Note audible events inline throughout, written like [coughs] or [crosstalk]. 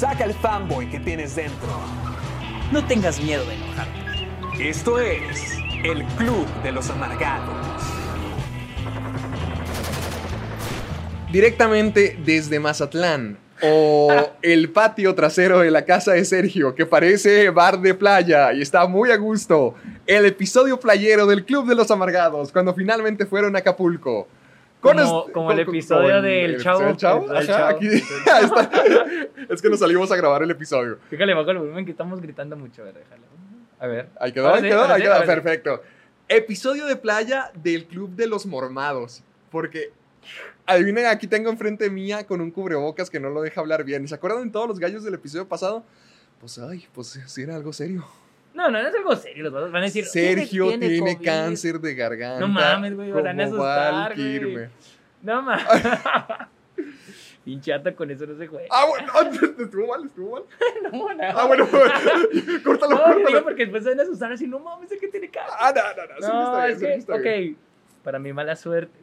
Saca el fanboy que tienes dentro. No tengas miedo de enojarte. Esto es el Club de los Amargados. Directamente desde Mazatlán. O [laughs] el patio trasero de la casa de Sergio, que parece bar de playa y está muy a gusto. El episodio playero del Club de los Amargados, cuando finalmente fueron a Acapulco. Como- este- como el episodio del el Chavo. El ajá, Chavo. aquí- [laughs] ahí está. Es que nos salimos a grabar el episodio. Fíjale, bajo el volumen que estamos gritando mucho. A ver, déjalo. A ver. Ahí quedó, ahí quedó, ahí quedó. Perfecto. Episodio de playa del Club de los Mormados. Porque, adivinen, aquí tengo enfrente mía con un cubrebocas que no lo deja hablar bien. ¿Se acuerdan de todos los gallos del episodio pasado? Pues, ay, pues sí era algo serio. No, no, no es algo serio. Los vatos van a decir. Sergio tiene, COVID. cáncer de garganta. No mames, güey, van a asustar, güey. No mames. [laughs] Pinchata con eso no se juega. Ah, bueno, [laughs] estuvo mal, estuvo mal. [laughs] no, no. Ah, bueno, córtalo, No, digo, córtalo. porque después se van a asustar así. No mames, es que tiene cáncer. Ah, no, no, no. sí No, está bien, está bien. ok, para mi mala suerte.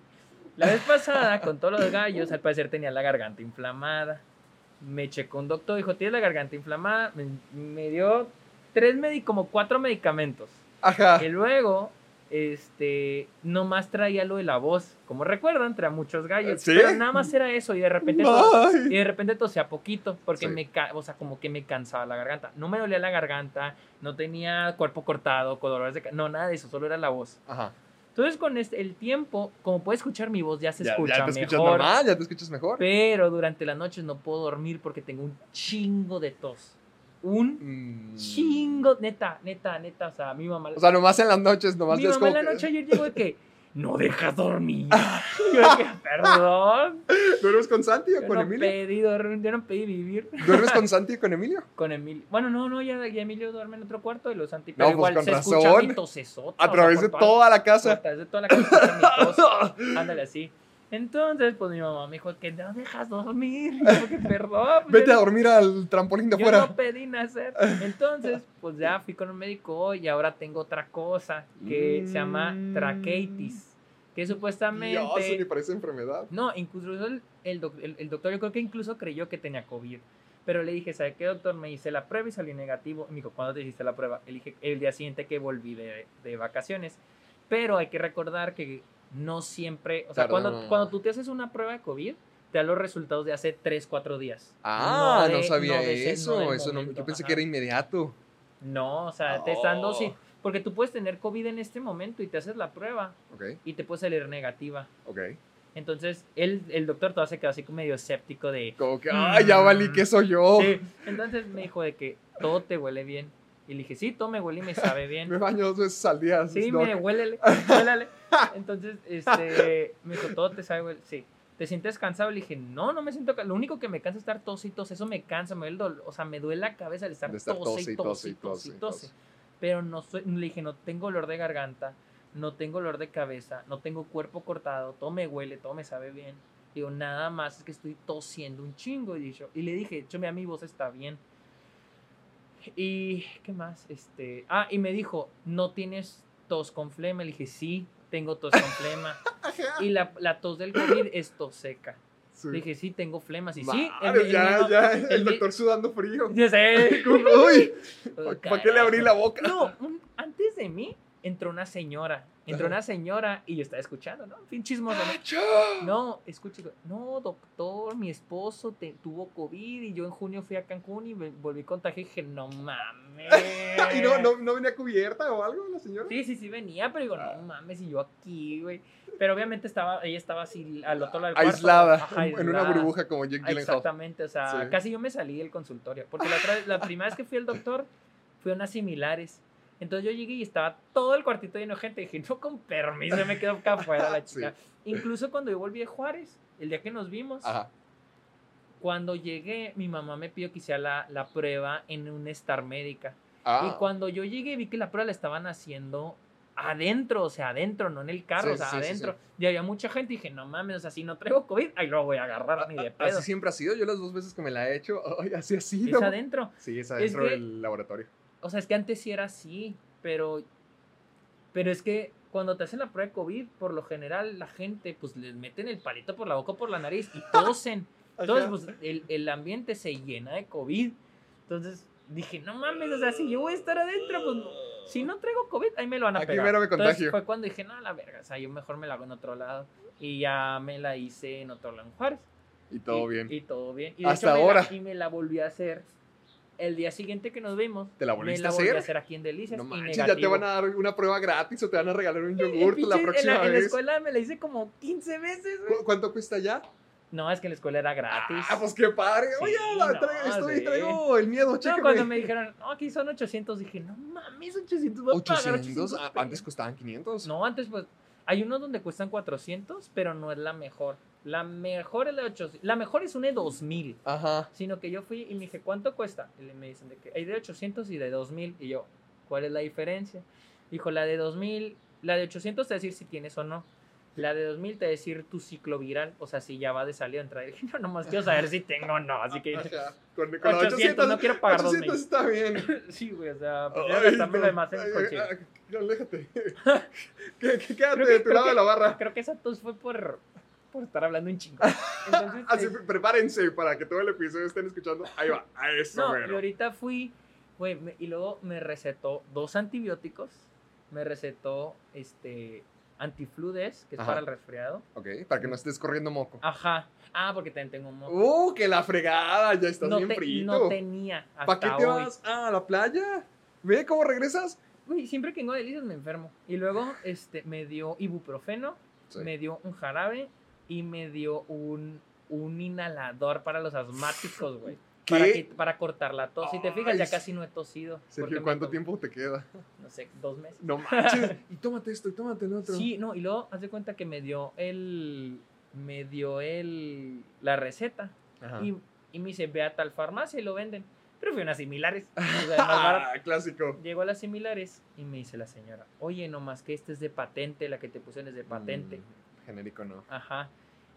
La vez pasada, con todos los gallos, al parecer tenía la garganta inflamada. Me checó un doctor, dijo, tienes la garganta inflamada. Me, me dio tres, medi como cuatro medicamentos. Ajá. Y luego, este, nomás traía lo de la voz. Como recuerdan, traía muchos gallos. ¿Sí? Pero nada más era eso y de repente... tos- y de repente tosía poquito, porque Sí. me, o sea, como que me cansaba la garganta. No me dolía la garganta, no tenía cuerpo cortado, con dolores de... No, nada de eso, solo era la voz. Ajá. Entonces, con este, el tiempo, como puedes escuchar mi voz, ya se Ya, escucha ya te escuchas mejor. normal, ya te escuchas mejor. Pero durante las noches no puedo dormir porque tengo un chingo de tos. Un Mm. chingo, neta, neta, neta. O sea, mi mamá. O sea, nomás en las noches, nomás mi mamá como en la noche ayer llegó de que [laughs] no dejas dormir. [laughs] Yo de que, perdón. ¿Duermes con Santi o Yo con no Emilio? pedí dormir, yo no pedí vivir ¿Duermes con [laughs] Santi y con Emilio? con Emilio. Bueno, no, no, ya, ya Emilio duerme en otro cuarto y los anti. No, Pero pues, igual con se razón. escucha mi tosesota. A o sea, través de toda- la A casa. través de toda la casa. Ándale así. Entonces, pues mi mamá me dijo que no dejas dormir. Y yo, que [laughs] perdón. pues, Vete yo a dormir al trampolín de Yo afuera. no pedí nacer. Entonces, pues ya fui con un médico y ahora tengo otra cosa que se llama Mm. traqueitis. Que supuestamente. Dios, eso ni parece enfermedad. No, incluso el, el doc- el- el doctor, yo creo que incluso creyó que tenía COVID. Pero le dije, ¿sabe qué, doctor? Me hice la prueba y salí negativo. Me dijo, ¿cuándo te hiciste la prueba? Le dije, el día siguiente que volví de, de vacaciones. Pero hay que recordar que no siempre, o sea, cuando, cuando tú te haces una prueba de COVID, te da los resultados de hace 3, 4 días. Ah, no, de- sabía de eso. del eso yo pensé ajá. que era inmediato. No, o sea, te están dando, Oh. sí. Porque tú puedes tener COVID en este momento y te haces la prueba Ok, y te puede salir negativa. ok. Entonces, él, el doctor todavía se quedó así como medio escéptico de... Como que, ay, ya valí que soy yo. Sí, entonces me dijo de que todo te huele bien. Y le dije, sí, todo me huele y me sabe [laughs] Me bien. baño dos veces al día. Sí, me huélele, huélale. [laughs] Entonces, este, me dijo, todo te sabe, huele". sí. ¿Te sientes cansado? Le dije, no, no me siento cansado. Lo único que me cansa es estar tos y tos. Eso me cansa, me duele el. O sea, me duele la cabeza al estar, De estar tose y tose y tose y tose. Pero no soy, le dije, no tengo olor de garganta, no tengo olor de cabeza, no tengo cuerpo cortado, todo me huele, todo me sabe bien. Digo, nada más es que estoy tosiendo un chingo. Y, dicho, y le dije, hecho, mira, mi voz está bien. Y, ¿qué más? Este, ah, y me dijo, ¿no tienes tos con flema? Le dije, sí, tengo tos con flema. [laughs] y la, la tos del COVID es tos seca. Sí. Dije, sí, tengo flemas. Y sí, Madre, el- ya, ya, el doctor sudando frío. [laughs] Yo sé. [laughs] Uy, ¿para qué le abrí la boca? No, un- antes de mí entró una señora. Entró una señora y yo estaba escuchando, ¿no? Fin chismoso, ¿no? No, escuche, no, doctor, mi esposo te- tuvo COVID y yo en junio fui a Cancún y me volví contagiado y dije, no mames. [laughs] ¿Y no, no, no venía cubierta o algo la señora? Sí, sí, sí venía, pero digo, no mames, y yo aquí, güey. Pero obviamente estaba, ella estaba así al otro lado del cuarto. Aislada, Ajá, en una burbuja como Jake Gyllenhaal. Exactamente, o sea, Sí. casi yo me salí del consultorio. Porque la, la primera vez que fui al doctor, fui a unas similares. Entonces yo llegué y estaba todo el cuartito lleno de gente. Dije, no, con permiso, me quedo acá afuera la [laughs] Sí. chica. Incluso cuando yo volví de Juárez, el día que nos vimos, Ajá. cuando llegué, mi mamá me pidió que hiciera la, la prueba en una Star Médica. Ah, Y cuando yo llegué, vi que la prueba la estaban haciendo adentro, o sea, adentro, no en el carro, Sí, o sea, sí, sí, adentro. sí. Y había mucha gente y dije, no mames, o sea, si no traigo COVID, ahí lo voy a agarrar ni de pedo. Así siempre ha sido. Yo las dos veces que me la he hecho, [laughs] ay, así ha Es sido. adentro. Sí, es Es adentro que- del laboratorio. O sea, es que antes sí era así, pero. Pero es que cuando te hacen la prueba de COVID, por lo general la gente, pues les meten el palito por la boca o por la nariz y [laughs] tosen. Entonces, pues el, el ambiente se llena de COVID. Entonces dije, no mames, o sea, si yo voy a estar adentro, pues si no traigo COVID, ahí me lo van a Aquí pegar. mero me Entonces, contagio. fue cuando dije, no, la verga, o sea, yo mejor me la hago en otro lado. Y ya me la hice en otro lado en Juárez. Y todo Y- bien. Y todo bien. Y de Hasta hecho me la- ahora. y me la volví a hacer el día siguiente que nos vimos. ¿Te la me volviste la a volví hacer? a hacer aquí en Delicias. No y manches, ya te van a dar una prueba gratis o te van a regalar un El yogurt la próxima en la, en la vez. escuela me la hice como 15 veces, güey. ¿Cu- ¿Cuánto cuesta ya? No, es que en la escuela era gratis. Ah, pues qué padre. Sí, Oye, la no, traigo- estoy, sí. traigo el miedo, no, cuando me dijeron, no, aquí son 800, dije, no mames, 800, voy a pagar 800, 800 ah, pesos. antes costaban 500. No, antes pues, hay unos donde cuestan 400, pero no es la mejor. La mejor es la de 800. La mejor es una de 2000. Ajá. Sino que yo fui y me dije, ¿cuánto cuesta? Y me dicen de que hay de 800 y de 2000. Y yo, ¿cuál es la diferencia? Dijo, la de 2000, la de 800 te va a decir si tienes o no. La de 2000 te va a decir tu ciclo viral, o sea, si ya va de salida a entrar. [laughs] Y dije, no, nomás quiero saber si tengo o no. Así que, Ajá. Con, con 800, 800, no quiero pagar 800 2000. está bien. [laughs] sí, güey, o sea, prefiero Ay, gastarme no. lo demás en Ay, coche. ay, ay, aléjate. [laughs] Qué- qué- Quédate que- de tu lado que- de la barra. Creo que esa tos fue por, por estar hablando un chingo. Entonces, [laughs] Así, eh, prepárense para que todo el episodio estén escuchando. Ahí va, a eso, No, mero. y ahorita fui, güey, me- y luego me recetó dos antibióticos, me recetó este antifludes, que es Ajá. para el resfriado. Ok, para que no estés corriendo moco. Ajá. Ah, porque también tengo un moco. ¡Uh, que la fregada! Ya estás no, bien te- frito. no tenía hasta ¿Para qué te hoy. vas a la playa? ¿Ve cómo regresas? Güey, siempre que vengo de delicias me enfermo. Y luego este, me dio ibuprofeno, Sí. me dio un jarabe y me dio un, un inhalador para los asmáticos, güey. ¿Qué? Para, que- para cortar la tos. Si te fijas, ya casi no he tosido. Sergio, ¿cuánto to- tiempo te queda? No sé, dos meses. No manches. [laughs] y tómate esto y tómate el otro. Sí, no, y luego haz de cuenta que me dio el. Me dio el. La receta. Ajá. Y, y me dice, ve a tal farmacia y lo venden. Pero fui a unas similares. [laughs] o sea. Ah, clásico. Llego a las similares y me dice la señora, oye, nomás que este es de patente, la que te pusieron es de patente. Mm, genérico no. Ajá.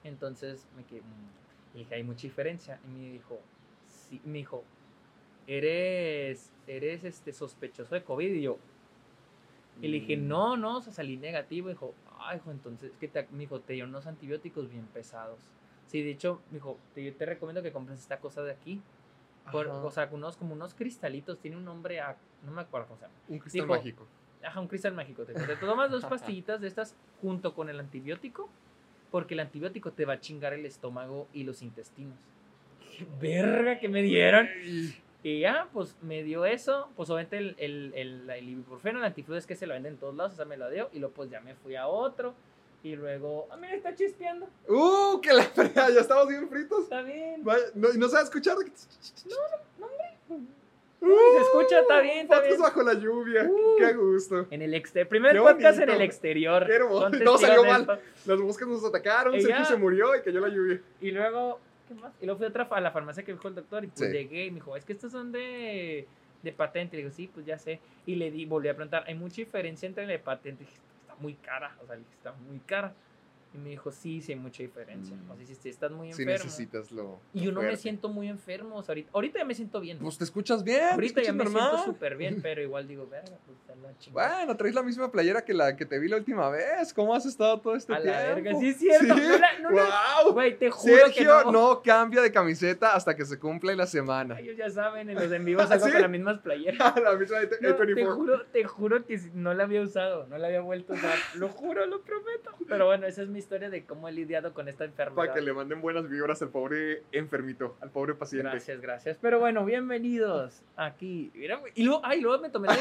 Entonces me quedé, mm, y dije, hay mucha diferencia. Y me dijo, sí, me dijo, eres, eres este sospechoso de COVID. Y yo, y le dije, Mm. no, no, o sea, salí negativo. Dijo, ay, hijo, entonces, ¿qué te, me dijo, te dieron unos antibióticos bien pesados. Sí, de hecho, me dijo, te, yo te recomiendo que compres esta cosa de aquí. Por- o sea, unos, como unos cristalitos, tiene un nombre, a, no me acuerdo cómo se llama. Un cristal dijo- mágico. Ajá, un cristal mágico. Te, te tomas dos pastillitas de estas junto con el antibiótico, porque el antibiótico te va a chingar el estómago y los intestinos. ¡Qué [laughs] verga que me dieron! Y ya, pues me dio eso. Pues obviamente el, el, el, el ibuprofeno, el antifludes que se lo venden en todos lados, o sea, me lo dio. Y luego pues ya me fui a otro. Y luego, ah, mira, está chispeando. ¡Uh, que la fregada! Ya estamos bien fritos. Está bien. Vaya, ¿no, ¿Y no sabes escuchar? No, se escucha, está bien, está bien. bajo la lluvia. Uh. ¡Qué gusto! En el exterior. Primer Qué podcast en el exterior. Qué hermoso. No, salió mal. Las moscas nos atacaron, Sergio se murió y cayó la lluvia. Y luego, ¿qué más? Y luego fui a otra a la farmacia que dijo el doctor y pues Sí. llegué y me dijo, es que estos son de, de patente. Y le digo, sí, pues ya sé. Y le di, volví a preguntar, ¿hay mucha diferencia entre la de patente? Y dije, está muy cara, o sea, le dije, está muy cara. Y me dijo, sí, sí hay mucha diferencia. Mm. O sea, si, estás muy enfermo. necesitas lo. y yo no me siento muy enfermo, o sea, ahorita, ahorita ya me siento bien. Pues te escuchas bien. ahorita te ya me siento súper bien, [laughs] pero igual digo, verga, pues está la chingada. Bueno, traes la misma playera que la que te vi la última vez. ¿Cómo has estado todo este a tiempo? la verga, sí es cierto. Sí. No la- no la- ¡Wow! Güey, te juro Sergio que no. no. cambia de camiseta hasta que se cumpla la semana. Ellos ya saben, en los en vivos [laughs] salgo ¿Sí? con las mismas playeras. [laughs] la misma de No, te 24. juro, te juro que no la había usado, no la había vuelto a usar. Lo juro, lo prometo. Pero bueno, esa es mi historia de cómo he lidiado con esta enfermedad. Para que le manden buenas vibras al pobre enfermito, al pobre paciente. Gracias, gracias. Pero bueno, bienvenidos aquí. Mira, y luego, ay, luego me tomé el,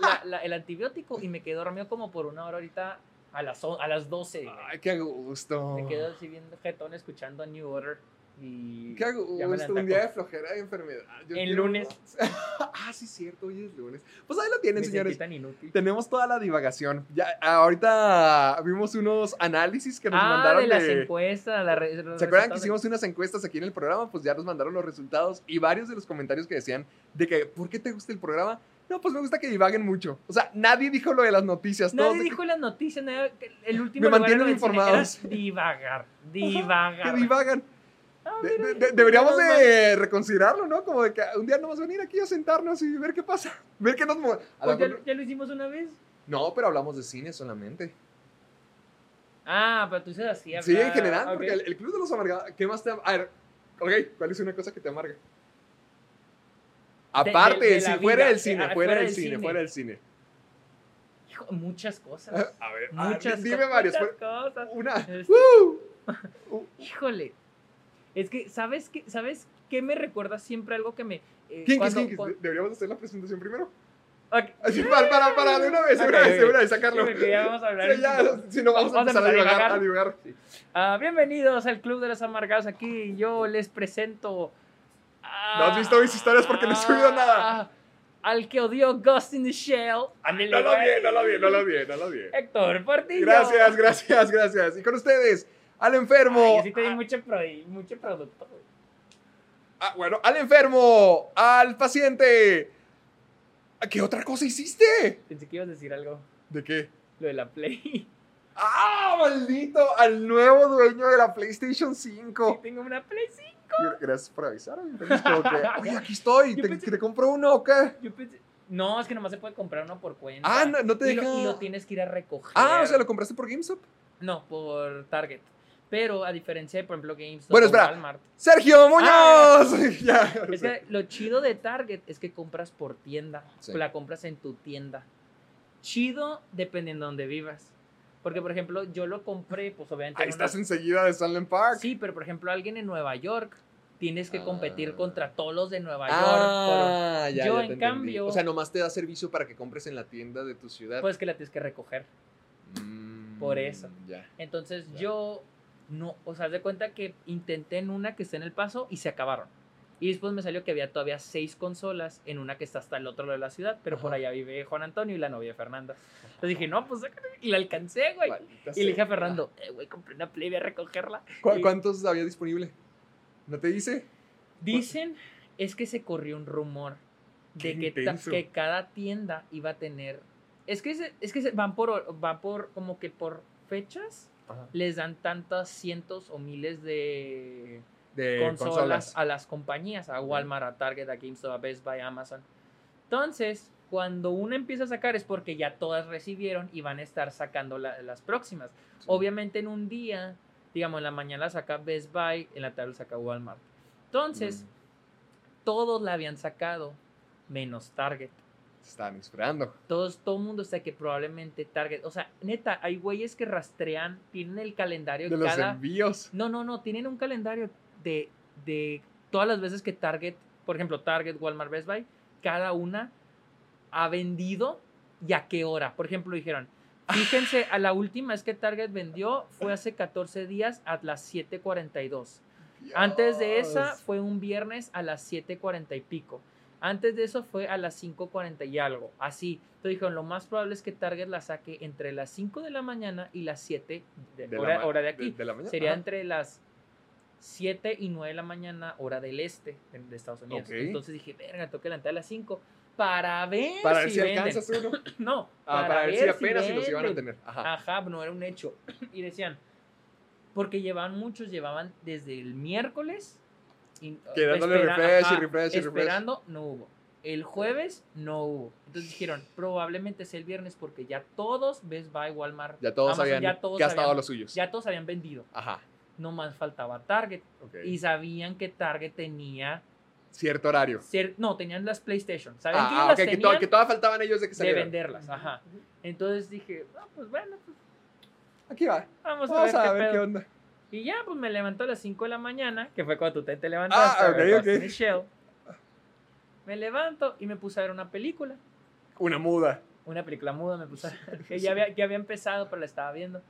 la- la- el antibiótico y me quedé dormido como por una hora ahorita a las, a las 12. güey. Ay, qué gusto. Me quedo así viendo jetón escuchando a New Order. Y ¿Qué hago? ya me la un día de flojera y enfermedad. Yo quiero- lunes. [laughs] ah, sí, cierto, hoy es lunes. Pues ahí lo tienen, Me señores. tan inútil. Tenemos toda la divagación. Ya, ahorita vimos unos análisis que nos Ah, mandaron de las de- encuestas. la re- los ¿Se acuerdan que hicimos unas encuestas aquí en el programa? Pues ya nos mandaron los resultados y varios de los comentarios que decían de que, ¿por qué te gusta el programa? No, pues me gusta que divaguen mucho. O sea, nadie dijo lo de las noticias. Nadie que- dijo en las noticias, nadie- el último Me mantienen en informados. era divagar, [laughs] que divagar. divagan. Ah, De- mira, de- de- deberíamos de reconsiderarlo, ¿no? Como de que un día nomás venir aquí a sentarnos y ver qué pasa. [laughs] Ver qué nos... a Pues ya, lo- ya lo hicimos una vez. No, pero hablamos de cine solamente. Ah, pero tú dices así. Sí, en general, porque el, el Club de los Amargados... ¿Qué más te... A ver, ok, ¿cuál es una cosa que te amarga? Aparte, de si fuera vida, del cine, ah, fuera del cine, cine. fuera del cine. Hijo, muchas cosas. [laughs] A ver, a ver, Muchas dime co- varias. muchas fuera- cosas. Una. Es- ¡Woo! [laughs] Híjole. Es que, ¿sabes qué, ¿sabes qué me recuerda siempre algo que me... eh, ¿Quién, cuando- quién, cuando- ¿Deberíamos hacer la presentación primero? Ok. Así, para, para, para, de una vez, de una Ok, vez, de una vez, Sí, sacarlo. ya vamos a hablar. Sí, ya, si no, vamos a Vamos a empezar a empezar a divagar. A divagar. Ah, bienvenidos al Club de los Amargados. Aquí yo les presento. a- No has visto mis historias porque no he subido nada. a- Al que odió Ghost in the Shell. Ándale, No lo güey. vi, no lo vi, no lo vi, no lo vi. Héctor Portillo. Gracias, gracias, gracias. Y con ustedes, al enfermo. Ay, yo sí te di mucho, pro- mucho producto. Ah, bueno, al enfermo, al paciente. ¿Qué otra cosa hiciste? Pensé que ibas a decir algo. ¿De qué? Lo de la Play. [laughs] ¡Ah, maldito! Al nuevo dueño de la PlayStation Sí, 5. tengo una Play 5. Gracias por avisarme. entonces, como que, [laughs] Oye, aquí estoy. Yo ¿Te, pensé- te compro uno o qué? Yo pensé. No, es que nomás se puede comprar uno por cuenta. Ah, no, no te y, deja. lo, y lo tienes que ir a recoger. Ah, o sea, ¿lo compraste por GameStop? No, por Target. Pero a diferencia de, por ejemplo, GameStop Bueno, o espera. Walmart. ¡Sergio Muñoz! Ah, ya, [laughs] Es que lo chido de Target es que compras por tienda. Sí. La compras en tu tienda. Chido dependiendo de donde vivas. Porque, por ejemplo, yo lo compré, pues obviamente. Ahí en una- estás enseguida de Sunland Park. Sí, pero por ejemplo, alguien en Nueva York tienes que competir Ah. contra todos los de Nueva York. Ah, ya, Yo, ya en entendí. cambio- O sea, nomás te da servicio para que compres en la tienda de tu ciudad. Pues que la tienes que recoger. Mm, por eso. Ya. Entonces yo no, o sea, de cuenta que intenté en una que está en el paso y se acabaron. Y después me salió que había todavía seis consolas en una que está hasta el otro lado de la ciudad, pero por allá vive Juan Antonio y la novia de Fernanda. Entonces dije, no, pues. Y la alcancé, güey. Maldita Y le dije a Fernando, eh, güey, compré una play, voy a recogerla. ¿Cu- Y ¿Cuántos había disponible? ¿No te dice? Dicen, es que se corrió un rumor de Qué que cada tienda iba a tener... Es que, se- es que se- van por, van por, como que por fechas, les dan tantas cientos o miles de De consolas, consolas. a las compañías, a Walmart, a Target, a GameStop, a Best Buy, a Amazon. Entonces, cuando uno empieza a sacar es porque ya todas recibieron y van a estar sacando la- las próximas. Sí. Obviamente en un día, digamos, en la mañana saca Best Buy, en la tarde saca Walmart. Entonces, Mm, todos la habían sacado, menos Target. Estaban esperando. Todos, todo el mundo está que probablemente Target, o sea, neta, hay güeyes que rastrean, tienen el calendario De los envíos. No, no, no, tienen un calendario de, de todas las veces que Target, por ejemplo, Target, Walmart, Best Buy, cada una ha vendido y a qué hora. Por ejemplo, dijeron, fíjense, a la última vez que Target vendió fue hace 14 días a las 7:42. Antes de esa fue un viernes a las 7:40 y pico. Antes de eso fue a las 5:40 y algo. Así. Entonces dijeron, lo más probable es que Target la saque entre las 5 de la mañana y las 7 de, De la hora, ma- hora de aquí. de la mañana. Sería Ajá. entre las 7 y 9 de la mañana, hora del este de, Estados Unidos. Ok. Entonces dije, verga, tengo que levantar a las 5 para ver Para ver si, si venden. alcanzas uno. [coughs] No, Ah, para, ver si apenas si los iban a tener. Ajá. Ajá, no era un hecho. [coughs] Y decían, porque llevaban muchos, llevaban desde el miércoles. Y, Que dándole refresh y ajá, refresh y refresh. Esperando, no hubo. El jueves, no hubo. Entonces dijeron, probablemente sea el viernes porque ya todos, Best Buy, Walmart, Ya todos Amazon, habían ya todos gastado habían- los suyos. ya todos habían vendido. Ajá. No más faltaba Target. ok. Y sabían que Target tenía... Cierto horario. cier- no, tenían las PlayStation. Sabían que Ah, las ok, que, to- que todavía faltaban ellos de que de salieran. venderlas. Ajá. Entonces dije, ah, pues bueno, pues Aquí va. vamos, Vamos a ver, a qué, ver qué onda. Y ya, pues me levantó a las 5 de la mañana, que fue cuando tú te, te levantaste. Ah, a ver ok, Ghost in ok. the Shell. Me levanto y me puse a ver una película. Una muda. Una película muda me puse a ver, que ya había, ya había empezado, pero la estaba viendo.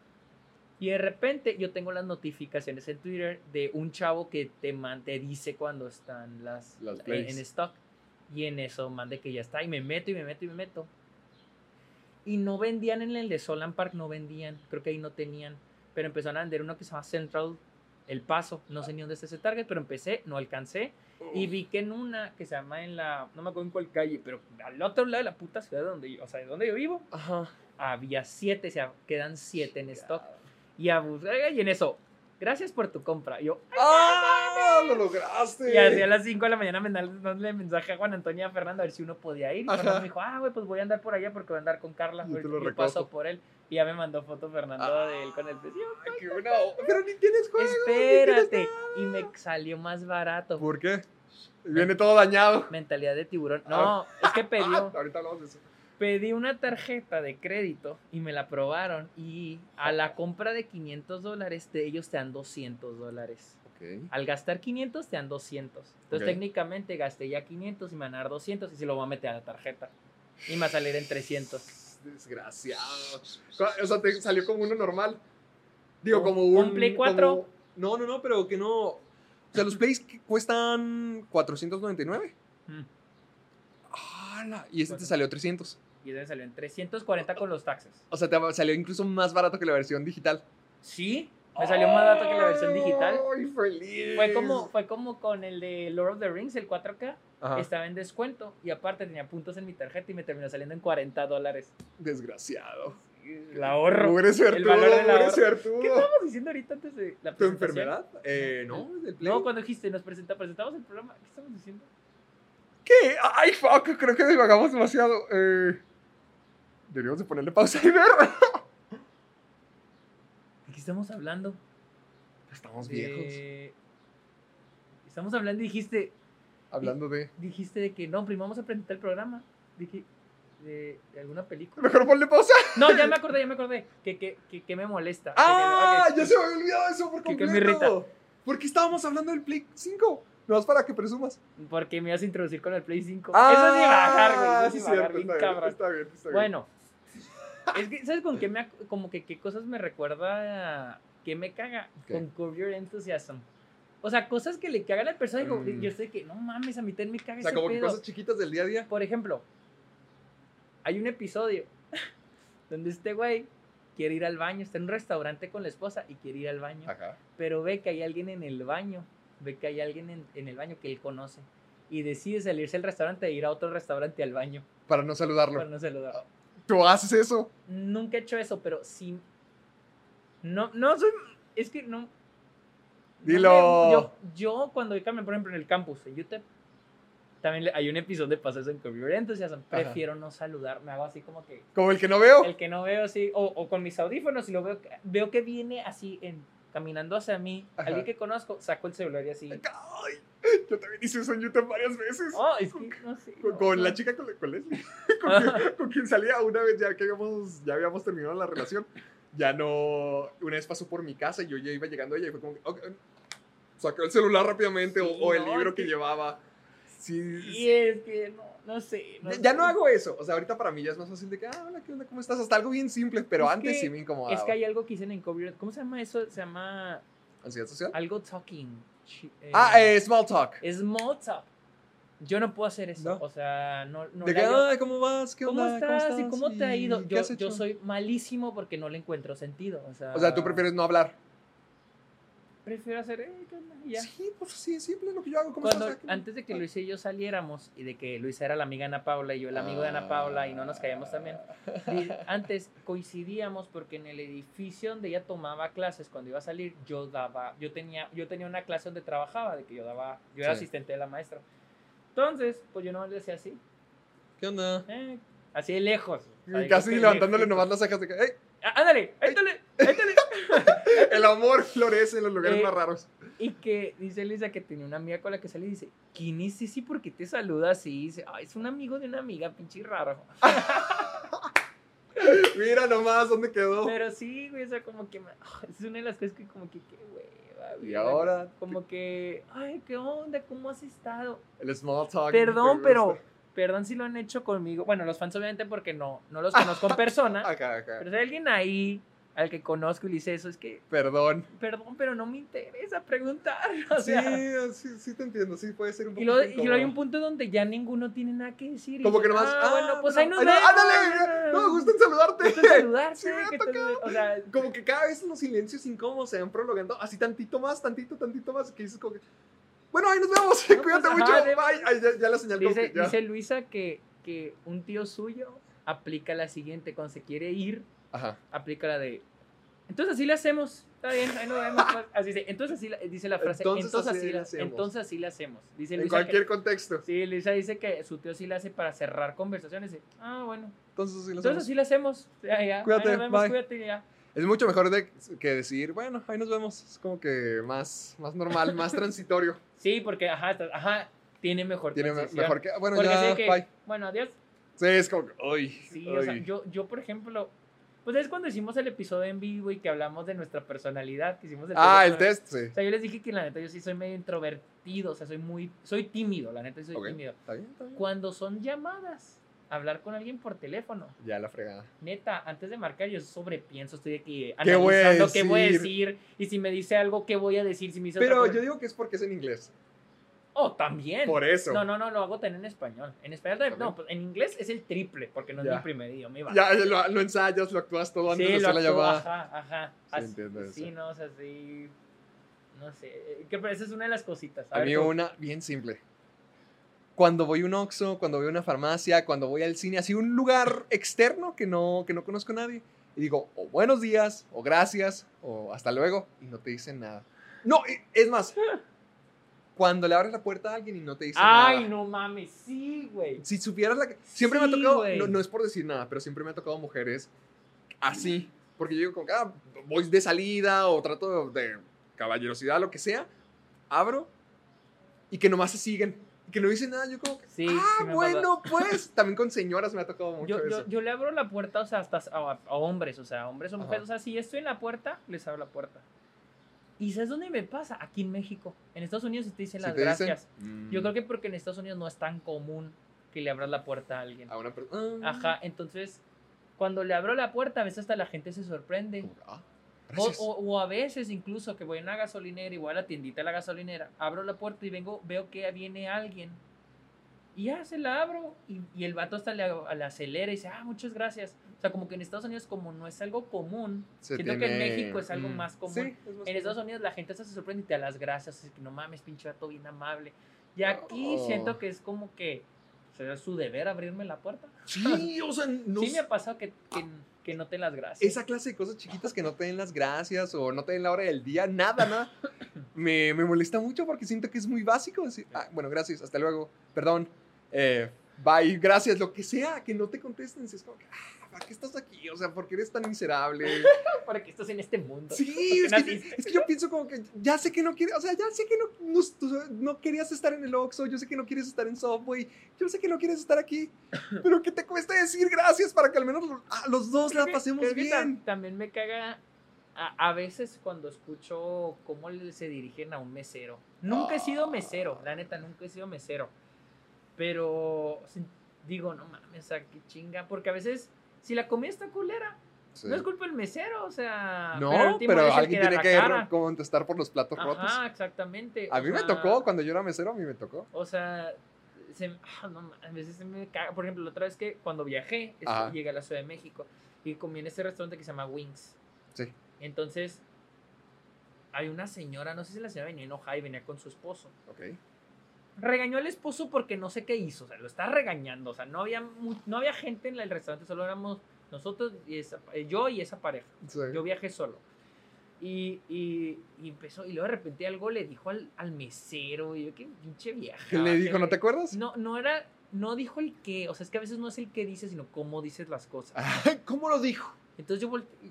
Y de repente yo tengo las notificaciones en Twitter de un chavo que te, man- te dice cuando están las, Las en, en stock. Y en eso mande que ya está. Y me meto y me meto y me meto. Y no vendían en el de Solan Park, no vendían. Creo que ahí no tenían. Pero empezaron a vender uno que se llama Central El Paso. No sé ni dónde está ese Target, pero empecé, no alcancé. Y vi que en una que se llama en la, no me acuerdo en cuál calle, pero al otro lado de la puta ciudad donde yo, o sea, de donde yo vivo, Ajá. había siete, o sea, quedan siete en stock. Y, a bus- y en eso, gracias por tu compra. Yo, ¡Ah! ¡Lo lograste! y así a las 5 de la mañana me mandé mensaje a Juan Antonio y a Fernando a ver si uno podía ir. Y. Fernando me dijo, ah, güey, pues voy a andar por allá porque voy a andar con Carla. Yo paso recojo. por él. Y ya me mandó foto Fernando de él con el precio. Ay, qué buena onda. Pero ni tienes juego. ni Espérate. tienes Y me salió más barato. ¿Por qué? Viene todo dañado. Mentalidad de tiburón. No, es que [laughs] Ah, pidió, ahorita hablamos de eso. pedí una tarjeta de crédito y me la aprobaron. Y a la compra de 500 dólares, de ellos te dan 200 dólares. Ok. Al gastar 500 te dan 200. Entonces técnicamente gasté ya 500 y me van a dar 200 y se lo voy a meter a la tarjeta. Y me va a salir en 300. Desgraciado. O sea, te salió como uno normal. Digo, como un. ¿Un Play 4? como- No, no, no, pero que no. O sea, los plays cuestan 499. Mm. ¡Hala! Y este te salió 300. Y ese me salió en 340 con los taxes. O sea, te salió incluso más barato que la versión digital. Sí, me salió más barato que la versión digital. ¡Ay, feliz! Fue como, fue como con el de Lord of the Rings, el 4K. Ajá. Estaba en descuento y aparte tenía puntos en mi tarjeta y me terminó saliendo en 40 dólares. Desgraciado. El ahorro. Eres suertudo, valor del ahorro. suertudo. ¿Qué estábamos diciendo ahorita antes de la ¿Tu enfermedad? Eh, no, del play. No, cuando dijiste, nos presenta, presentamos el programa. ¿Qué estamos diciendo? ¿Qué? ¡Ay, fuck! Creo que divagamos demasiado. Eh, deberíamos de ponerle pausa y ver. ¿De qué estamos hablando? Estamos viejos. Estamos hablando y dijiste, Hablando de... dijiste de que no, primero vamos a presentar el programa. Dije, de, de alguna película. Mejor ponle pausa. No, ya me acordé, ya me acordé. Que, que, que, que me molesta. Que- ¡Ah! que-. Ya se me había olvidado eso por ¿Qué- qué completo. me irrita? ¿Por qué estábamos hablando del Play 5? No es para que presumas. Porque me ibas a introducir con el Play 5. Ah, eso es divagar, güey. Eso es sí, cierto, bien está bien, cabrón. está bien, está bien. Bueno, es que, ¿sabes con qué me, como que qué cosas me recuerda, qué me caga? Con Curb Your Enthusiasm. O sea, cosas que le cagan al personaje. Mm. Yo sé que, no mames, a mí también me caga O sea, ese como que cosas chiquitas del día a día. Por ejemplo, hay un episodio [laughs] donde este güey quiere ir al baño, está en un restaurante con la esposa y quiere ir al baño, Ajá. pero ve que hay alguien en el baño, ve que hay alguien en, en el baño que él conoce y decide salirse del restaurante e ir a otro restaurante al baño Para no saludarlo. para no saludar. ¿Tú haces eso? Nunca he hecho eso, pero sí. No, no soy. Es que no. Dilo. yo, yo cuando caminando, por ejemplo, en el campus, en UTEP, también hay un episodio de Pasos en Curb Enthusiasm. Prefiero no saludar. Me hago así como que. Como el que no veo. El que no veo así, o, o con mis audífonos, y lo veo, veo que viene así, en, caminando hacia mí, Ajá. alguien que conozco, saco el celular y así. Ay, yo también hice eso en YouTube varias veces. Oh, es que no sé. Con, no, con no. la chica con, [laughs] con Leslie, con, quien, con quien salía una vez ya que habíamos, ya habíamos terminado la relación. Ya no, una vez pasó por mi casa y yo ya iba llegando a ella y fue como, que, ok, sacó el celular rápidamente o- Sí, o, el no, libro que, que- llevaba. Sí, Y es que no, no sé. ya, no hago eso. O sea, ahorita para mí ya es más fácil de que, ah, hola, ¿qué onda? ¿Cómo estás? Hasta algo bien simple, pero Es antes que- sí me incomodaba. Es que hay algo que dicen en Your- ¿Cómo se llama eso? Se llama ¿Ansiedad social? algo talking. eh, Ah, eh, small talk. Small talk. Yo no puedo hacer eso. No. O sea, no, no de que, ay, ¿cómo vas? ¿Qué ¿Cómo onda? estás? ¿Y cómo te ha ido? ¿Qué Yo, yo soy malísimo porque no le encuentro sentido. O sea, O sea, tú prefieres no hablar. Prefiero hacer, eh. Y ya. Sí, pues sí, simple lo que yo hago. ¿Cómo Cuando, antes de que Luisa y yo saliéramos y de que Luisa era la amiga de Ana Paula y yo el amigo de Ana Paula y no nos caíamos también, [laughs] antes coincidíamos porque en el edificio donde ella tomaba clases cuando iba a salir, yo daba, yo tenía, yo tenía una clase donde trabajaba, de que yo daba, yo era Sí. asistente de la maestra. Entonces, pues yo no le decía así, ¿Qué onda? eh, así de lejos. o sea, casi levantándole nomás las cejas de que, ¡ey! Ándale, ándale, ándale. [laughs] El amor florece en los lugares Eh, más raros. Y que dice Lisa que tenía una amiga con la que sale y dice, ¿quién es ese? ¿Por qué te saluda así? Y dice, ay, es un amigo de una amiga, pinche raro. [laughs] Mira nomás dónde quedó. Pero sí, güey, o sea, como que ah, es una de las cosas que como que, qué hueva, güey. Y ahora, Como que, ay, ¿qué onda? ¿Cómo has estado? el small talk. Perdón, pero. Perdón si lo han hecho conmigo. Bueno, los fans obviamente porque no, no los conozco en [laughs] persona. Acá, acá. Pero si hay alguien ahí al que conozco y le dice eso, es que, Perdón. perdón, pero no me interesa preguntar. [laughs] O Sí, sea, sí, sí te entiendo. Sí, puede ser un poco. y luego, y luego hay un punto donde ya ninguno tiene nada que decir. Como que nomás. Ah, bueno, pues ahí nos no, vemos. ¡Ándale! No, gusto en saludarte. Gusto en saludarte, Sí, me ha que te- o sea, Como que cada vez los silencios incómodos se van prolongando así tantito más, tantito, tantito más. Que dices como que. Bueno, ahí nos vemos. [laughs] No, Cuídate pues, mucho. ajá, de- Bye. Ay, ya, ya la señal dice, que ya. dice Luisa que, que un tío suyo aplica la siguiente, cuando se quiere ir, Ajá. aplica la de, entonces así le hacemos, está bien, ahí nos vemos. pues". [laughs] Así dice, entonces así, la- dice la frase, Entonces entonces, así así, la, hacemos. entonces así le hacemos. Dice En Luisa cualquier que, contexto. sí, Luisa dice que su tío sí la hace para cerrar conversaciones. y, ah, bueno, Entonces sí lo entonces hacemos. así le hacemos. Ya, ya, ahí Cuídate, nos vemos, bye. cuídate, ya. Es mucho mejor de, que decir, bueno, ahí nos vemos. Es como que más, más normal, más [laughs] transitorio. Sí, porque, ajá, ajá, tiene mejor Tiene me- mejor que. Bueno, Porque ya, así que, bye. bueno, adiós. Sí, es como que. Uy. Sí, o sea, uy. yo, yo, por ejemplo, pues es cuando hicimos el episodio en vivo y que hablamos de nuestra personalidad, que hicimos el Ah, el test. test, sí. O sea, yo les dije que la neta yo sí soy medio introvertido, o sea, soy muy, soy tímido, la neta soy Ok. tímido. Está bien, está bien. Cuando son llamadas, hablar con alguien por teléfono, Ya la fregada. neta, antes de marcar yo sobrepienso, estoy aquí ¿Qué voy a analizando qué voy a decir? decir, y si me dice algo, qué voy a decir, si me dice Pero yo digo que es porque es en inglés. Oh, también. Por eso. No, no, no, lo hago también en español. En español también, no, pues en inglés es el triple, porque no es Ya. mi primer idioma. iba. Ya lo, lo ensayas, lo actúas todo antes Sí, de hacer la llamada. ajá, ajá. Sí, entiendo Sí, eso. no, o sea, sí. No sé. Que, pero esa es una de las cositas. A A ver, mí tú. una bien simple. Cuando voy a un Oxxo, cuando voy a una farmacia, cuando voy al cine, así un lugar externo que no, que no conozco a nadie, y digo, o buenos días, o gracias, o hasta luego, y no te dicen nada. No, es más, cuando le abres la puerta a alguien y no te dicen Ay, nada. no mames, sí, güey. Si supieras la que... Siempre me Sí, ha tocado, no, no es por decir nada, pero siempre me ha tocado mujeres así. Porque yo digo como que, ah, voy de salida o trato de caballerosidad, lo que sea. Abro y que nomás se siguen. Que no dicen nada. Yo como que, Sí, ah, sí bueno, [laughs] pues. También con señoras me ha tocado mucho Yo, eso. yo, yo le abro la puerta, o sea, hasta a, a hombres, o sea, hombres o Ajá. mujeres. O sea, si estoy en la puerta, les abro la puerta. ¿Y sabes dónde me pasa? Aquí en México. En Estados Unidos te dicen las te dicen, gracias. mm, Yo creo que porque en Estados Unidos no es tan común que le abras la puerta a alguien. A una persona. Ajá, entonces, cuando le abro la puerta, a veces hasta la gente se sorprende. Ah, O, o- o a veces incluso que voy a una gasolinera y voy a la tiendita de la gasolinera, abro la puerta y vengo, veo que viene alguien. Y ya se la abro y, y el vato hasta le, le acelera y dice, ah, muchas gracias. O sea, como que en Estados Unidos como no es algo común, Se siento que en tiene- México es algo mm, más común. sí, es más en común. Estados Unidos la gente hasta se sorprende y te da las gracias, así que no mames, pinche vato bien amable. Y aquí Oh. siento que es como que será su deber abrirme la puerta. Sí, o sea, [laughs] no sí me ha pasado que, que, que no te las gracias. esa clase de cosas chiquitas que no te den las gracias o no te den la hora del día, nada, nada. [coughs] Me, me molesta mucho porque siento que es muy básico decir, ah, bueno, gracias, hasta luego, perdón, eh, bye, gracias, lo que sea, que no te contesten. Es como que, ah, ¿para qué estás aquí? O sea, ¿por qué eres tan miserable? [laughs] Para que estás en este mundo. Sí, ¿Por es qué que, naciste? es que yo pienso como que ya sé que no quieres, o sea, ya sé que no, no, querías estar en el Oxxo, yo sé que no quieres estar en Subway, yo sé que no quieres estar aquí, [laughs] pero ¿qué te cuesta decir gracias para que al menos los, ah, los dos Creo la pasemos tam- bien? también me caga a, a veces cuando escucho cómo se dirigen a un mesero. Nunca he sido mesero, la neta, nunca he sido mesero. Pero digo, no mames, o sea, qué chinga. Porque a veces, si la comida está culera, Sí. no es culpa del mesero, o sea. No, pero alguien tiene que cara. contestar por los platos rotos. Ajá, exactamente. A mí me tocó, cuando yo era mesero, a mí me tocó. O sea, se, ah, no, a veces se me caga. Por ejemplo, la otra vez que cuando viajé, llegué a la Ciudad de México y comí en este restaurante que se llama Wings. Sí. Entonces, hay una señora, no sé si la señora venía enojada y venía con su esposo. Ok. Regañó al esposo porque no sé qué hizo, o sea, lo está regañando. O sea, no había, no había gente en el restaurante, solo éramos nosotros, y esa- eh, yo y esa pareja. Sí. Yo viajé solo. Y, y, y empezó, y luego de repente algo le dijo al, al mesero, y yo, qué pinche vieja. ¿Qué le dijo? ¿No te acuerdas? No, no era, no dijo el qué, o sea, es que a veces no es el qué dices, sino cómo dices las cosas. Ay, [laughs] ¿Cómo lo dijo? Entonces yo volteé,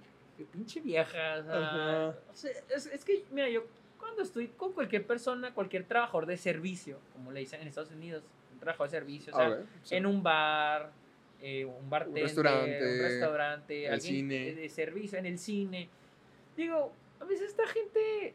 pinche vieja, o sea, o sea, es, es que, mira, yo cuando estoy con cualquier persona, cualquier trabajador de servicio, como le dicen en Estados Unidos, un trabajador de servicio, o sea, A ver, sí. en un bar, eh, un bartender, restaurante, un restaurante, el alguien cine. de- de servicio, en el cine. Digo, a veces esta gente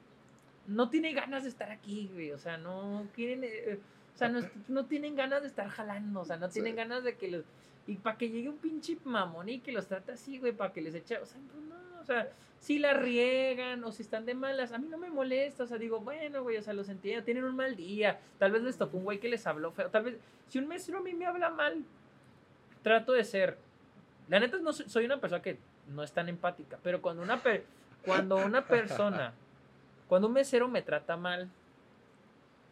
no tiene ganas de estar aquí, güey. O sea, no quieren. eh, o sea, no, [laughs] no tienen ganas de estar jalando. O sea, no tienen Sí. ganas de que los. Y para que llegue un pinche mamón y que los trate así, güey, para que les eche. O sea, pues no, o sea, si la riegan o si están de malas, a mí no me molesta. O sea, digo, bueno, güey, o sea, los entiendo, tienen un mal día. Tal vez les tocó un güey que les habló feo. Tal vez, si un mesero a mí me habla mal, trato de ser. La neta, no soy, una persona que no es tan empática, pero cuando una, per- cuando una persona, cuando un mesero me trata mal,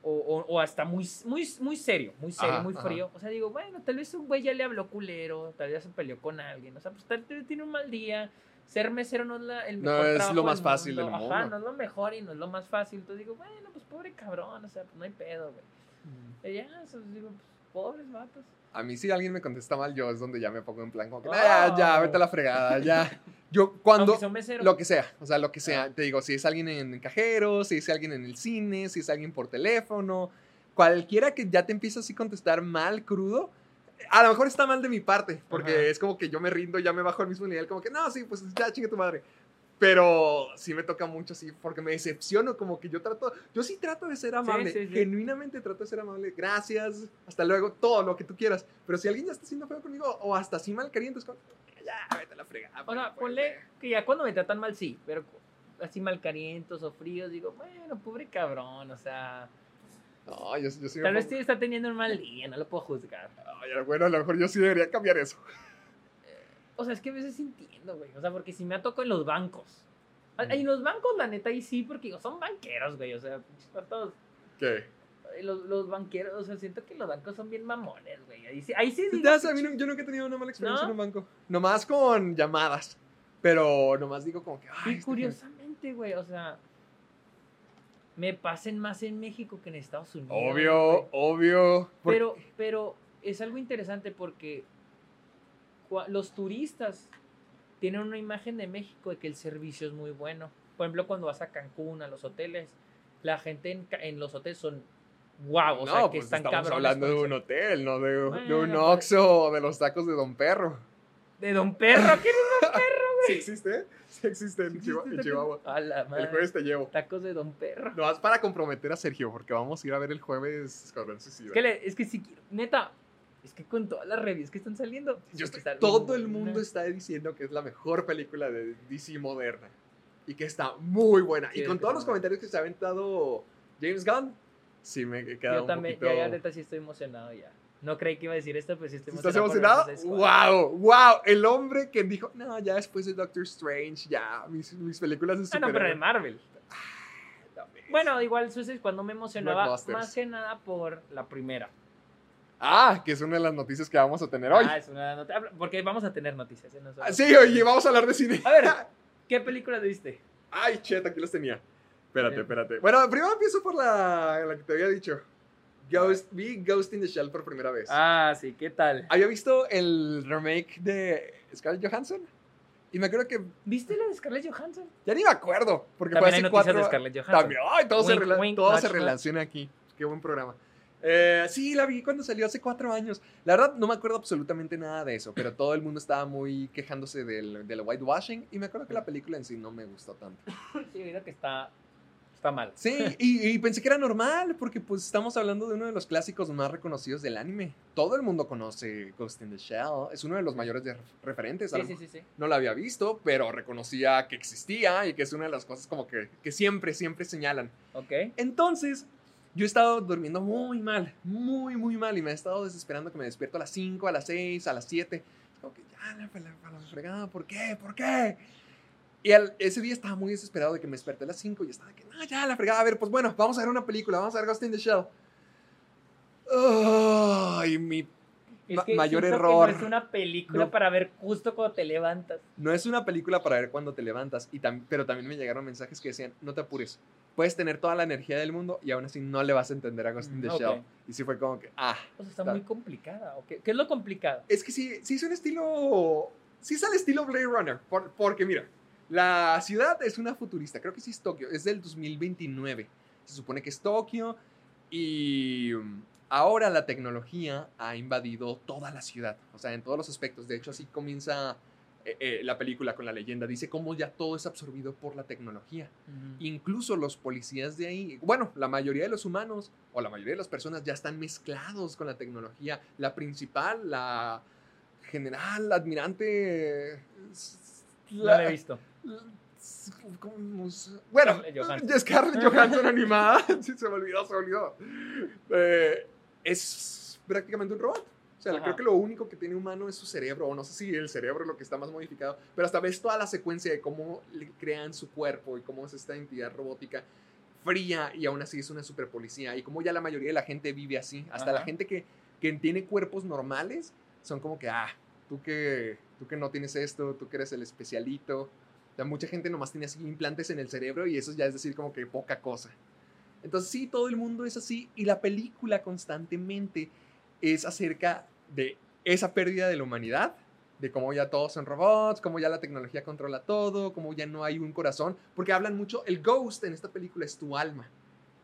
o, o- o hasta muy, muy, muy serio, muy serio, Ajá, muy ajá. frío. O sea, digo, bueno, tal vez un güey ya le habló culero, tal vez se peleó con alguien. O sea, pues tal vez tiene un mal día. Ser mesero no es la- el No mejor es lo más fácil del Ajá, mundo. no es lo mejor y no es lo más fácil. Entonces digo, bueno, pues pobre cabrón, o sea, pues no hay pedo, güey. Y ya, o sea, digo, pues pobres vatos. A mí si alguien me contesta mal, yo es donde ya me pongo en plan como que, Oh. "Ah, ya, ya, vete a la fregada, ya. Yo cuando... Lo que sea, o sea, lo que sea. Ah. Te digo, si es alguien en cajero, si es alguien en el cine, si es alguien por teléfono, cualquiera que ya te empiece así a contestar mal, crudo, a lo mejor está mal de mi parte, porque Ajá. es como que yo me rindo, ya me bajo al mismo nivel, como que no, sí, pues ya chingue tu madre. Pero sí me toca mucho así, porque me decepciono, como que yo trato, yo sí trato de ser amable, sí, sí. genuinamente trato de ser amable, gracias, hasta luego, todo lo que tú quieras. Pero si alguien ya está haciendo feo conmigo, o hasta así mal caliente, es como, ya, vete a la fregada. O sea, pues, ponle que ya cuando me tratan mal, sí, pero así malcarientos o fríos, digo, bueno, pobre cabrón, o sea, No, yo, yo sí tal vez sí está teniendo un mal día, no lo puedo juzgar. Ay, bueno, a lo mejor yo sí debería cambiar eso. O sea, es que a veces entiendo, güey, o sea, porque si me ha tocado en los bancos. Mm. En los bancos, la neta, ahí sí, porque digo, son banqueros, güey, o sea, vatos, ¿Qué? eh, Los, los banqueros, o sea, siento que los bancos son bien mamones, güey. Ahí sí, ahí sí digo, Ya sé, a mí no- yo nunca he tenido una mala experiencia ¿No? en un banco. Nomás con llamadas. Pero nomás digo como que. Ay, Y este curiosamente, güey, o sea, me pasen más en México que en Estados Unidos. Obvio, obvio. Pero, pero es algo interesante porque los turistas tienen una imagen de México de que el servicio es muy bueno. Por ejemplo, cuando vas a Cancún, a los hoteles, la gente en, los hoteles son wow, o no, sea, que pues están estamos hablando de un el hotel, no de, de un pues. Oxxo o de los tacos de Don Perro. De Don Perro, ¿qué ¿Sí existe? Sí existe en, Chihu- en Chihuahua. A la El jueves te llevo. Tacos de Don Perro. Nomás para comprometer a Sergio, porque vamos a ir a ver el jueves Escuadrón Suicida. Es que, le- es que si quiero, neta, es que con todas las reviews que están saliendo, Yo es que estoy- está bien todo el buena. mundo está diciendo que es la mejor película de DC moderna. Y que está muy buena. Sí, y con todos los comentarios que se ha aventado James Gunn, sí me he quedado Yo un también, poquito... ya, ya, neta, sí estoy emocionado ya. No creí que iba a decir esto, pero sí estoy ¿Estás emocionado. ¡Wow! ¡Wow! El hombre que dijo, no, ya después de Doctor Strange, ya, mis, mis películas de Ah, no, pero de superhéroes". Marvel. Bueno, igual Suicide no me emocionaba más que nada por la primera. Ah, que es una de las noticias que vamos a tener hoy. Ah, es una habla- Porque vamos a tener noticias. ¿eh? No Ah, sí, oye, vamos a hablar de cine. A ver, [laughs] ¿qué película viste? Ay, chet, aquí los tenía. Espérate, espérate. Bueno, primero empiezo por la, la que te había dicho. Ghost, vi Ghost in the Shell por primera vez. Ah, sí, ¿qué tal? Había visto el remake de Scarlett Johansson. Y me acuerdo que ¿Viste la de Scarlett Johansson? ya ni me acuerdo. Porque También hay fue hace noticias cuatro de Scarlett Johansson. También, ay, todo, se, Wink, rela- wink, todo se relaciona aquí. Qué buen programa. Eh, sí, la vi cuando salió hace cuatro años. La verdad, no me acuerdo absolutamente nada de eso, pero todo el mundo estaba muy quejándose del, del whitewashing. Y me acuerdo que la película en sí no me gustó tanto. [laughs] Sí, mira que está, está mal. Sí, [laughs] y, y pensé que era normal, porque pues estamos hablando de uno de los clásicos más reconocidos del anime. Todo el mundo conoce Ghost in the Shell, es uno de los mayores de- referentes. Sí, lo sí, sí, sí. No la había visto, pero reconocía que existía y que es una de las cosas como que, que siempre, siempre señalan. Ok. Entonces, yo he estado durmiendo muy mal, muy, muy mal, y me he estado desesperando que me despierto a las 5, a las 6, a las 7. Es como que ya, la, la, la- la fregada, ¿por qué? ¿Por qué? Y ese día estaba muy desesperado de que me desperté a las 5 y estaba de que, no, ya, la fregada, a ver, pues bueno, vamos a ver una película, vamos a ver Ghost in the Shell. Ay, mi... Es Ma- que mayor que error. no es una película No. para ver justo cuando te levantas. No es una película para ver cuando te levantas, y tam- pero también me llegaron mensajes que decían, no te apures, puedes tener toda la energía del mundo y aún así no le vas a entender a Ghost in the Mm. Shell. Y sí fue como que, ah, O sea, está Está- muy complicada. ¿o qué? ¿Qué es lo complicado? Es que sí, sí es un estilo. Sí es al estilo Blade Runner. por- porque mira, la ciudad es una futurista. Creo que sí es Tokio. Es del 2029. Se supone que es Tokio. Y mm, ahora la tecnología ha invadido toda la ciudad. O sea, en todos los aspectos. De hecho, así comienza eh, eh, la película con la leyenda. Dice cómo ya todo es absorbido por la tecnología. Incluso los policías de ahí, bueno, la mayoría de los humanos o la mayoría de las personas ya están mezclados con la tecnología. La principal, la, general, admirante. No la he visto. ¿Cómo se- Bueno, Johansson. Scarlett Johansson animada. [laughs] Sí, se me olvidó, se me olvidó. Eh, es prácticamente un robot. O sea, Ajá. creo que lo único que tiene humano es su cerebro, o no sé si el cerebro es lo que está más modificado, pero hasta ves toda la secuencia de cómo le crean su cuerpo y cómo es esta entidad robótica fría y aún así es una super policía y cómo ya la mayoría de la gente vive así. Hasta la Ajá. gente que, que tiene cuerpos normales son como que, ah, tú que, tú que no tienes esto, tú que eres el especialito. Mucha gente nomás tiene así implantes en el cerebro y eso ya es decir como que poca cosa. Entonces sí, todo el mundo es así y la película constantemente es acerca de esa pérdida de la humanidad, de cómo ya todos son robots, cómo ya la tecnología controla todo, cómo ya no hay un corazón, porque hablan mucho, el ghost en esta película es tu alma.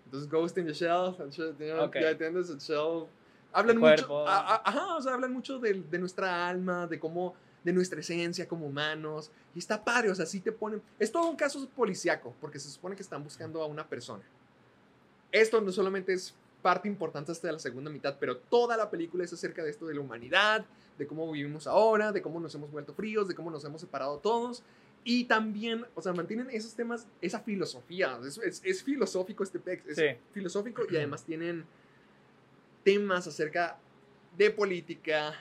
Entonces, ghost in the shell, el [laughs] shell, ya- Ok. ya entiendes, el shell. Hablan El mucho, a- a- ajá, o sea, hablan mucho de, de nuestra alma, de cómo, de nuestra esencia como humanos, y está padre, o sea, sí te ponen, es todo un caso policíaco, porque se supone que están buscando a una persona. Esto no solamente es parte importante hasta la segunda mitad, pero toda la película es acerca de esto de la humanidad, de cómo vivimos ahora, de cómo nos hemos vuelto fríos, de cómo nos hemos separado todos. Y también, o sea, mantienen esos temas, esa filosofía. Es, es- es filosófico este pex, es Sí. filosófico y además tienen temas acerca de política,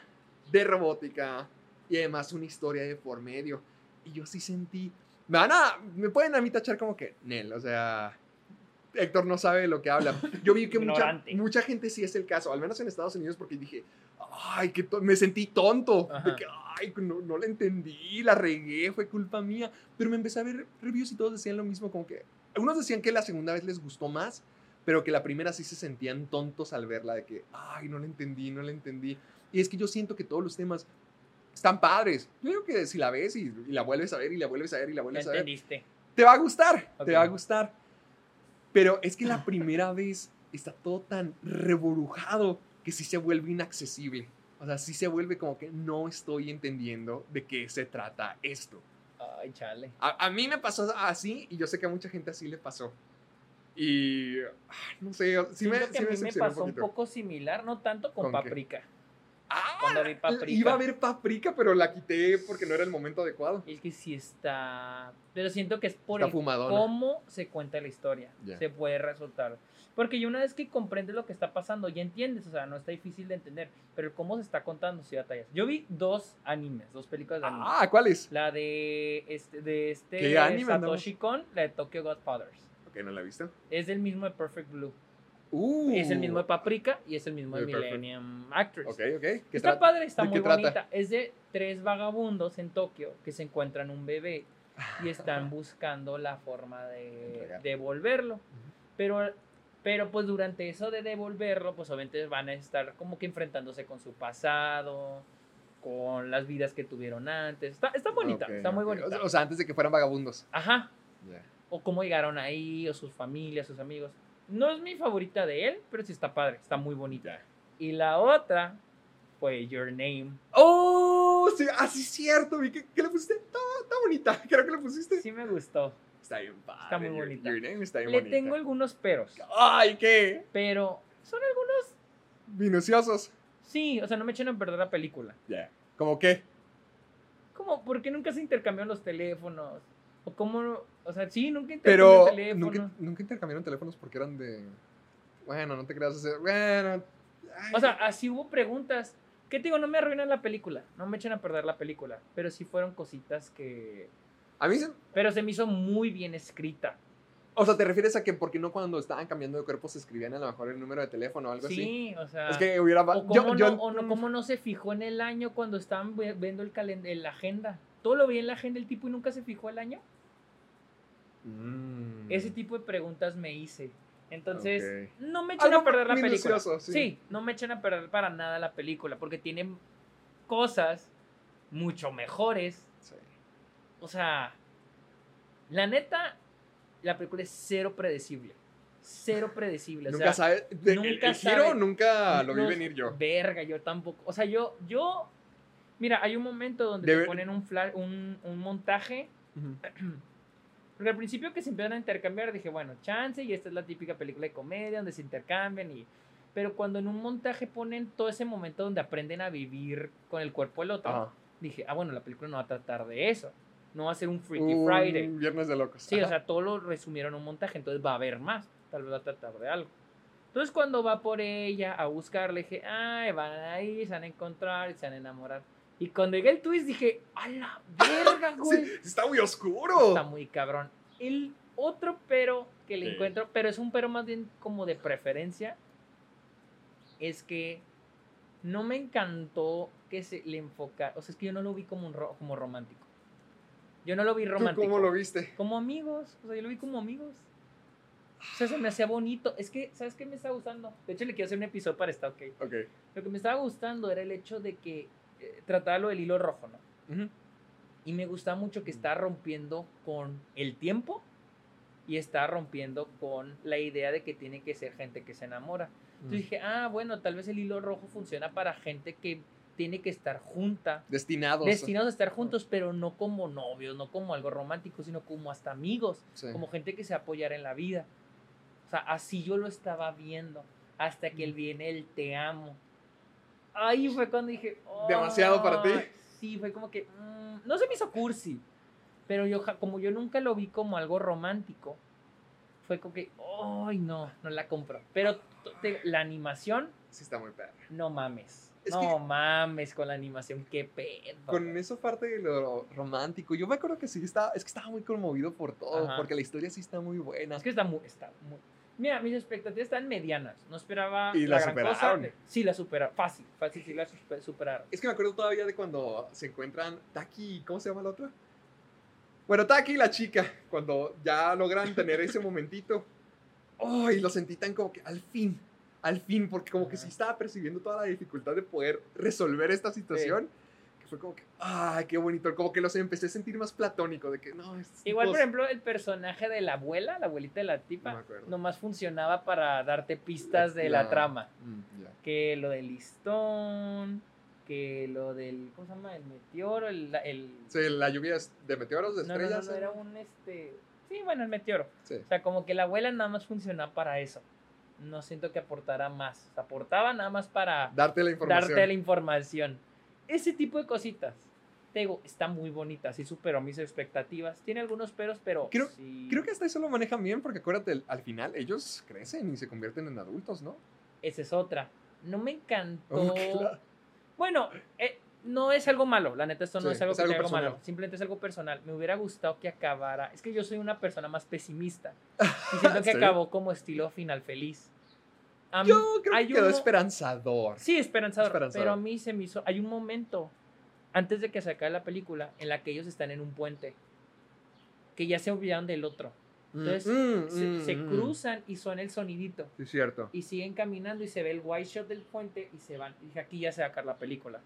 de robótica y además una historia de por medio. Y yo sí sentí, me van a, me pueden a mí tachar como que, Nel, o sea, Héctor no sabe de lo que habla. Yo vi que [laughs] mucha, mucha gente sí es el caso, al menos en Estados Unidos, porque dije, ay, que me sentí tonto, que, ay, no, no la entendí, la regué, fue culpa mía. Pero me empecé a ver reviews y todos decían lo mismo, como que, algunos decían que la segunda vez les gustó más, pero que la primera sí se sentían tontos al verla, de que, ay, no la entendí, no la entendí. Y es que yo siento que todos los temas están padres. Yo digo que si la ves y, y la vuelves a ver y la vuelves a ver y la vuelves a ver, te va a gustar, Ok. te va a gustar. Pero es que la [laughs] primera vez está todo tan reborujado que sí se vuelve inaccesible. O sea, sí se vuelve como que no estoy entendiendo de qué se trata esto. Ay, chale. A, a mí me pasó así y yo sé que a mucha gente así le pasó. Y no sé, sí me, Siento que sí a mí me decepcionó pasó un poquito. poco similar, no tanto con, ¿Con qué? Ah, Cuando vi Paprika. Iba a ver paprika, pero la quité porque no era el momento adecuado. Es que sí está. Pero siento que es por el cómo se cuenta la historia. Ya. Se puede resultar. Porque ya una vez que comprendes lo que está pasando, ya entiendes. O sea, no está difícil de entender. Pero el cómo se está contando, sí batallas. Yo vi dos animes, dos películas de anime. Ah, ¿cuál es? La de este, de este ¿Qué anime Satoshi Kon, la de Tokyo Godfathers. Ok, no la he visto. Es el mismo de Perfect Blue. Uh, Es el mismo de Paprika y es el mismo de Perfect. Millennium Actress. Ok, ok. ¿Qué Está padre, está ¿De muy trata? bonita. Es de tres vagabundos en Tokio que se encuentran un bebé y están [laughs] buscando la forma de devolverlo. Pero, pero pues durante eso de devolverlo, pues obviamente van a estar como que enfrentándose con su pasado, con las vidas que tuvieron antes. Está, está bonita, está muy bonita. O sea, antes de que fueran vagabundos. Ajá. O cómo llegaron ahí, o sus familias, sus amigos. No es mi favorita de él, pero sí está padre, está muy bonita. Y la otra fue Your Name. ¡Oh! Sí, ah, sí, es cierto. Vi que, que le pusiste. Está, está bonita. [laughs] Creo que le pusiste. Sí me gustó. Está bien padre. Está muy Your- bonita. Your name está bien Le bonita. tengo algunos peros, ¡Ay, qué! pero son algunos. Minuciosos. Sí, o sea, no me echen a perder la película. Ya. ¿Cómo qué? Como, ¿por qué nunca se intercambiaron los teléfonos? O cómo, o sea, sí, nunca Pero intercambiaron teléfonos. nunca, nunca intercambiaron teléfonos porque eran de. Bueno, no te creas hacer. Bueno. ay, O sea, así hubo preguntas. ¿Qué te digo? No me arruinan la película. No me echen a perder la película. Pero sí fueron cositas que. a mí se. Pero se me hizo muy bien escrita. O sea, ¿te refieres a que porque no cuando estaban cambiando de cuerpo se escribían a lo mejor el número de teléfono o algo así? Sí, o sea. Es que hubiera. o cómo, yo, yo- no, o no- cómo no se fijó en el año cuando estaban viendo el la agenda. Todo lo veía en la agenda el tipo y nunca se fijó el año. Mm. Ese tipo de preguntas me hice. Entonces, no me echen a perder la película. Sí. sí. no me echen a perder para nada la película, porque tienen cosas mucho mejores. Sí. O sea, la neta, la película es cero predecible. Cero predecible. o Nunca sea, sabe. de- el- nunca el, giro sabe. nunca lo vi venir yo. Verga, yo tampoco. O sea, yo, yo. Mira, hay un momento donde Debe- te ponen un, flash, un, un montaje. [clears throat] Porque al principio que se empiezan a intercambiar, dije, bueno, chance, y esta es la típica película de comedia donde se intercambian y Pero cuando en un montaje ponen todo ese momento donde aprenden a vivir con el cuerpo del otro, Ajá. dije, ah, bueno, la película no va a tratar de eso. No va a ser un Freaky Un Friday. Viernes de locos. Sí, o Ajá. sea, todo lo resumieron en un montaje, entonces va a haber más. Tal vez va a tratar de algo. Entonces, cuando va por ella a buscar, le dije, ay, van a ir, se van a encontrar se van a enamorar. Y cuando llegué el twist, dije, a la verga, [laughs] güey. Sí, está muy oscuro. Está muy cabrón. El otro pero que le Sí. encuentro, pero es un pero más bien como de preferencia, es que no me encantó que se le enfoca, o sea, es que yo no lo vi como, un ro- como romántico. Yo no lo vi ¿Tú romántico. cómo lo viste? Como amigos, o sea, yo lo vi como amigos. O sea, se me hacía bonito. Es que, ¿sabes qué me está gustando? De hecho, le quiero hacer un episodio para esta, ok. Ok. Lo que me estaba gustando era el hecho de que eh, trataba lo del hilo rojo, ¿no? Y me gustaba mucho que está rompiendo con el tiempo y está rompiendo con la idea de que tiene que ser gente que se enamora. Entonces dije, ah, bueno, tal vez el hilo rojo funciona para gente que tiene que estar junta, Destinados. destinados a estar juntos, pero no como novios, no como algo romántico, sino como hasta amigos, Sí. como gente que se apoyara en la vida. O sea, así yo lo estaba viendo, hasta que él viene el te amo. Ahí fue cuando dije, ¿Demasiado para ti? Sí, fue como que, mm, no se me hizo cursi, pero yo, como yo nunca lo vi como algo romántico, fue como que, ay, no, no la compro. Pero te- la animación, Sí, está muy perra. no mames. Es no mames con la animación, qué pedo. Con eso parte de lo romántico. Yo me acuerdo que sí estaba, es que estaba muy conmovido por todo, Ajá. porque la historia sí está muy buena. Es que está muy, está muy. Mira, mis expectativas están medianas. No esperaba Y la gran cosa. superaron. Sí, la superaron. Fácil, fácil, sí la super- superaron. Es que me acuerdo todavía de cuando se encuentran Taki, ¿cómo se llama la otra? Bueno, Taki y la chica, cuando ya logran tener ese [laughs] momentito. ¡Ay! lo sentí tan como que al fin, al fin, porque como que sí estaba percibiendo toda la dificultad de poder resolver esta situación. Que fue como que, ¡ay, qué bonito! Como que los empecé a sentir más platónico, de que no, estos Igual, por ejemplo, el personaje de la abuela, la abuelita de la No tipa, me acuerdo. nomás funcionaba para darte pistas de la trama. Mm. Que lo del listón, que lo del. ¿Cómo se llama? El meteoro, el. el Sí, la lluvia es de meteoros, de no, no, no, estrellas. no, era un este. Sí, bueno, el meteoro. Sí. O sea, como que la abuela nada más funcionaba para eso. No siento que aportara más. Aportaba nada más para Darte la información. darte la información. Ese tipo de cositas. Te digo, está muy bonita, sí superó mis expectativas. Tiene algunos peros, pero Creo- sí, Creo que hasta eso lo manejan bien, porque acuérdate, al final ellos crecen y se convierten en adultos, ¿no? esa es otra. No me encantó. Oh, claro. Bueno, eh, no es algo malo, la neta, esto no Sí, es algo, es que algo algo malo. personal. Simplemente es algo personal. Me hubiera gustado que acabara. Es que yo soy una persona más pesimista. [laughs] Y siento que Sí. acabó como estilo final feliz. A mí- Yo creo hay que quedó uno- esperanzador. Sí, esperanzador, Esperanzador. Pero a mí se me hizo. Hay un momento antes de que se acabe la película en la que ellos están en un puente. Que ya se olvidaron del otro. Entonces Mm, se, mm, se mm. cruzan y suena el sonidito. Sí, cierto. Y siguen caminando y se ve el white shot del puente y se van. Y dije, aquí ya se va a acabar la película.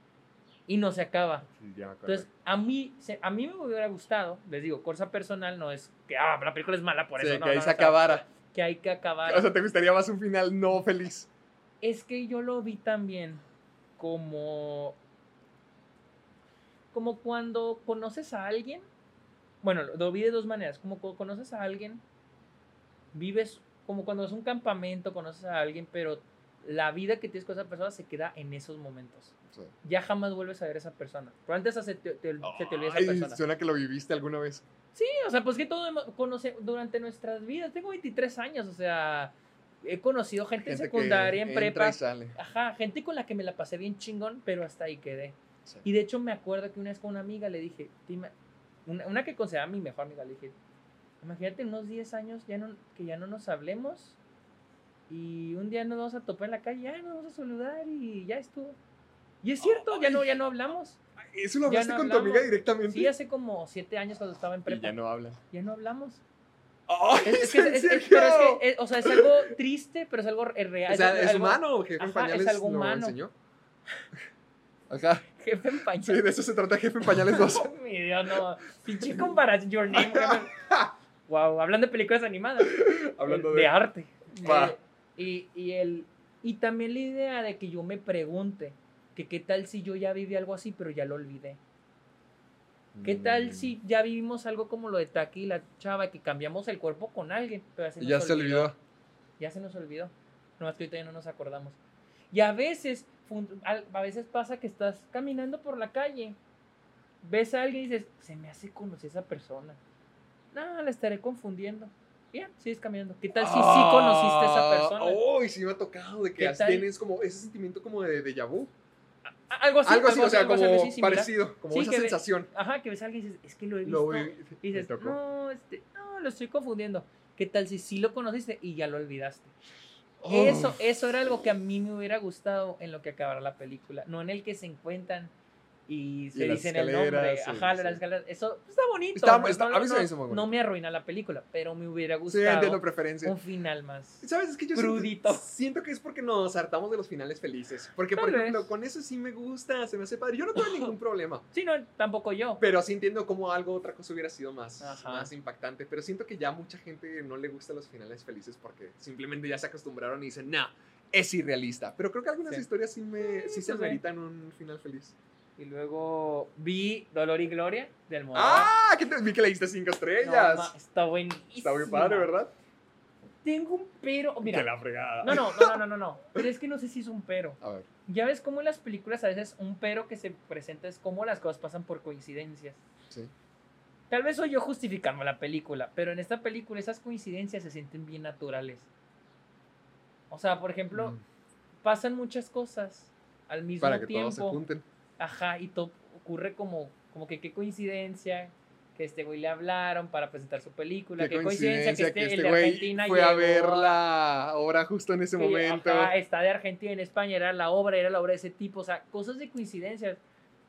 Y no se acaba. Sí, ya. Entonces, a mí, se- a mí me hubiera gustado, les digo, cosa personal no es que ah, la película es mala por Sí, eso. no, que ahí no, se acabara. Que hay que acabar. O sea, ¿te gustaría más un final no feliz? Es que yo lo vi también como. Como cuando conoces a alguien. Bueno, lo vi de dos maneras. Como cuando conoces a alguien, vives como cuando es un campamento, conoces a alguien, pero la vida que tienes con esa persona se queda en esos momentos. Sí. Ya jamás vuelves a ver a esa persona. Pero antes se te, te- se te olvida esa Ay, persona. suena que lo viviste alguna vez. Sí, o sea, pues que todo conoce durante nuestras vidas. Tengo 23 años, o sea, he conocido gente, en Gente secundaria, en prepa. Ajá, gente con la que me la pasé bien chingón, pero hasta ahí quedé. Sí. Y de hecho me acuerdo que una vez con una amiga le dije, "Te ima- una, una que consideraba mi mejor amiga, le dije, imagínate unos 10 años ya no, que ya no nos hablemos y un día nos vamos a topar en la calle, ya nos vamos a saludar y ya estuvo. Y es cierto, ya no, ya no hablamos. ¿Eso lo hablaste no con tu amiga hablamos. directamente? Sí, hace como 7 años cuando estaba en y prepa. ya no hablan. Ya no hablamos. ¡Ay, Es, es que, es- es- pero es que, es- o sea, es algo triste, pero es algo re- real. O sea, es algo- humano, jefe en Ajá, es pañales algo lo humano. enseñó. [laughs] Ajá, Jefe en pañal. sí, de eso se trata Jefe en Pañales 2. [laughs] Oh, mi Dios, no. Pinche comparación. Your name. wow, [laughs] hablando de películas animadas. Hablando de, de... arte. Va. Eh, y, y, el, y también la idea de que yo me pregunte que qué tal si yo ya viví algo así, pero ya lo olvidé. ¿Qué Mm. tal si ya vivimos algo como lo de Taki y la chava, que cambiamos el cuerpo con alguien? Pero ya se Y nos ya se olvidó. Ya se nos olvidó. Nomás que ahorita ya no nos acordamos. Y a veces, a veces pasa que estás caminando por la calle, ves a alguien y dices, se me hace conocer a esa persona. No, la estaré confundiendo. Bien, sigues caminando. ¿Qué tal si sí conociste a esa persona? Oh, y sí me ha tocado de que tienes como ese sentimiento como de déjà vu. Algo así. algo así, o sea, algo como similar. parecido, como Sí, esa ve- sensación. Ajá, que ves a alguien y dices, es que lo he visto. Lo vi- y dices, no, este, no, lo estoy confundiendo. ¿Qué tal si sí lo conociste y ya lo olvidaste? Oh. Eso, eso era algo que a mí me hubiera gustado en lo que acabara la película, no en el que se encuentran y se las dicen el nombre. sí, Ajá, sí. las escaleras. Eso está bonito. Está- no- está- no- a mí se me hizo muy bonito. No me arruina la película, pero me hubiera gustado preferencia. un final más. ¿Sabes? Es que yo Crudito. Siento, siento que es porque nos hartamos de los finales felices. Porque, por ejemplo, vez. con eso sí me gusta, se me hace padre. Yo no tengo ningún problema. Sí, no, tampoco yo. Pero sí entiendo cómo algo, otra cosa hubiera sido más, Ajá. más impactante. Pero siento que ya mucha gente no le gusta los finales felices porque simplemente ya se acostumbraron y dicen, nah, es irrealista. Pero creo que algunas historias sí, me, sí se pues, meritan un final feliz. Y luego vi Dolor y Gloria del Modo. ¡Ah! Que te, vi que le diste cinco estrellas. está buenísimo. Está muy padre, ¿verdad? Tengo un pero. Mira, que la fregada. no, no, no, no, no, no, no. Pero es que no sé si es un pero. A ver. Ya ves cómo en las películas a veces un pero que se presenta es cómo las cosas pasan por coincidencias. Sí. Tal vez soy yo justificando la película, pero en esta película esas coincidencias se sienten bien naturales. O sea, por ejemplo, Mm. pasan muchas cosas al mismo Para que tiempo. todos se junten. Ajá, y todo ocurre como, como que qué coincidencia que este güey le hablaron para presentar su película. Qué, coincidencia, que este, el de güey Argentina fue a ver la obra justo en ese que, momento. ajá, está de Argentina en España, era la obra, era la obra de ese tipo. O sea, cosas de coincidencias,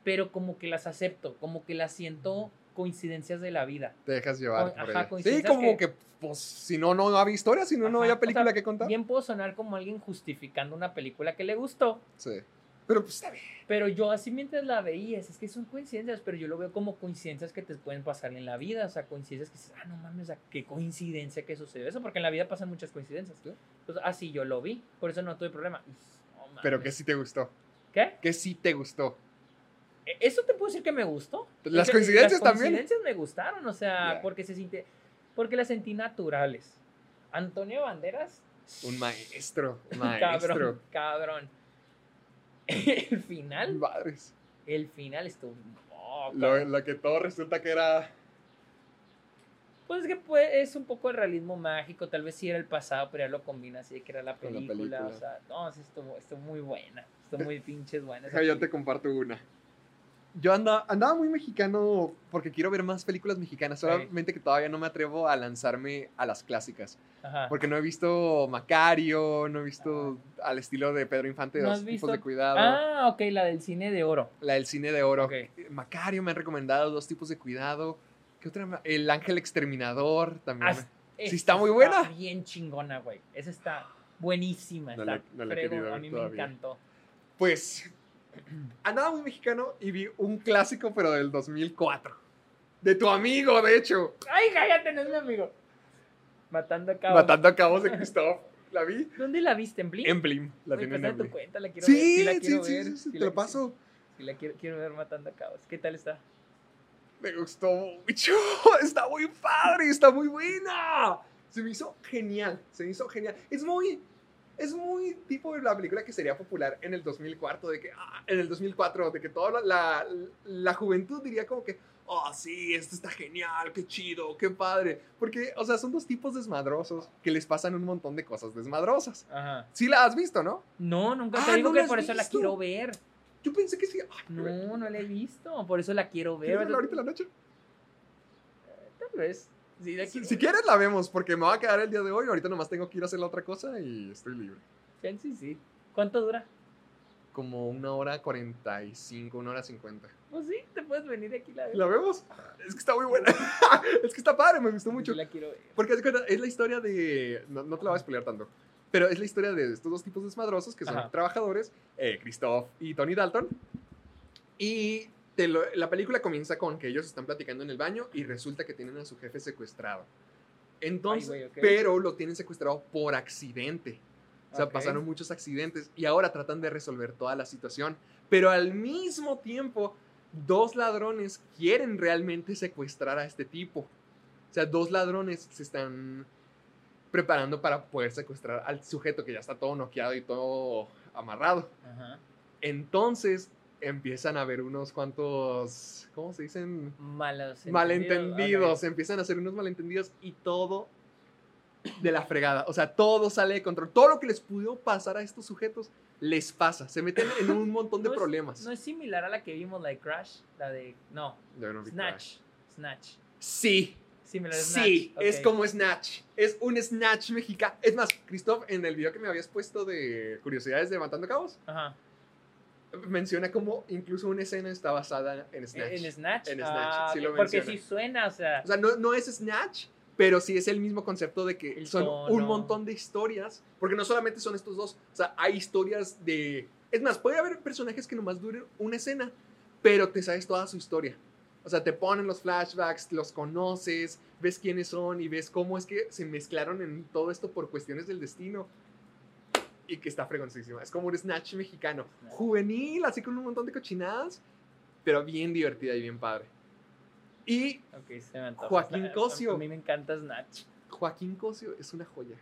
pero como que las acepto, como que las siento coincidencias de la vida. Te dejas llevar. Con- por ajá, ella. sí, como que- que, pues, si no, no había historia, si no, no Ajá, había o película sea, que contar. Bien puedo sonar como alguien justificando una película que le gustó, Sí. Pero pues está bien. Pero yo así mientras la veías, es que son coincidencias, pero yo lo veo como coincidencias que te pueden pasar en la vida, o sea, coincidencias que dices, ah, no mames, o sea, qué coincidencia que sucedió eso, porque en la vida pasan muchas coincidencias. Sí. Entonces, así yo lo vi, por eso no tuve problema. Pero que sí te gustó. ¿Qué? Que sí te gustó. ¿E- ¿Eso te puedo decir que me gustó? Las Es que coincidencias las también. coincidencias me gustaron, o sea, porque se siente, porque las sentí naturales. Antonio Banderas, Un maestro. [laughs] un Maestro. cabrón, cabrón. [laughs] El final, Madres. el final estuvo... oh, Lo, que todo resulta que era. Pues es que es un poco el realismo mágico, tal vez sí era el pasado, pero ya lo combina así de que era la película, o sea, no, sí estuvo, estuvo muy buena, estuvo muy pinches buena. esa yo te comparto una. Yo anda, andaba muy mexicano porque quiero ver más películas mexicanas. Solamente que todavía no me atrevo a lanzarme a las clásicas. Ajá. Porque no he visto Macario, no he visto al estilo de Pedro Infante, ¿No dos has tipos visto? de cuidado. Ah, ok, la del cine de oro. La del cine de oro. Ok. Macario me han recomendado dos tipos de cuidado. ¿Qué otra? El ángel exterminador también. Ah, me- esa está muy buena. bien chingona, güey. Esa está buenísima. No está la- no fregón, querido a mí me todavía. encantó. Pues andaba muy mexicano y vi un clásico, pero del 2004. De tu amigo, de hecho. Ay, cállate, no es mi amigo. Matando a cabo. Matando a cabos de Christoph. ¿La vi? ¿Dónde la viste? ¿En Blim? En Blim. La Oye, tienen en tu Blim. cuenta, la quiero ver. Sí, la sí, sí, ver. sí, sí, sí te la- lo paso. Sí, la quiero, quiero ver Matando a Cabos. ¿Qué tal está? Me gustó mucho. [laughs] Está muy padre, está muy buena. Se me hizo genial, se me hizo genial. Es muy, es muy tipo de la película que sería popular en el 2004, de que, ah, en el 2004, de que toda la, la, la juventud diría como que, oh, sí, esto está genial, qué chido, qué padre. Porque, o sea, son dos tipos desmadrosos que les pasan un montón de cosas desmadrosas. Ajá. Sí la has visto, ¿no? No, nunca Ah, te digo ¿no que por eso la quiero ver. Yo pensé que sí. Ay, No, no la he visto. Por eso la quiero ver. ¿Quieres verla ahorita la noche? Tal vez. Sí, Si, quieres la vemos, porque me va a quedar el día de hoy. Ahorita nomás tengo que ir a hacer la otra cosa y estoy libre. Sí, sí. ¿Cuánto dura? Como una hora cuarenta y cinco, una hora cincuenta. Pues sí, te puedes venir aquí la ¿La vemos? Es que está muy buena. [laughs] es que está padre, me gustó mucho. Sí, la quiero ver. Porque es la historia de. No, no te la voy a spoilear tanto. Pero es la historia de estos dos tipos desmadrosos que son Ajá. trabajadores, eh, Christoph y Tony Dalton. Y te lo- la película comienza con que ellos están platicando en el baño y resulta que tienen a su jefe secuestrado. Entonces, pero lo tienen secuestrado por accidente. O sea, pasaron muchos accidentes y ahora tratan de resolver toda la situación. Pero al mismo tiempo, dos ladrones quieren realmente secuestrar a este tipo. O sea, dos ladrones se están preparando para poder secuestrar al sujeto que ya está todo noqueado y todo amarrado. Ajá. Entonces empiezan a haber unos cuantos, ¿cómo se dicen? Malos. Malentendidos. ok. Empiezan a hacer unos malentendidos y todo de la fregada. O sea, todo sale de control. Todo lo que les pudo pasar a estos sujetos les pasa. Se meten en un montón de No es- problemas. No es similar a la que vimos, la de Crash, la de. No, Snatch. Crash. Snatch. Sí, Similar a sí, Snatch. es como Snatch. Es un Snatch mexicano. Es más, Christoph, en el video que me habías puesto de curiosidades de Matando Cabos, Ajá. Menciona cómo incluso una escena está basada en Snatch. En Snatch. En Snatch, Ah, sí lo Porque menciona. sí suena, o sea. O sea, no, no es Snatch, pero sí es el mismo concepto de que son tono. un montón de historias. Porque no solamente son estos dos. O sea, hay historias de. Es más, puede haber personajes que nomás duren una escena, pero te sabes toda su historia. O sea, te ponen los flashbacks, los conoces, ves quiénes son y ves cómo es que se mezclaron en todo esto por cuestiones del destino. Y que está fregoncísima. Es como un Snatch mexicano. Juvenil, así con un montón de cochinadas, pero bien divertida y bien padre. Y se me. Joaquín Cosio. A mí me encanta Snatch. Joaquín Cosio es una joya.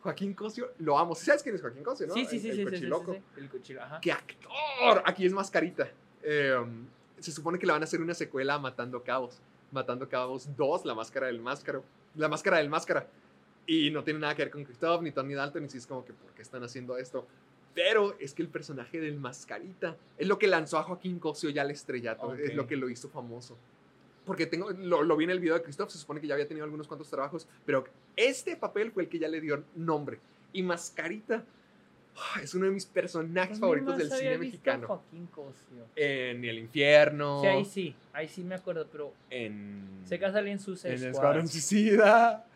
Joaquín Cosio, lo amo. ¿Sí ¿Sabes quién es Joaquín Cosio, no? Sí, sí, El- sí, el sí, sí, sí, sí. El cochilo, ajá. ¡Qué actor! Aquí es Mascarita. Eh, se supone que le van a hacer una secuela a Matando Cabos. Matando Cabos 2, La Máscara del Máscaro. La Máscara del Máscara. Y no tiene nada que ver con Christoph ni Tony Dalton. Y sí es como que, ¿por qué están haciendo esto? Pero es que el personaje del Mascarita es lo que lanzó a Joaquín Cosio ya al estrellato. Ok. Es lo que lo hizo famoso. Porque tengo, lo, lo vi en el video de Christoph, se supone que ya había tenido algunos cuantos trabajos, pero este papel fue el que ya le dio nombre. Y Mascarita ah, es uno de mis personajes ¿Dónde favoritos del cine mexicano. Joaquín Cosio. En El Infierno. Sí, ahí sí, ahí sí me acuerdo, pero En. sé que salía en sus En. Escuadrón Suicida.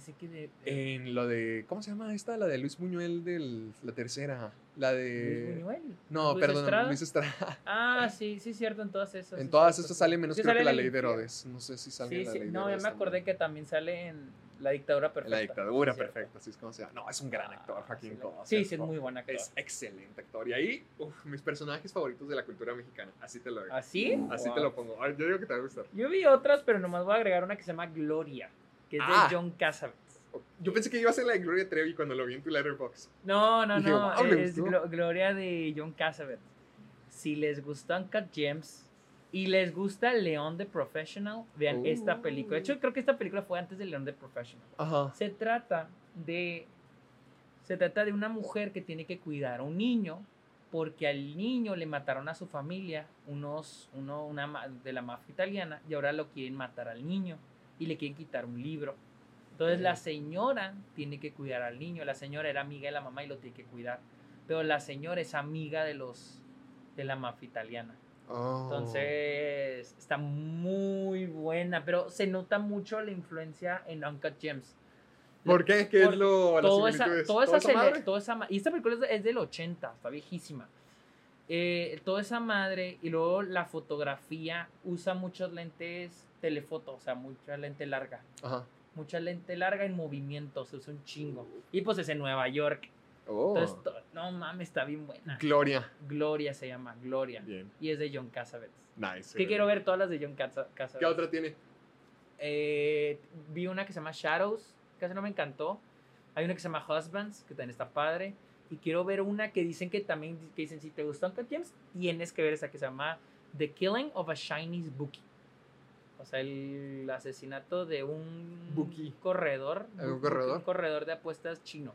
Es que sé que de... En lo de. ¿Cómo se llama esta? La de Luis Buñuel de la tercera. La Luis de. Buñuel. No, Luis perdón, Estrada. Luis Estrada. Ah, sí, sí, cierto, en todas esas. En sí, todas cierto, sí. sale menos Sí creo que la ley de. Herodes. No sé si sale Sí, en la ley de no, ya Herodes me acordé también. que también sale en La Dictadura Perfecta. La dictadura perfecta, así es como se llama. No, es un gran actor, Ah, Joaquín sí. Sí, sí, es muy buen actor. Es excelente actor. Y ahí, uf, mis personajes favoritos de la cultura mexicana. Así te lo digo. ¿Así? Así Wow. te lo pongo. Ay, Yo digo que te va a gustar. Yo vi otras, pero nomás voy a agregar una que se llama Gloria, que es Ah. de John Cassavetes. Yo pensé que iba a ser la de Gloria Trevi cuando lo vi en tu letterbox. No, no, Dije, no, "Wow, es gustó". Glo- Gloria de John Cassavetes. Si les gustan Cut Gems y les gusta León de Professional, vean esta película. De hecho, creo que esta película fue antes de León de Professional. Ajá. Se trata de se trata de una mujer que tiene que cuidar a un niño porque al niño le mataron a su familia unos uno una de la mafia italiana y ahora lo quieren matar al niño y le quieren quitar un libro. Entonces la Ok. señora tiene que cuidar al niño, la señora era amiga de la mamá y lo tiene que cuidar, pero la señora es amiga de los de la mafia italiana. Oh. Entonces está muy buena, pero se nota mucho la influencia en Uncut Gems. ¿Por qué? ¿Qué Por es lo Toda esa, toda esa, esa madre? toda esa y esta película es, es del 80, está viejísima. Eh, toda esa madre y luego la fotografía usa muchos lentes telefoto, o sea, mucha lente larga. Ajá. Mucha lente larga en movimiento, se usa un chingo. Y pues es en Nueva York. Oh. Entonces, to- no mames, está bien buena. Gloria. Gloria se llama, Gloria. Bien. Y es de John Cassavetes. Nice. Que quiero ver todas las de John Casa- ¿Qué Cassavetes. otra tiene? Eh, vi una que se llama Shadows, casi no me encantó. Hay una que se llama Husbands, que también está padre. Y quiero ver una que dicen que también, que dicen, si te gustan Uncut Gems, tienes que ver esa que se llama The Killing of a Chinese Bookie. O sea, el asesinato de un corredor. ¿Un corredor? Un corredor de apuestas chino.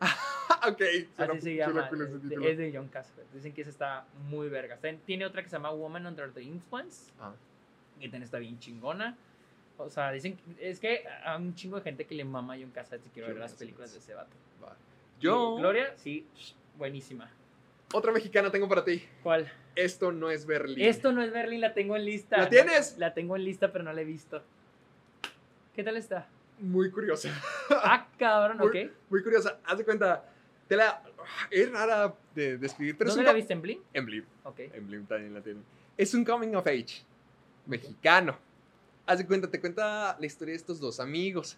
[laughs] ok. Así se llama. Es de, título. es de John Cassavetes. Dicen que esa está muy verga. Tiene otra que se llama Woman Under the Influence. Ah. Que también está bien chingona. O sea, dicen que- es que a un chingo de gente que le mama a John Cassavetes y quiero ver las películas de ese vato. Va. Yo. Gloria, sí, buenísima. Otra mexicana tengo para ti. ¿Cuál? Esto no es Berlín. Esto no es Berlin, la tengo en lista. ¿La tienes? La tengo en lista, pero no la he visto. ¿Qué tal está? Muy curiosa. Ah, cabrón, Muy- ok. Muy curiosa. Haz de cuenta. Te la. Es rara de describir, pero ¿Dónde la viste? ¿En Blim? En Blim. Ok. En Blim también la tiene. Es un coming of age. Mexicano. Haz de cuenta, te cuenta la historia de estos dos amigos.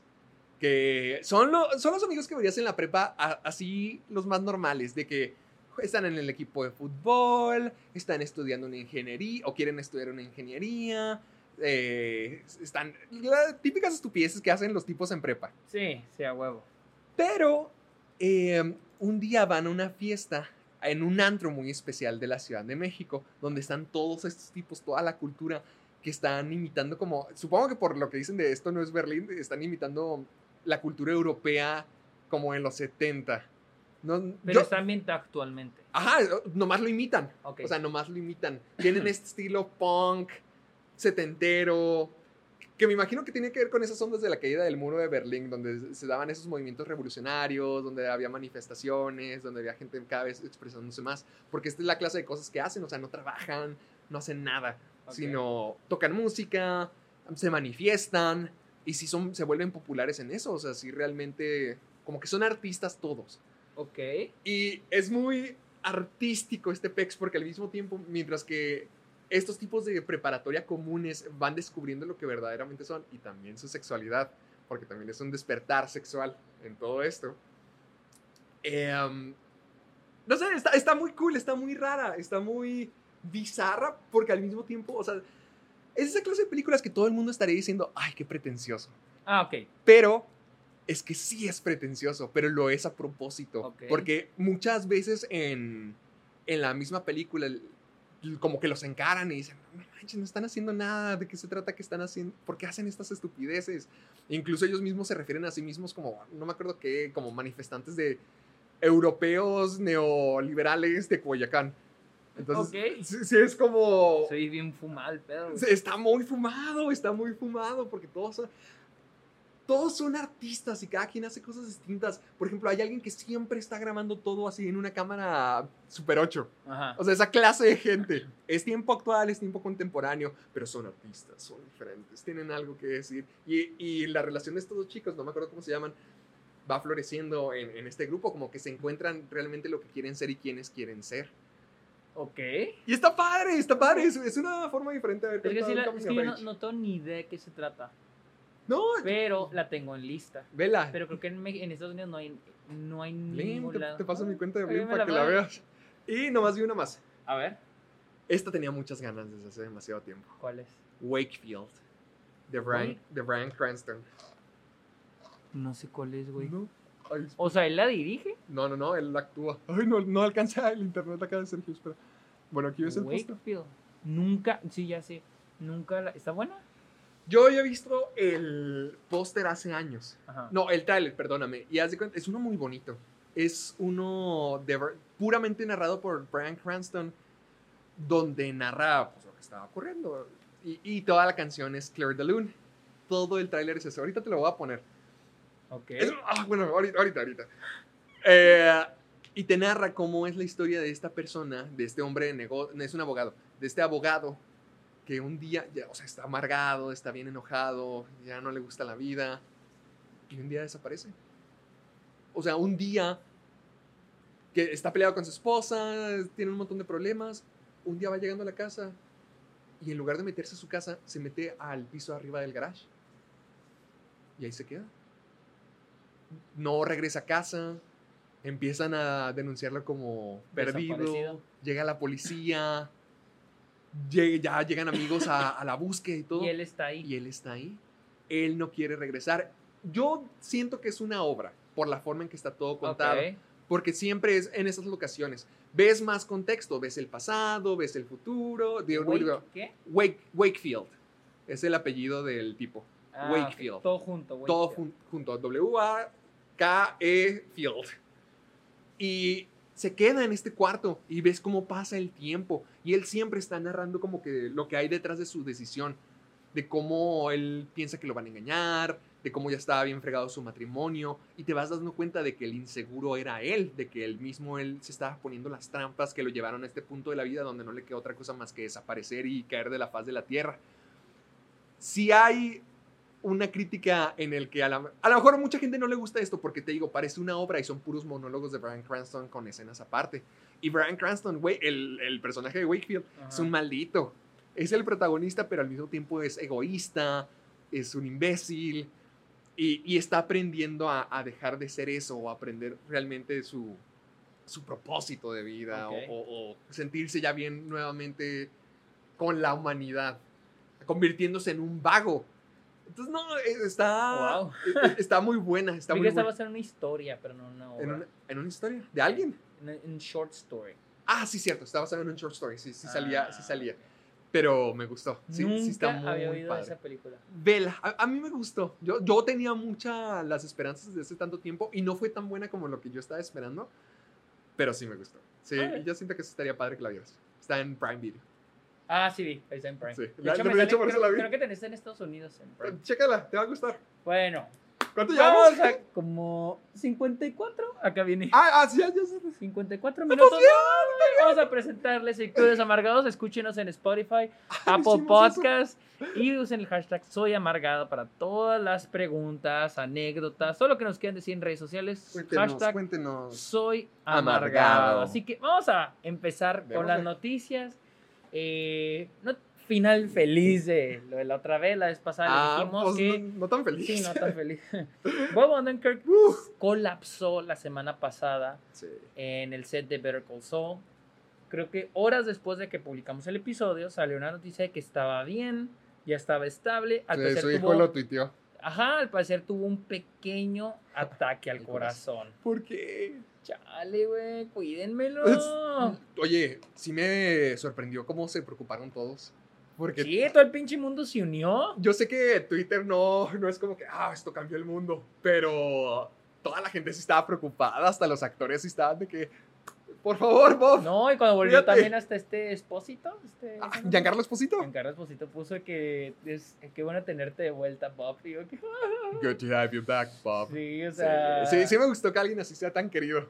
Que son, lo- son los amigos que verías en la prepa, a- así los más normales, de que están en el equipo de fútbol, están estudiando una ingeniería o quieren estudiar una ingeniería. eh, están las típicas estupideces que hacen los tipos en prepa. Sí, sí, a huevo. Pero eh, un día van a una fiesta en un antro muy especial de la Ciudad de México, donde están todos estos tipos, toda la cultura que están imitando como, supongo que por lo que dicen de esto no es Berlín, están imitando la cultura europea como en los 70. No, Pero yo- está ambientado actualmente. Ajá, nomás lo imitan. Ok. O sea, nomás lo imitan. Tienen este estilo punk, setentero, que me imagino que tiene que ver con esas ondas de la caída del muro de Berlín, donde se daban esos movimientos revolucionarios, donde había manifestaciones, donde había gente cada vez expresándose más, porque esta es la clase de cosas que hacen, o sea, no trabajan, no hacen nada, Ok. sino tocan música, se manifiestan, y sí son, se vuelven populares en eso, o sea, sí realmente, como que son artistas todos. Ok. Y es muy artístico este PEX porque al mismo tiempo, mientras que estos tipos de preparatoria comunes van descubriendo lo que verdaderamente son y también su sexualidad, porque también es un despertar sexual en todo esto. Em, no sé, está, está muy cool, está muy rara, está muy bizarra porque al mismo tiempo, o sea, es esa clase de películas que todo el mundo estaría diciendo, ay, qué pretencioso. Ah, ok. Pero es que sí es pretencioso, pero lo es a propósito. Porque muchas veces en, en la misma película, el- como que los encaran y dicen, no manches, no están haciendo nada, ¿de qué se trata que están haciendo? ¿Por qué hacen estas estupideces? Incluso ellos mismos se refieren a sí mismos como, no me acuerdo qué, como manifestantes de europeos neoliberales de Coyacán. Entonces, sí, sí es como... Soy bien fumado. Sí, Está muy fumado, está muy fumado, porque todos todos son artistas y cada quien hace cosas distintas. Por ejemplo, hay alguien que siempre está grabando todo así en una cámara Super 8. Ajá. O sea, esa clase de gente. Es tiempo actual, es tiempo contemporáneo, pero son artistas, son diferentes, tienen algo que decir. Y, y la relación de estos dos chicos, no me acuerdo cómo se llaman, va floreciendo en, en este grupo, como que se encuentran realmente lo que quieren ser y quiénes quieren ser. Ok. Y está padre, está padre, es, es una forma diferente de ver Es que, sí la- es que yo no, no tengo ni idea de qué se trata. No, Pero la tengo en lista. vela. Pero creo que en, en Estados Unidos no hay, no hay ningún te, lado. te paso mi cuenta de Blim para que la veas. Y nomás vi una más. A ver, Esta tenía muchas ganas desde hace demasiado tiempo. ¿cuál es? Wakefield. De Brian, de Brian Cranston. No sé cuál es, güey. No, ay, O sea, él la dirige. no, no, no, él actúa. Ay, no, no alcanza el internet acá de Sergio, espera. Bueno, aquí ves el. Wakefield. Nunca, sí, ya sé. Nunca la. ¿Está buena? Yo he visto el póster hace años. Ajá. No, el trailer, perdóname. Y haz de cuenta, es uno muy bonito. Es uno de puramente narrado por Brian Cranston, donde narra pues, lo que estaba ocurriendo. Y, y toda la canción es Claire de Lune. Todo el tráiler es eso. Ahorita te lo voy a poner. Ok. Es- ah, bueno, ahorita, ahorita. ahorita. Eh, y te narra cómo es la historia de esta persona, de este hombre de negocio, es un abogado, de este abogado que un día, ya, o sea, está amargado, está bien enojado, ya no le gusta la vida, y un día desaparece. O sea, un día que está peleado con su esposa, tiene un montón de problemas, un día va llegando a la casa y en lugar de meterse a su casa, se mete al piso arriba del garage. Y ahí se queda no regresa a casa, empiezan a denunciarlo como perdido, llega la policía, ya llegan amigos a, a la búsqueda y todo, Y él está ahí. y él está ahí, él no quiere regresar. Yo siento que es una obra, por la forma en que está todo contado, Ok. porque siempre es en esas locaciones. Ves más contexto, ves el pasado, ves el futuro, Wake- ¿Qué? Wake, Wakefield, es el apellido del tipo. Ah, Wakefield. ok, Todo junto, Todo Wakefield. jun- junto, W-A-K-E Field. Y se queda en este cuarto y ves cómo pasa el tiempo. Y él siempre está narrando como que lo que hay detrás de su decisión. De cómo él piensa que lo van a engañar, de cómo ya estaba bien fregado su matrimonio. Y te vas dando cuenta de que el inseguro era él, de que él mismo él se estaba poniendo las trampas que lo llevaron a este punto de la vida donde no le queda otra cosa más que desaparecer y caer de la faz de la tierra. Si hay una crítica en el que a, la- a lo mejor a mucha gente no le gusta esto porque te digo, parece una obra y son puros monólogos de Brian Cranston con escenas aparte. Y Brian Cranston, güey, el, el personaje de Wakefield, es un maldito. Es el protagonista, pero al mismo tiempo es egoísta, es un imbécil y, y está aprendiendo a, a dejar de ser eso o a aprender realmente su, su propósito de vida o, o sentirse ya bien nuevamente con la humanidad, convirtiéndose en un vago Entonces, no, eh, está, Wow. eh, está muy buena. Está muy buena. en una historia, pero no una obra. En una, en una historia de alguien. En en short story. Ah, sí, cierto. Estaba basado en un short story. Sí, sí salía, sí Ah. salía. Pero me gustó. Sí, Nunca sí está muy había oído padre. esa película. Vela, a, a mí me gustó. Yo, yo tenía muchas las esperanzas desde hace tanto tiempo y no fue tan buena como lo que yo estaba esperando. Pero sí me gustó. Sí, y yo siento que sí estaría padre que la vieras. Está en Prime Video. Ah, sí, vi. Ahí está en Prime. Sí. De La- hecho, de me hecho, sale- por eso creo, la vi. creo que tenés en Estados Unidos en Prime. Chécala, te va a gustar. Bueno, ¿Cuánto llevamos? vamos a como 54. Acá viene. Ah, ah, sí, ya, ya sé. 54 minutos. No, Vamos a presentarles de Amargados. Escúchenos en Spotify, Apple hicimos eso. Podcast y usen el hashtag Soy Amargado para todas las preguntas, anécdotas, todo lo que nos quieran decir en redes sociales. Cuéntenos, hashtag cuéntenos. Soy Amargado. Amargado. Así que vamos a empezar con las noticias. Eh, no- final feliz de lo de la otra vez, la vez pasada Ah, dijimos pues que... no, no tan feliz. Sí, no tan [laughs] feliz. [laughs] Bob Odenkirk colapsó la semana pasada Sí. en el set de Better Call Saul. Creo que horas después de que publicamos el episodio salió una noticia de que estaba bien, ya estaba estable. Al Sí, parecer su hijo tuvo- lo tuiteó. Ajá, al parecer tuvo un pequeño ataque al Al corazón. ¿Por qué? Chale, güey, cuídenmelo. Oye, sí me sorprendió cómo se preocuparon todos. Porque Sí, todo el pinche mundo se unió. yo sé que Twitter no, no es como que, ah, esto cambió el mundo, pero toda la gente sí estaba preocupada, hasta los actores sí estaban de que, por favor, Bob. No, y cuando volvió Fíjate. también hasta este Esposito. Este, Ah, ¿cómo se llama? Giancarlo Esposito. Giancarlo Esposito puso que es qué bueno tenerte de vuelta, Bob. Y yo, que- Good to have you back, Bob. Sí, o Sí, sea. sí, sí me gustó que alguien así sea tan querido.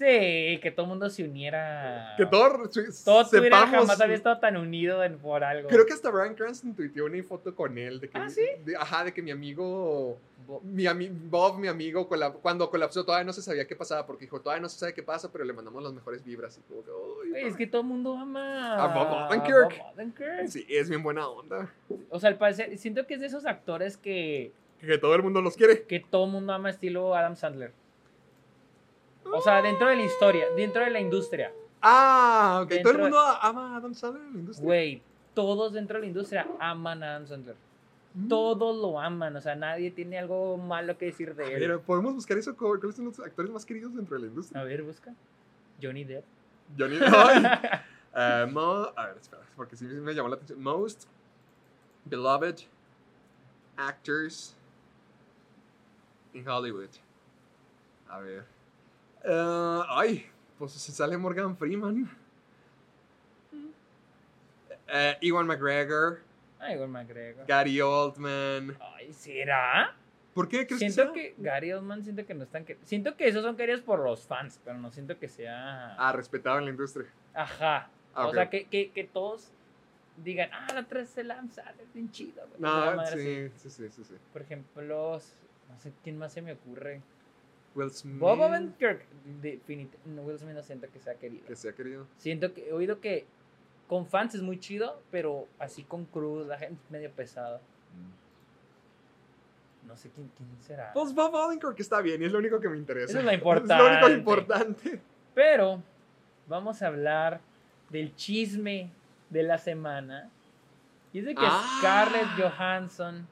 Sí, que todo el mundo se uniera. Que todo, Todo sepamos. jamás había estado tan unido en, por algo. Creo que hasta Brian Cranston tuiteó una foto con él. De que, ¿Ah, sí? de- ajá, de que mi amigo Bo- mi ami- Bob, mi amigo, cuando colapsó todavía no se sabía qué pasaba, porque dijo, todavía no se sabe qué pasa, pero le mandamos las mejores vibras. Y como que, "Uy, Güey, es que todo el mundo ama A Bob Odenkirk. Bob Odenkirk. Sí, es bien buena onda. O sea, al parecer, siento que es de esos actores que, Que todo el mundo los quiere. que todo el mundo ama estilo Adam Sandler. O sea, dentro de la historia, dentro de la industria. Ah, ok. Todo el de- mundo ama a Adam Sandler en la industria. Güey, todos dentro de la industria aman a Adam Sandler. Mm. Todos lo aman, o sea, nadie tiene algo malo que decir de él. Pero podemos buscar eso. cu- ¿Cuáles son los actores más queridos dentro de la industria? A ver, busca. Johnny Depp. Johnny Ay. [laughs] Eh, mo- a ver, espera, porque sí me llamó la atención. Most beloved actors in Hollywood. A ver. Eh, ay, pues se sale Morgan Freeman. Eh, Ewan McGregor, Ay, Gordon McGregor. Gary Oldman. Ay, ¿será? ¿Por qué crees Siento que sea? que Gary Oldman siento que no están que siento que esos son queridos por los fans, pero no siento que sea Ah, respetado en la industria. ajá. Ah, O sea, que, que, que todos digan, "Ah, la 3 se lanza, es bien chido." güey". Una No, sí, sí, sí, sí, sí. Por ejemplo, no sé quién más se me ocurre. Will Smith. Bob Odenkirk, definitivamente, no, Will Smith no siento que sea querido. Que sea querido. Siento que he oído que con fans es muy chido, pero así con Cruz la gente es medio pesada. No sé quién, quién será. Pues Bob Odenkirk está bien y es lo único que me interesa. Eso es lo [laughs] Es lo único importante. importante. Pero vamos a hablar del chisme de la semana. Y es de que Ah. Scarlett Johansson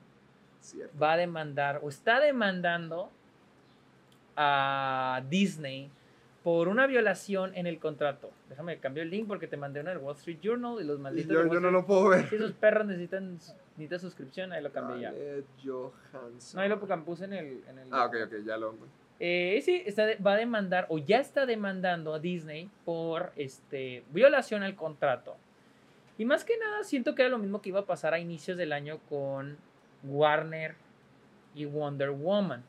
Cierto. va a demandar o está demandando a Disney por una violación en el contrato. Déjame cambiar el link porque te mandé uno del Wall Street Journal y los malditos yo, yo no lo puedo ver. Si esos perros necesitan, necesitan suscripción, ahí lo cambié ya. Johansson. No, ahí lo puse en el... En el Ah, ok, ok, ya lo. Eh, sí, está va a demandar o ya está demandando a Disney por este, violación al contrato. Y más que nada siento que era lo mismo que iba a pasar a inicios del año con Warner y Wonder Woman.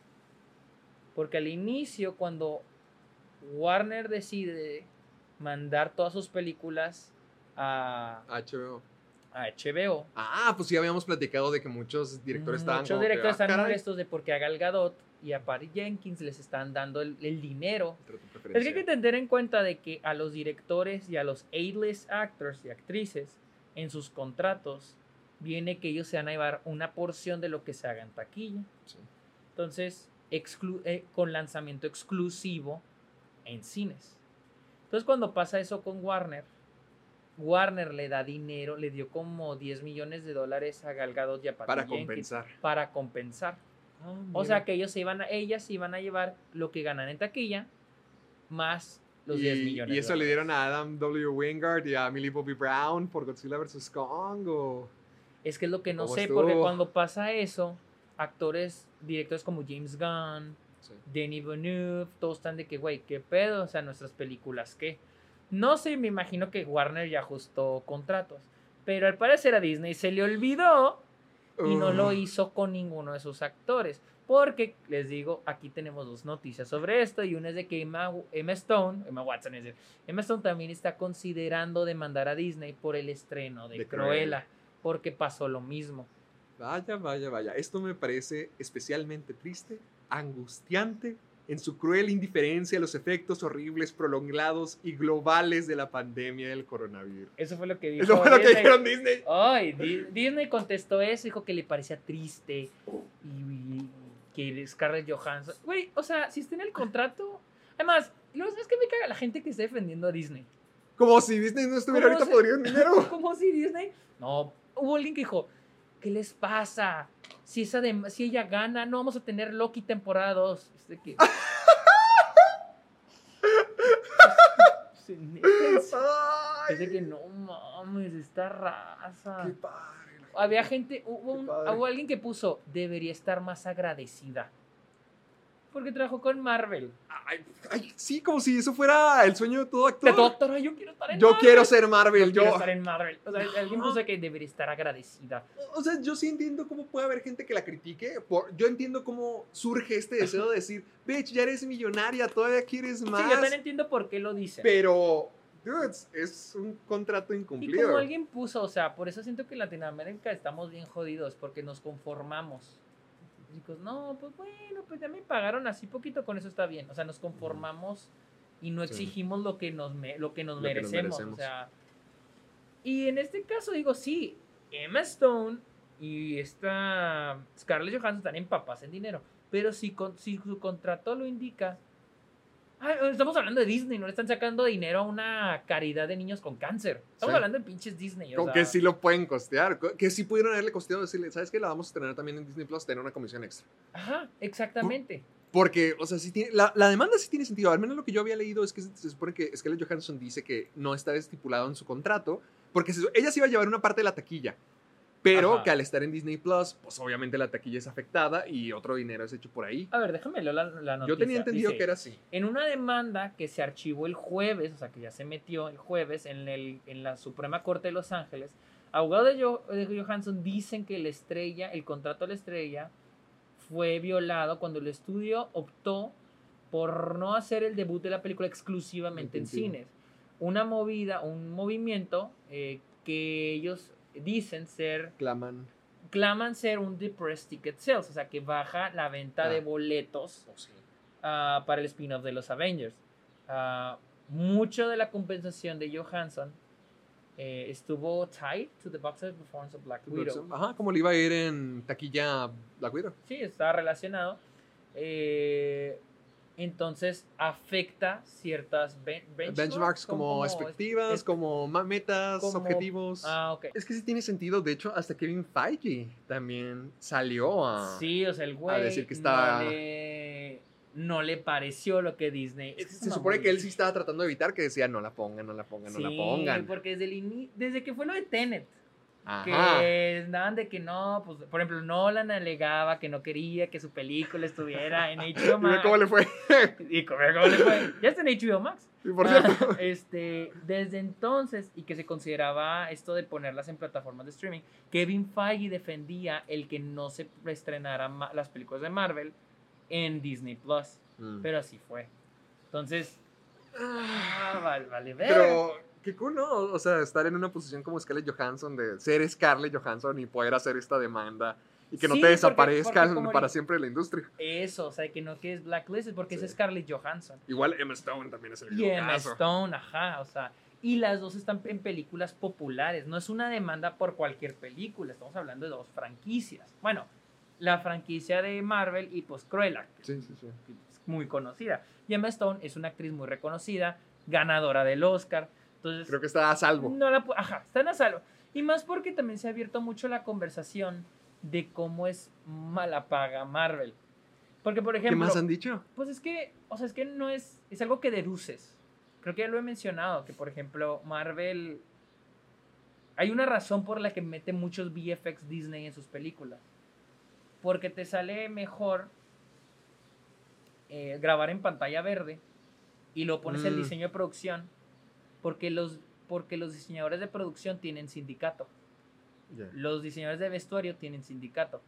Porque al inicio, cuando Warner decide mandar todas sus películas a, HBO. a HBO, Ah, pues sí habíamos platicado de que muchos directores estaban muchos como que, directores ah, están molestos de porque a Gal Gadot y a Patty Jenkins les están dando el- el dinero Es que hay que tener en cuenta de que a los directores y a los A-list actors y actrices en sus contratos viene que ellos se van a llevar una porción de lo que se haga en taquilla. Sí. Entonces, eh, con lanzamiento exclusivo en cines. Entonces, cuando pasa eso con Warner, Warner le da dinero, le dio como 10 millones de dólares a Gal Gadot y a Patty Para Jenkins compensar. para compensar. Ah, O sea que ellos se iban a, ellas se iban a llevar lo que ganan en taquilla más los y, 10 millones. y eso le dieron a Adam W. Wingard y a Millie Bobby Brown por Godzilla vs. Kong. O... Es que es lo que no ¿Cómo sé, porque cuando pasa eso, actores, directores como James Gunn, Denis Villeneuve, todos están de que, güey, ¿qué pedo? O sea, nuestras películas, ¿qué? No sé, me imagino que Warner ya ajustó contratos. Pero al parecer a Disney se le olvidó y no lo hizo con ninguno de sus actores. Porque, les digo, aquí tenemos dos noticias sobre esto y una es de que Emma, Emma Stone, Emma Watson es decir, Emma Stone también está considerando demandar a Disney por el estreno de, De Cruella, Cruella. porque pasó lo mismo. Vaya, vaya, vaya. Esto me parece especialmente triste, angustiante, en su cruel indiferencia a los efectos horribles, prolongados y globales de la pandemia del coronavirus. Eso fue lo que dijo Eso fue lo que dijeron Disney. Ay, Di- Disney contestó eso, dijo que le parecía triste y, que Scarlett Johansson. Güey, o sea, si está en el contrato. Además, ¿no sabes qué me caga la gente que está defendiendo a Disney? Como si Disney no estuviera ¿Cómo ahorita se- podrido en dinero. [laughs] Como si Disney. No, hubo alguien que dijo: ¿Qué les pasa? Si, esa de- si ella gana, no vamos a tener Loki temporada 2. Es de que. [laughs] Sí, neta, es- de que no mames, esta raza. qué padre. Había gente, hubo, un- hubo alguien que puso, debería estar más agradecida. Porque trabajó con Marvel. Ay, ay, sí, como si eso fuera el sueño de todo De actor. doctor, ay, yo quiero estar en Yo Marvel. quiero ser Marvel. Yo quiero estar en Marvel. O sea, alguien puso que debería estar agradecida. o sea, yo sí entiendo cómo puede haber gente que la critique. Por, yo entiendo cómo surge este deseo de decir, bitch, ya eres millonaria, todavía quieres más. Sí, yo también entiendo por qué lo dicen. Pero, dudes, es un contrato y incumplido. como alguien puso, o sea, por eso siento que en Latinoamérica estamos bien jodidos, porque nos conformamos. Chicos, no, pues bueno, pues ya me pagaron así poquito, con eso está bien. O sea, nos conformamos y no Sí. exigimos lo que nos, me- lo que nos, Lo que nos merecemos, merecemos. O sea, y en este caso digo, sí, Emma Stone y esta Scarlett Johansson están empapadas en dinero. Pero si, con, si su contrato lo indica, Ay, estamos hablando de Disney, no le están sacando dinero a una caridad de niños con cáncer. Estamos Sí. hablando de pinches Disney. o Como sea, que sí lo pueden costear. co- Que sí pudieron haberle costeado decirle, ¿sabes qué? La vamos a tener también en Disney Plus, tener una comisión extra. Ajá, exactamente. Porque, o sea, sí tiene, la, la demanda sí tiene sentido. Al menos lo que yo había leído es que se, se supone que Scarlett Johansson dice que no está estipulado en su contrato, porque se- ella sí iba a llevar una parte de la taquilla. Pero Ajá. que al estar en Disney Plus, pues obviamente la taquilla es afectada y otro dinero es hecho por ahí. A ver, déjame leer la, la noticia. Yo tenía entendido Dice, que era así. En una demanda que se archivó el jueves, o sea, que ya se metió el jueves en, el, en la Suprema Corte de Los Ángeles, abogados de, Jo- de Johansson dicen que la estrella, el contrato de la estrella, fue violado cuando el estudio optó por no hacer el debut de la película exclusivamente en cines. Una movida, un movimiento eh, que ellos dicen ser Claman. claman ser un depressed ticket sales, o sea que baja la venta Ah. de boletos ah, para el spin-off de los Avengers. Ah, mucho de la compensación de Johansson eh, estuvo tied to the box office performance of Black Widow. Ajá, como le iba a ir en taquilla Black Widow. Sí, está relacionado. Eh, entonces afecta ciertas ben- benchmarks, Benchmarks como, expectativas, es- como metas, como- objetivos. Ah, ok. Es que sí tiene sentido. De hecho, hasta Kevin Feige también salió a. Sí, o sea, el güey decir que estaba- no, le, no le pareció lo que Disney. Es que es se supone que él sí estaba tratando de evitar que decía no la pongan, no la pongan, no la Sí, pongan. porque desde, el desde que fue lo de Tenet, Ajá. que andaban de que no, pues, por ejemplo, Nolan alegaba que no quería que su película estuviera en [laughs] HBO Y Max. cómo le fue. [laughs] Y cómo cómo le fue. Ya está en HBO Max. [laughs] Y por Ah, cierto. este, desde entonces, y que se consideraba esto de ponerlas en plataformas de streaming, Kevin Feige defendía el que no se estrenaran las películas de Marvel en Disney Plus. Mm. Pero así fue. Entonces, ah, vale, vale, ver. Pero, qué cool, ¿no? O sea, estar en una posición como Scarlett Johansson, de ser Scarlett Johansson y poder hacer esta demanda y que no Sí, te porque- desaparezcan porque como para siempre de la industria. Eso, o sea, que no que es blacklisted porque Sí. es Scarlett Johansson. Igual Emma Stone también es el Y mismo Emma caso. Stone, ajá, o sea, y las dos están en películas populares, no es una demanda por cualquier película, estamos hablando de dos franquicias. Bueno, la franquicia de Marvel y pues Cruella, que Sí, sí, sí. es muy conocida. Y Emma Stone es una actriz muy reconocida, ganadora del Oscar, Entonces, Creo que está a salvo. no la Ajá, están a salvo. Y más porque también se ha abierto mucho la conversación de cómo es mala paga Marvel. Porque, por ¿Qué ejemplo, más han dicho? pues es que, o sea, es que no es, es algo que deduces. Creo que ya lo he mencionado, que por ejemplo, Marvel, hay una razón por la que mete muchos VFX Disney en sus películas. Porque te sale mejor eh, grabar en pantalla verde y lo pones el Mm. diseño de producción porque los, porque los diseñadores de producción tienen sindicato. Los diseñadores de vestuario tienen sindicato.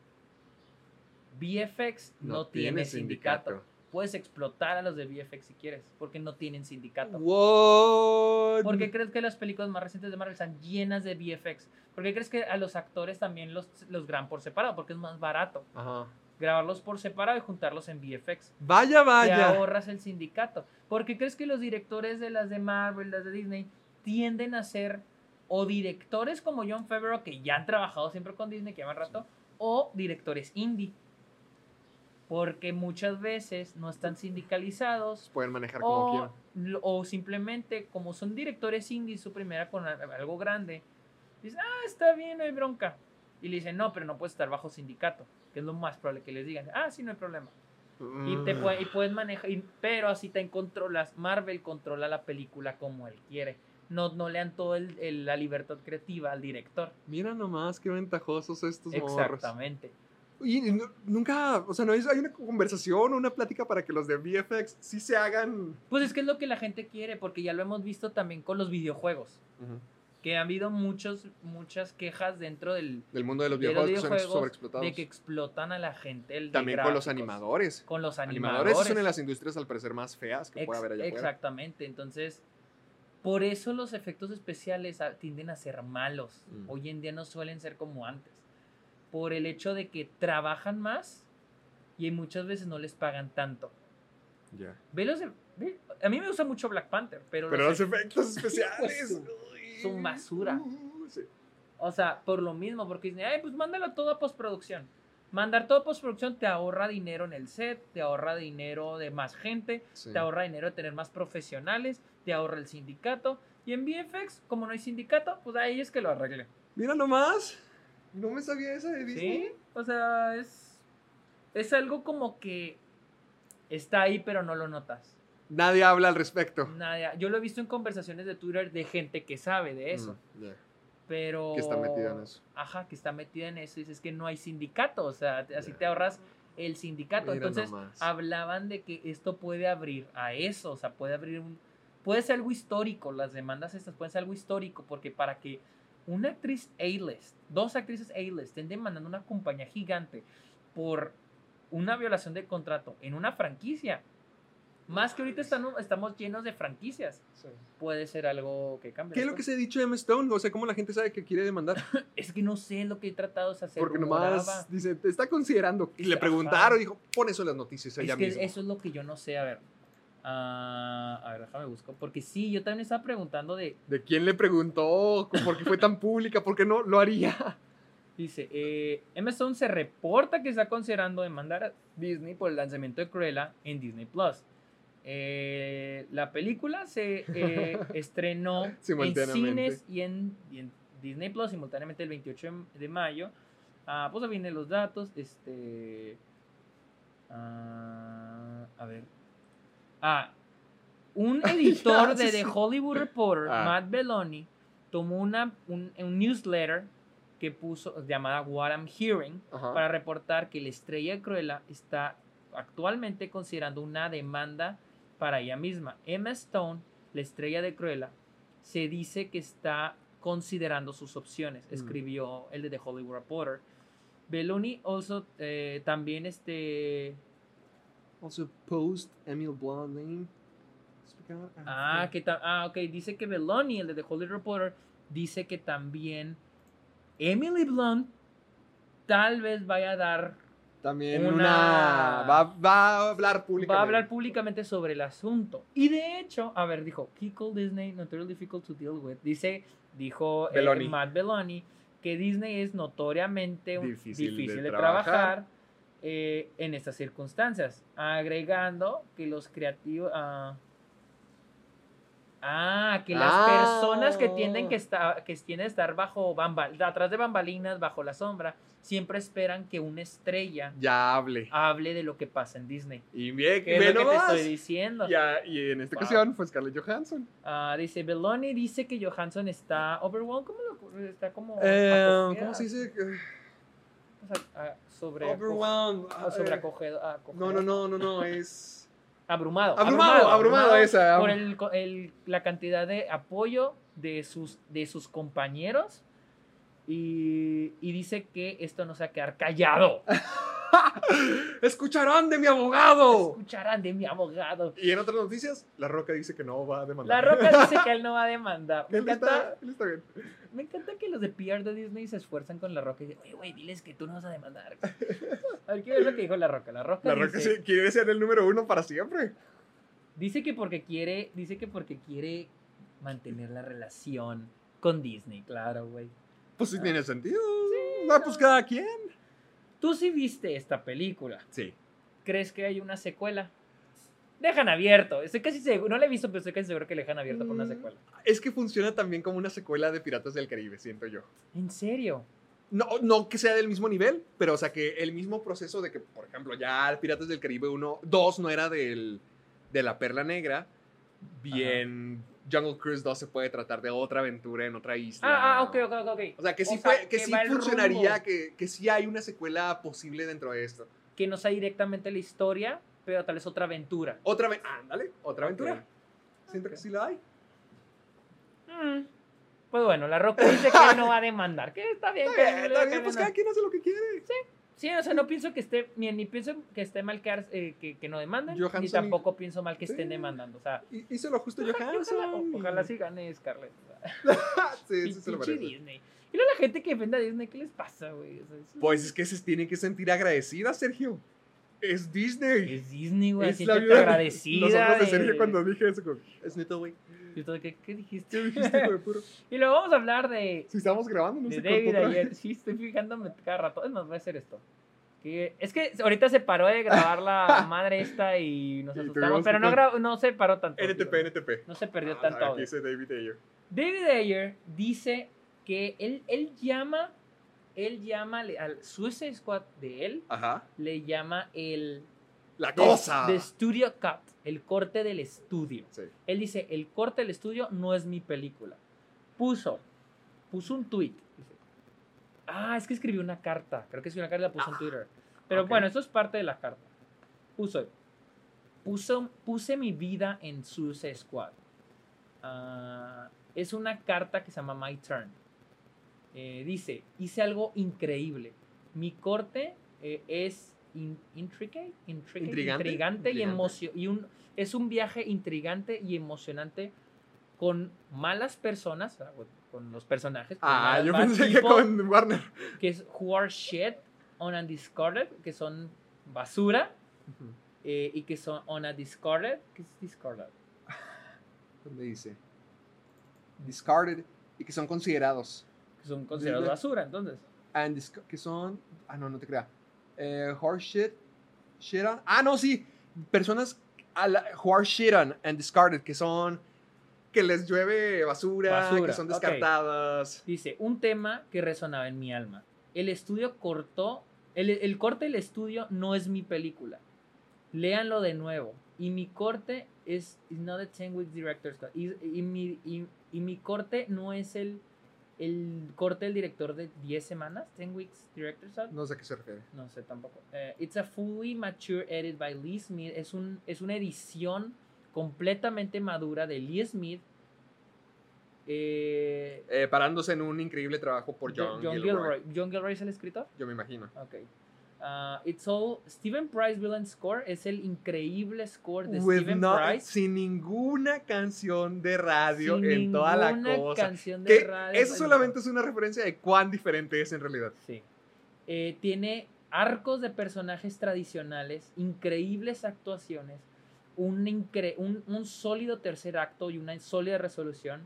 VFX no, tiene, sindicato. Puedes explotar a los de VFX si quieres, porque no tienen sindicato. What? ¿Por qué crees que las películas más recientes de Marvel están llenas de VFX? ¿Por qué crees que a los actores también los, los graban por separado? Porque es más barato Ajá. Grabarlos por separado y juntarlos en VFX. Vaya, Te vaya. ahorras el sindicato. ¿Por qué crees que los directores de las de Marvel, las de Disney, tienden a ser o directores como John Favreau, que ya han trabajado siempre con Disney, que llevan rato, o directores indie? Porque muchas veces no están sindicalizados Pueden manejar como o, quieran. o simplemente, como son directores indie, su primera con algo grande, dicen, ah, está bien, no hay bronca. Y le dicen, no, pero no puedes estar bajo sindicato, que es lo más probable que les digan, ah, sí, no hay problema. Y, te Mm. puede- y puedes manejar, y- pero así te controlas. Marvel controla la película como él quiere. No, no le dan toda la libertad creativa al director. Mira nomás qué ventajosos estos morros. Exactamente. Y nu- nunca, o sea, no hay una conversación, una plática para que los de VFX sí se hagan. Pues es que es lo que la gente quiere, porque ya lo hemos visto también con los videojuegos. Que ha habido muchos, muchas quejas dentro del, Del mundo de los de los videojuegos, que son sobreexplotados. de que explotan a la gente. el de También con los animadores. Con los Animadores, animadores. son de las industrias al parecer más feas que puede Ex- haber allá afuera. Exactamente, entonces por eso los efectos especiales a- tienden a ser malos. Mm. Hoy en día no suelen ser como antes. Por el hecho de que trabajan más y muchas veces no les pagan tanto. Ya. Los e- a mí me gusta mucho Black Panther, pero, Pero los los e- efectos [laughs] especiales. Son- basura. o sea, por lo mismo, porque dicen, ay, pues mándalo todo a postproducción. Mandar todo a postproducción te ahorra dinero en el set, te ahorra dinero de más gente, Sí. te ahorra dinero de tener más profesionales, te ahorra el sindicato. Y en VFX, como no hay sindicato, pues ahí es que lo arreglen. Mira nomás. No me sabía esa de Disney. Sí, o sea, es, es algo como que está ahí, pero no lo notas. Nadie habla al respecto. Nada, yo lo he visto en conversaciones de Twitter de gente que sabe de eso, Mm, ya. pero... Que está metida en eso. Ajá, que está metida en eso. Y dices que no hay sindicato, o sea, así te ahorras el sindicato. Mira Entonces, nomás. hablaban de que esto puede abrir a eso, o sea, puede abrir un... Puede ser algo histórico, las demandas estas pueden ser algo histórico, porque para que una actriz A-list, dos actrices A-list, estén demandando una compañía gigante por una violación de contrato en una franquicia, más que ahorita están- estamos llenos de franquicias, Sí. puede ser algo que cambie. ¿Qué es lo que se ha dicho de Emma Stone? O sea, ¿cómo la gente sabe que quiere demandar? [laughs] Es que no sé lo que he tratado de hacer. Porque nomás dice, te está considerando. Y le preguntaron dijo, pon eso en las noticias Es ella que misma. eso es lo que yo no sé, a ver. Ah, a ver, déjame buscar. Porque sí, yo también estaba preguntando de. ¿De quién le preguntó? ¿Por qué fue tan pública? ¿Por qué no lo haría? [laughs] Dice, eh, Emma Stone se reporta que está considerando demandar a Disney por el lanzamiento de Cruella en Disney Plus. Eh, la película se eh, [laughs] estrenó en cines y en, y en Disney Plus simultáneamente el 28 de- mayo. Ah, pues ahí vienen los datos. Este. ah, a ver. Ah, un [laughs] editor de. The Hollywood Reporter, Ah. Matt Belloni, tomó una, un, un newsletter que puso llamada What I'm Hearing Ajá. para reportar que la estrella de Cruella está actualmente considerando una demanda para ella misma. Emma Stone, la estrella de Cruella, se dice que está considerando sus opciones, Mm. escribió el de The Hollywood Reporter. Belloni also eh, también este Also post Emil Blunt name. Ah, que ah, ok, dice que Belloni, el de The Hollywood Reporter, dice que también Emily Blunt tal vez vaya a dar También una- una... Va, va a hablar públicamente. va a hablar públicamente sobre el asunto. Y de hecho, a ver, dijo, Kiko Disney, notoriously difficult to deal with. Dice, dijo eh, Belloni. Matt Belloni, que Disney es notoriamente Difícil difícil, de de, trabajar. trabajar, eh, en estas circunstancias. Agregando que los creativos... ah, Ah, que las Ah. personas que tienden que estar, que tienden a estar bajo bambal, atrás de bambalinas, bajo la sombra, siempre esperan que una estrella Ya hable. hable de lo que pasa en Disney. Y bien, ¿Qué es ve lo que te estoy diciendo? Ya, y en esta Wow. ocasión fue Scarlett Johansson. Ah, dice, Beloni dice que Johansson está overwhelmed, ¿cómo lo está como Eh, acogida? ¿Cómo se dice? O sea, ah, sobre Overwhelmed. ah, sobre Eh, acogedo- No, no, no, no, no, es... Abrumado. Abrumado, abrumado, esa. Por el, el- la cantidad de apoyo de sus, de sus compañeros. Y, y dice que esto no se va a quedar callado. [laughs] [laughs] ¡Escucharán de mi abogado! Escucharán de mi abogado. Y en otras noticias, La Roca dice que no va a demandar. La Roca dice que [laughs] él no va a demandar. Me Él está, encanta, él está bien. me encanta que los de PR de Disney se esfuerzan con La Roca y dicen, oye, güey, diles que tú no vas a demandar. [laughs] A ver, ¿qué es lo que dijo La Roca? La Roca, La Roca dice, sí quiere ser el número uno para siempre. dice que porque quiere, dice que porque quiere mantener la relación con Disney, claro, güey. Pues sí tiene sentido. Ah, pues cada quien. Tú sí viste esta película. Sí. ¿Crees que hay una secuela? Dejan abierto. Estoy casi seguro. No la he visto, pero estoy casi seguro que le dejan abierto por una Mm. secuela. Es que funciona también como una secuela de Piratas del Caribe, siento yo. ¿En serio? No, no que sea del mismo nivel, pero o sea que el mismo proceso de que, por ejemplo, ya Piratas del Caribe 1, 2 no era del, de la Perla Negra, bien Jungle Cruise 2 se puede tratar de otra aventura en otra isla. Ah, ah, ok, ok, ok. O sea que sí, O sea, fue, que que sí funcionaría, que, que sí hay una secuela posible dentro de esto. Que no sea directamente la historia, pero tal vez otra aventura. Otra vez, ándale, otra aventura. Siento que sí la hay. Mm. Pues bueno, La Roca dice que él [laughs] no va a demandar. Que está bien. Está que bien, está bien, pues cada quien hace lo que quiere. Sí, o sea, no pienso que esté, ni, ni pienso que esté mal que, eh, que, que no demanden, ni Johansson y- tampoco pienso mal que estén Sí. demandando. O sea, Hizo lo justo Johansson. ojalá- ojalá sí gane Scarlett. [laughs] sí, sí se lo. Disney. Y luego la gente que defiende a Disney, ¿qué les pasa, güey? O sea, es- Pues es que se tienen que sentir agradecidas, Sergio. Es Disney. es Disney, güey. Es la vida. agradecida. Los ojos de Sergio cuando dije eso. como, Es neta, güey. Y todo, ¿Qué, qué dijiste? ¿Qué dijiste, hijo de puro? [laughs] y luego vamos a hablar de, Si estábamos grabando, no de David ayer. Sí, estoy fijándome cada rato. Es más, voy a hacer esto. Que, es que ahorita se paró de grabar la [laughs] madre esta y nos Y asustamos, pero no, no se paró tanto. NTP, NTP. No se perdió Ah, tanto Aquí audio. dice David Ayer. David Ayer dice que él, él llama, él llama al- al Suicide Squad de él, Ajá. le llama el La cosa. de Studio Cut, el corte del estudio. Sí. Él dice, el corte del estudio no es mi película. Puso, puso un tweet. Dice, ah, es que escribió una carta. Creo que escribió una carta y la puso en Twitter. Pero bueno, eso es parte de la carta. Puso, puso puse mi vida en Suicide Squad. Ah, es una carta que se llama My Turn. Eh, dice, hice algo increíble. Mi corte eh, es in- intricate, intricate, Intrigante, intrigante y emocio y un es un viaje intrigante y emocionante con malas personas, sea, con- los personajes. con Ah, yo pensé que people, con Warner. que es who are shit on a discarded, que son basura, eh, y que son on a discarded, que es discarded. ¿Dónde dice? Discarded y que son considerados. Que son considerados basura, entonces. And que son. Ah, no, no te creas. Eh, horse shit. Ah, no, sí. Personas a la, who are shit on and discarded, que son. Que les llueve basura, Basura, que son descartadas. Dice, un tema que resonaba en mi alma. El estudio cortó, el, el corte del estudio no es mi película. Léanlo de nuevo. Y mi corte es is not a 10 weeks director's cut. Y, y mi, y- y mi corte no es el, el corte del director de 10 semanas, 10 weeks director's cut. No sé a qué se refiere. No sé tampoco. Eh, it's a fully mature edit by Lee Smith. Es, un, es una edición completamente madura de Lee Smith. Eh, Eh, parándose en un increíble trabajo por John, John Gilroy. Gilroy. John Gilroy es el escritor. Yo me imagino. Ok. Ah, it's all Steven Price Villain Score es el increíble score de With Steven no- Price. sin ninguna canción de radio sin en toda la cosa. canción de Que radio. eso solamente es una referencia de cuán diferente es en realidad. Sí. Eh, tiene arcos de personajes tradicionales, increíbles actuaciones, un, incre- un, un sólido tercer acto y una sólida resolución.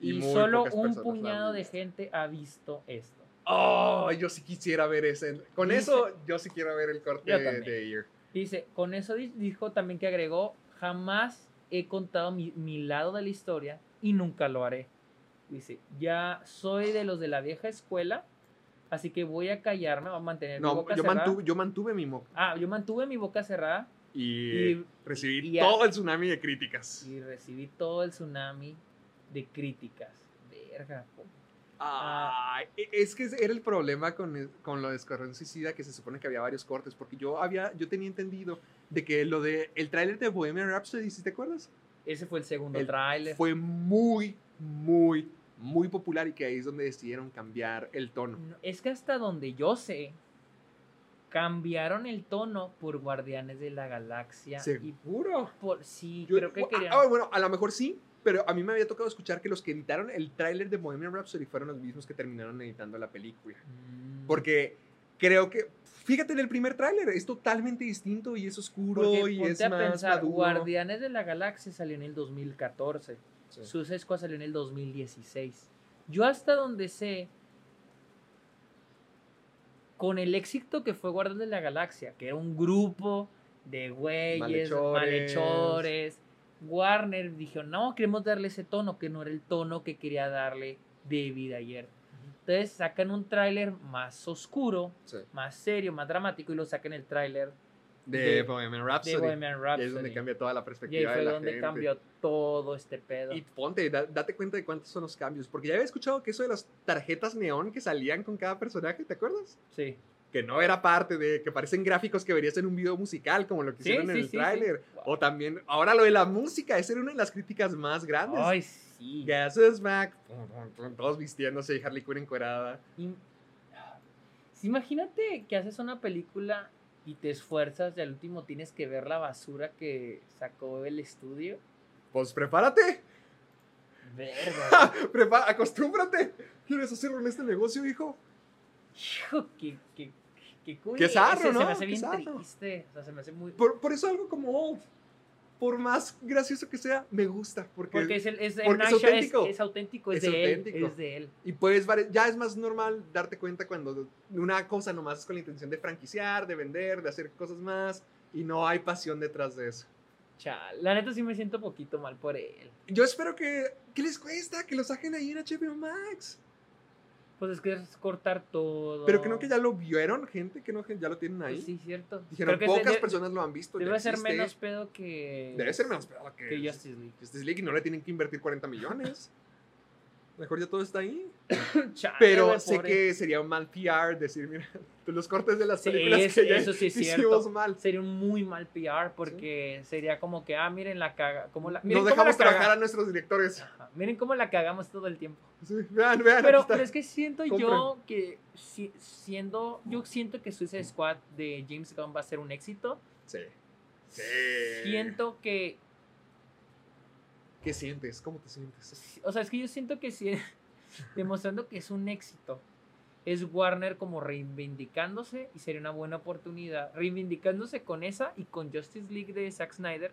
Y Y, solo un puñado de gente ha visto esto. Oh, yo sí quisiera ver ese. Con Dice- eso, yo sí quiero ver el corte de, Ayer. Dice, con eso di- dijo también que agregó, jamás he contado mi, mi lado de la historia y nunca lo haré. Dice, ya soy de los de la vieja escuela, así que voy a callarme, voy a mantener mi No, boca yo cerrada. mantuve, yo mantuve mi moco Ah, yo mantuve mi boca cerrada y, Y- recibí y todo el tsunami de críticas. y recibí todo el tsunami de críticas. Verga. Ay, e- es que era el problema con, con lo de Escuadrón Suicida, que se supone que había varios cortes, porque yo había, yo tenía entendido de que lo de el tráiler de Bohemian Rhapsody, ¿sí te acuerdas? Ese fue el segundo tráiler. Fue muy, muy, muy popular y que ahí es donde decidieron cambiar el tono. No, Es que hasta donde yo sé, cambiaron el tono por Guardianes de la Galaxia. Y ¿Seguro? por, sí, Yo- creo que ah, querían. ah, bueno, a lo mejor sí, pero a mí me había tocado escuchar que los que editaron el tráiler de Bohemian Rhapsody fueron los mismos que terminaron editando la película. Mm, Porque creo que, fíjate en el primer tráiler, es totalmente distinto y es oscuro porque y ponte es a más pensar, maduro. Guardianes de la Galaxia salió en el 2014. Sí. Squad salió en el 2016. Yo hasta donde sé, con el éxito que fue Guardianes de la Galaxia, que era un grupo de güeyes, Malhechores. malhechores, Warner dijo, no, queremos darle ese tono, que no era el tono que quería darle David ayer. Entonces sacan un tráiler más oscuro, Sí. más serio, más dramático y lo sacan el tráiler De, de- Bohemian de Rhapsody. Bohemian Y ahí Rhapsody. es donde cambia toda la Y ahí perspectiva de fue la donde gente. cambió todo este pedo. Y ponte, da- date cuenta de cuántos son los cambios. Porque ya había escuchado que eso de las tarjetas neón que salían con cada personaje, ¿te acuerdas? Sí. Que no era parte de que parecen gráficos que verías en un video musical, como lo que Sí, hicieron en sí, el sí. tráiler. Wow. O también, ahora lo de la música, esa era una de las críticas más grandes. Ay, sí. Gas is back. Todos vistiéndose y Harley Quinn encuerada. Imagínate que haces una película y te esfuerzas y al último tienes que ver la basura que sacó el estudio. Pues prepárate. Verga. [laughs] Acostúmbrate. ¿Quieres hacerlo en este negocio, hijo? Hijo, qué, qué, qué cool. Qué zarro, Ese Se ¿no? me hace bien triste. O sea, se me hace muy. Por, por eso algo como Old, por más gracioso que sea, me gusta. Porque, Porque es, el, es, porque es auténtico. Es, auténtico, es, Es de auténtico. él. Es de él. Y puedes, ya es más normal darte cuenta cuando una cosa nomás es con la intención de franquiciar, de vender, de hacer cosas más, y no hay pasión detrás de eso. Chal, la neta sí me siento poquito mal por él. Yo espero que, ¿qué les cuesta? Que lo saquen ahí en HBO Max. Pues es que es cortar todo. Pero que no que ya lo vieron, gente, que no que ya lo tienen ahí. Pues sí, cierto. Dijeron, Creo que pocas de- personas lo han visto. Debe ser existe. menos pedo que. Debe ser menos pedo que, que Justice League. Justice League y no le tienen que invertir 40 millones. Mejor ya todo está ahí. [coughs] Chale, Pero sé pobre. que sería un mal PR decir, mira, los cortes de las Sí, películas es- que ya eso sí es hicimos cierto. mal. Sería un muy mal PR porque sería como que, ah, miren la caga. Como la, miren Nos dejamos la trabajar a nuestros directores. Ajá, Miren cómo la cagamos todo el tiempo. Sí, vean, vean. Pero, pero es que siento yo que si- siendo. Yo siento que Suicide Squad de James Gunn va a ser un éxito. Sí. Sí. Siento que. ¿Qué sientes? ¿Cómo te sientes? O sea, es que yo siento que sí. [laughs] Demostrando que es un éxito. Es Warner como reivindicándose y sería una buena oportunidad. Reivindicándose con esa y con Justice League de Zack Snyder.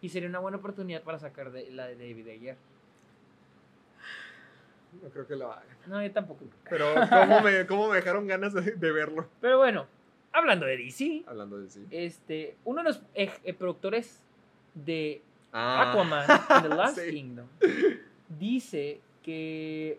Y sería una buena oportunidad para sacar de, la de David Ayer. No creo que lo hagan. No, yo tampoco. Pero ¿cómo me, cómo me dejaron ganas de, de verlo? Pero bueno, hablando de DC, Hablando de sí. este, uno de los eh, eh, productores de Ah. Aquaman and The [laughs] Last Sí. Kingdom dice que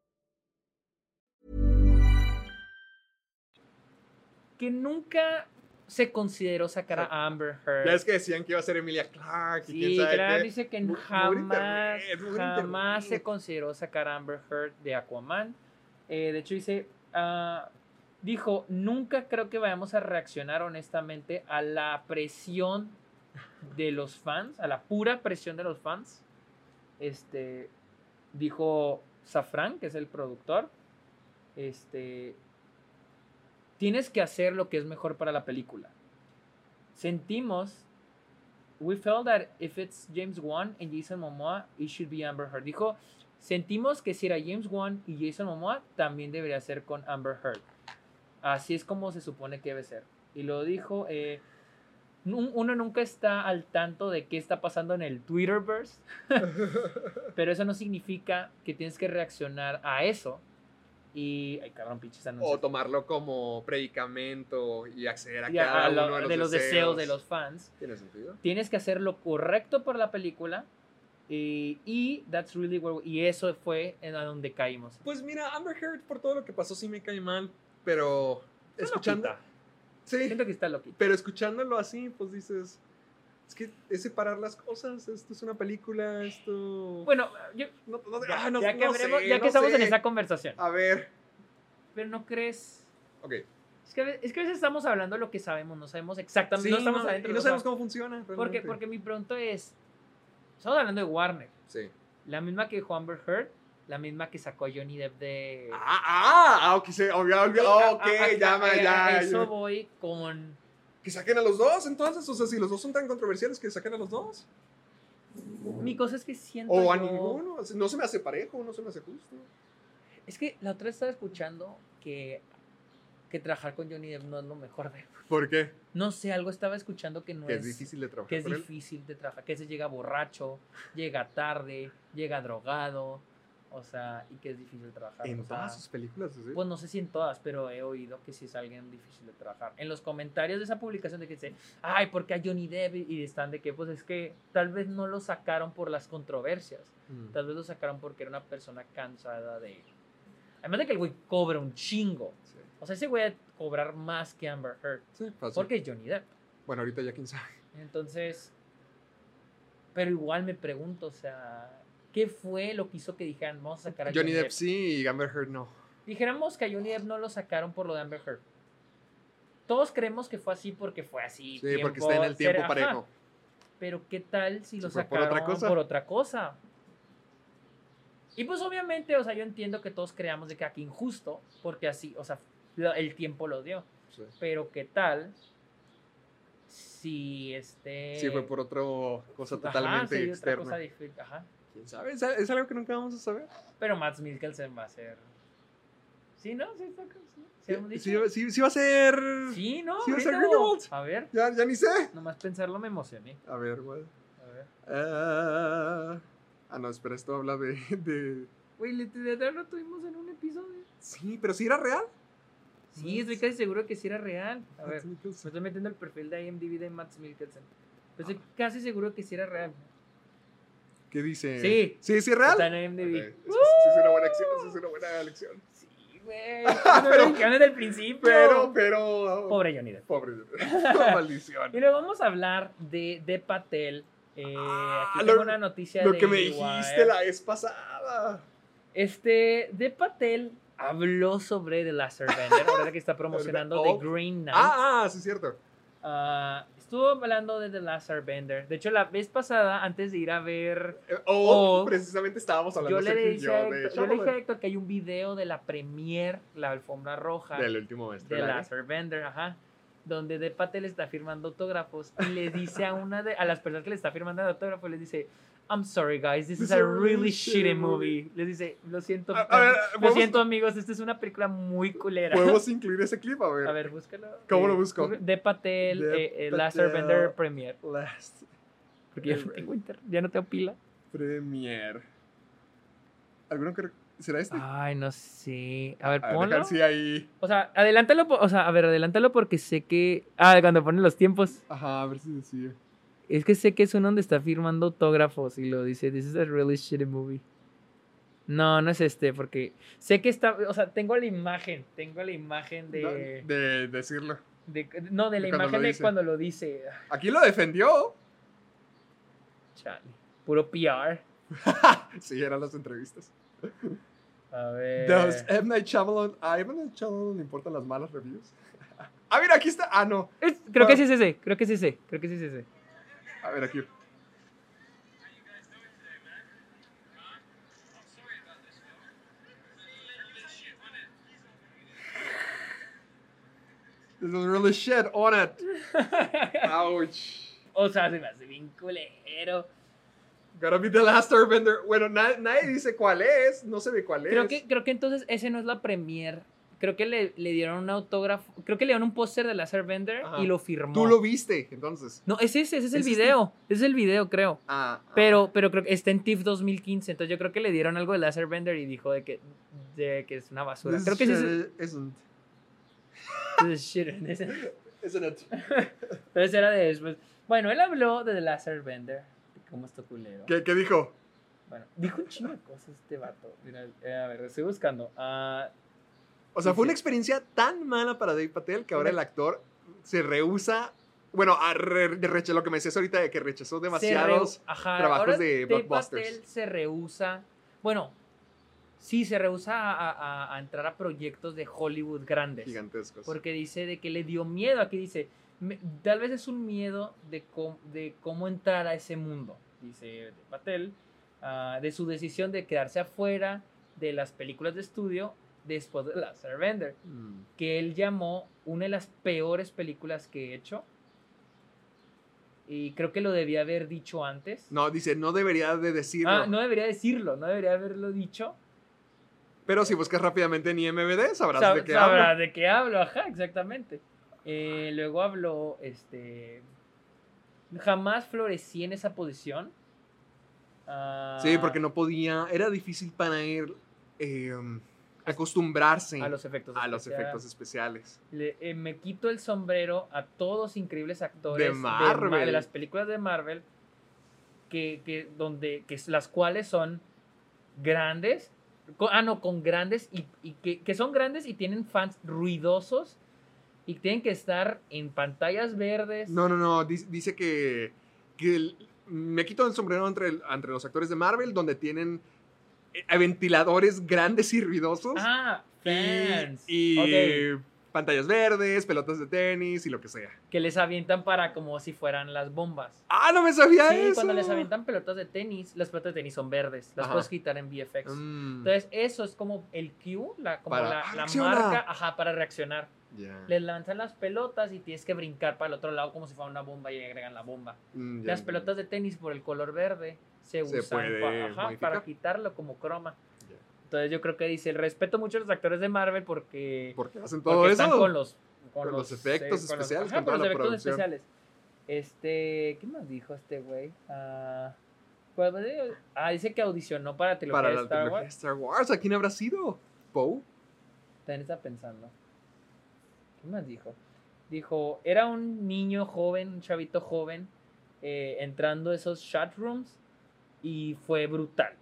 Que nunca se consideró sacar a Amber Heard. Ya es que decían que iba a ser Emilia Clark y quién Sí, sabe qué. dice que Muy- muy jamás, internet, muy jamás se consideró sacar a Amber Heard de Aquaman. Eh, de hecho, dice, ah, dijo, nunca creo que vayamos a reaccionar honestamente a la presión de los fans, a la pura presión de los fans. Este, dijo Safran, que es el productor, este, tienes que hacer lo que es mejor para la película. Sentimos we felt that if it's James Wan and Jason Momoa, it should be Amber Heard. Dijo, sentimos que si era James Wan y Jason Momoa, también debería ser con Amber Heard. Así es como se supone que debe ser. Y lo dijo, eh, uno nunca está al tanto de qué está pasando en el Twitterverse, [laughs] pero eso no significa que tienes que reaccionar a eso. Y, ay cabrón, pinches anuncios. O tomarlo como predicamento y acceder a Y cada a lo- uno de los, de los deseos de los fans. ¿Tiene sentido? tienes que hacer lo correcto por la película y, y that's really where- y eso fue en a donde caímos. Pues mira, Amber Heard por todo lo que pasó sí me cae mal, pero escuchando... Loquita. Sí, Siento que está loquita. pero escuchándolo así, pues dices... Es que es separar las cosas, esto es una película, esto... Bueno, yo- no, no- ya, ah, no- ya que, no sé, ya que estamos en esa conversación, A ver, pero no crees... ok. Es que, a ve- es que a veces estamos hablando de lo que sabemos, no sabemos exactamente, Sí, no estamos adentro. y no sabemos cómo funciona. porque, realmente. porque mi pregunta es, estamos hablando de Warner, Sí. la misma que Amber Heard, la misma que sacó Johnny Depp de... Ah, ah, ah, ok, sí, obvio, obvio, A- a- ok, a- ya, a ya. Eso voy con... Que saquen a los dos, entonces, o sea, si los dos son tan controversiales, que saquen a los dos. Mi cosa es que siento O a yo- ninguno, no se me hace parejo, no se me hace justo. Es que la otra vez estaba escuchando que, que trabajar con Johnny Depp no es lo mejor de ¿Por qué? No sé, algo estaba escuchando que no que es, es difícil de trabajar que es él. difícil de trabajar, que se llega borracho, llega tarde, llega drogado, o sea, y que es difícil trabajar. En o sea, todas sus películas, ¿sí? Pues no sé si en todas, pero he oído que sí es alguien difícil de trabajar. En los comentarios de esa publicación de que dice, ay, ¿por qué a Johnny Depp? Y están de que, pues es que tal vez no lo sacaron por las controversias. Mm. Tal vez lo sacaron porque era una persona cansada de... Además de que el güey cobra un chingo. Sí, O sea, ese güey a cobrar más que Amber Heard. sí, fácil. Porque es Johnny Depp. Bueno, ahorita ya quién sabe. Entonces... Pero igual me pregunto, o sea... ¿Qué fue lo que hizo que dijeran, vamos a sacar a Johnny Depp sí y Amber Heard no. Dijéramos que a Johnny Depp no lo sacaron por lo de Amber Heard. Todos creemos que fue así porque fue así. Sí, porque está en el tiempo ser- ajá. parejo. Pero ¿qué tal si lo por sacaron otra cosa? por otra cosa? Y pues obviamente, o sea, yo entiendo que todos creamos de que aquí injusto, porque así, o sea, el tiempo lo dio. Sí. Pero ¿qué tal si este... Sí, fue por otra cosa Ajá, totalmente sí, otra externa. cosa difícil, ajá. ¿Quién sabe? ¿Es, es algo que nunca vamos a saber. Pero Matt Mikkelsen va a ser... ¿Sí, no? ¿Sí, está- sí, ¿Sí Sí, va a ser... Sí, ¿no? Sí va a ser. Grindelwald. A ver, Ya, ya ni sé. nomás pensarlo me emocioné. A ver, güey. A ver. Ah, ah, no, espera, esto habla de, de... Güey, literal lo tuvimos en un episodio. Sí, pero sí era real. Sí, estoy casi seguro que sí era real. A ver, me estoy metiendo el perfil de IMDb de Matt Mikkelsen. Pero estoy casi seguro que sí era real. ¿Qué dice? Sí. ¿Sí, sí es real? Está en IMDb. Es, que sí es una buena acción, es una buena lección. Sí, güey. [laughs] Pero que desde el principio. Pero, pero... Pobre Johnny Depp. Pobre. [laughs] Maldición. Y luego vamos a hablar de, de Patel. Eh, Ah, aquí lo- tengo una noticia Lo de que me dijiste la vez pasada. Este, de Patel habló sobre The Last Airbender, ahora que está [laughs] promocionando Oh. The Green Knight. Ah, ah, sí es cierto. Ah, estuvo hablando de The Last Airbender. De hecho, la vez pasada, antes de ir a ver, Eh, O O- precisamente estábamos hablando yo le, y dije yo de yo le dije a Héctor que hay un video de la premier, la alfombra roja, del último maestro. de año. Last Airbender, ajá, donde De Patel está firmando autógrafos y le dice a una de, a las personas que le está firmando el autógrafo, les dice, I'm sorry guys, this is a really shitty movie. Les dice, lo siento, A- a ver, lo siento amigos, esta es una película muy culera. ¿Podemos [laughs] incluir ese clip? A ver. A ver, búscalo. ¿Cómo lo Eh, busco? De Patel, De eh, eh, Last. Airbender Premiere. Last Porque ya no tengo inter- ya no tengo pila. Premiere. ¿Alguno que... ¿Será este? Ay, no sé. A ver, A ver, ponlo. sí ahí. O sea, adelántalo, o sea, a ver, adelántalo porque sé que... Ah, cuando ponen los tiempos. Ajá, a ver si decía. Es que sé que es uno donde está firmando autógrafos y lo dice, this is a really shitty movie. No, no es este, porque sé que está, o sea, tengo la imagen, tengo la imagen de... No, de decirlo. de- no, de la de imagen de cuando lo dice. Aquí lo defendió. Chale. Puro PR. [laughs] sí, eran las entrevistas. A ver. Does M. Night Shyamalan... ¿A M. Night Shyamalan le importan las malas reviews? [laughs] ah, mira, aquí está. Ah, no. Es- creo que sí es ese, creo que sí es ese, creo que sí es ese. A ver, aquí. This is really shit on it. Ouch. [laughs] O sea, se me hace bien culero. Gotta be the last airbender. Bueno, na- nadie dice cuál es, no se ve cuál Creo es. que, creo que entonces ese no es la premier. Creo que le, le dieron un autógrafo. Creo que le dieron un póster de Last Airbender Ajá. y lo firmó. Tú lo viste, entonces. No, es ese, ese es el ¿Es este? video. Ese es el video, creo. Ah, ah. Pero, pero creo que está en TIFF 2015. Entonces yo creo que le dieron algo de Last Airbender y dijo de que, de que es una basura. This Creo que ese es- shit isn't. [laughs] es shit. Isn't? [laughs] [laughs] Entonces era de después. Bueno, él habló de The Last Airbender. De cómo está culero. ¿Qué, qué dijo? Bueno, dijo un chingo de cosas este vato. Mira, eh, a ver, estoy buscando. Ah, O sea, Sí, fue una experiencia tan mala para Dave Patel que ahora el actor se rehúsa. Bueno, a re- lo que me decías ahorita de que rechazó demasiados. ajá, trabajos ahora de Dave blockbusters. Patel se rehúsa. Bueno, sí, se rehúsa a, a- a entrar a proyectos de Hollywood grandes. gigantescos. Porque dice de que le dio miedo. Aquí dice, "Me- tal vez es un miedo de, com- de cómo entrar a ese mundo. Dice Patel, ah, de su decisión de quedarse afuera de las películas de estudio después de Last Airbender. Mm. que él llamó una de las peores películas que he hecho. Y creo que lo debía haber dicho antes. No, dice, no debería de decirlo. Ah, no debería decirlo, no debería haberlo dicho. Pero si buscas rápidamente en IMBD, sabrás Sab- de qué sabrá hablo. de qué hablo, ajá, exactamente. Eh, luego habló, este... Jamás florecí en esa posición. Ah, Sí, porque no podía. Era difícil para él eh, acostumbrarse A los efectos a los especiales. efectos especiales. Le- eh, me quito el sombrero a todos los increíbles actores De Ma- Marvel. de las películas de Marvel que, que- donde que las cuales son grandes ah no con grandes y, y que, que son grandes y tienen fans ruidosos y tienen que estar en pantallas verdes No, no, no. Dice, dice que, que el- me quito el sombrero entre, el- entre los actores de Marvel, donde tienen ventiladores grandes y ruidosos. ah fans y pantallas verdes, pelotas de tenis y lo que sea. que les avientan para como si fueran las bombas ¡Ah, no me sabía sí eso! cuando les avientan pelotas de tenis las pelotas de tenis son verdes las Ajá. puedes quitar en VFX Mm, Entonces, eso es como el cue, la, como Para- la, ¡Ah, la marca, ajá, para reaccionar. ya. Les lanzan las pelotas y tienes que brincar para el otro lado como si fuera una bomba y le agregan la bomba. Mm, Las pelotas de tenis por el color verde se, Se usan puede pa- ajá, modificar. para quitarlo como croma. Entonces, yo creo que dice, respeto mucho a los actores de Marvel porque, Porque hacen porque todo están eso. con los, con Con los efectos con los- especiales, ajá, con toda los la efectos producción. especiales. Este, ¿qué más dijo este güey? Ah, pues, ah, dice que audicionó para trilogía para de la Star trilogía Wars. Star Wars. ¿A quién habrá sido? ¿Poe? También está pensando. ¿Qué más dijo? Dijo, era un niño joven, un chavito joven, eh, entrando a esos chat rooms y fue brutal.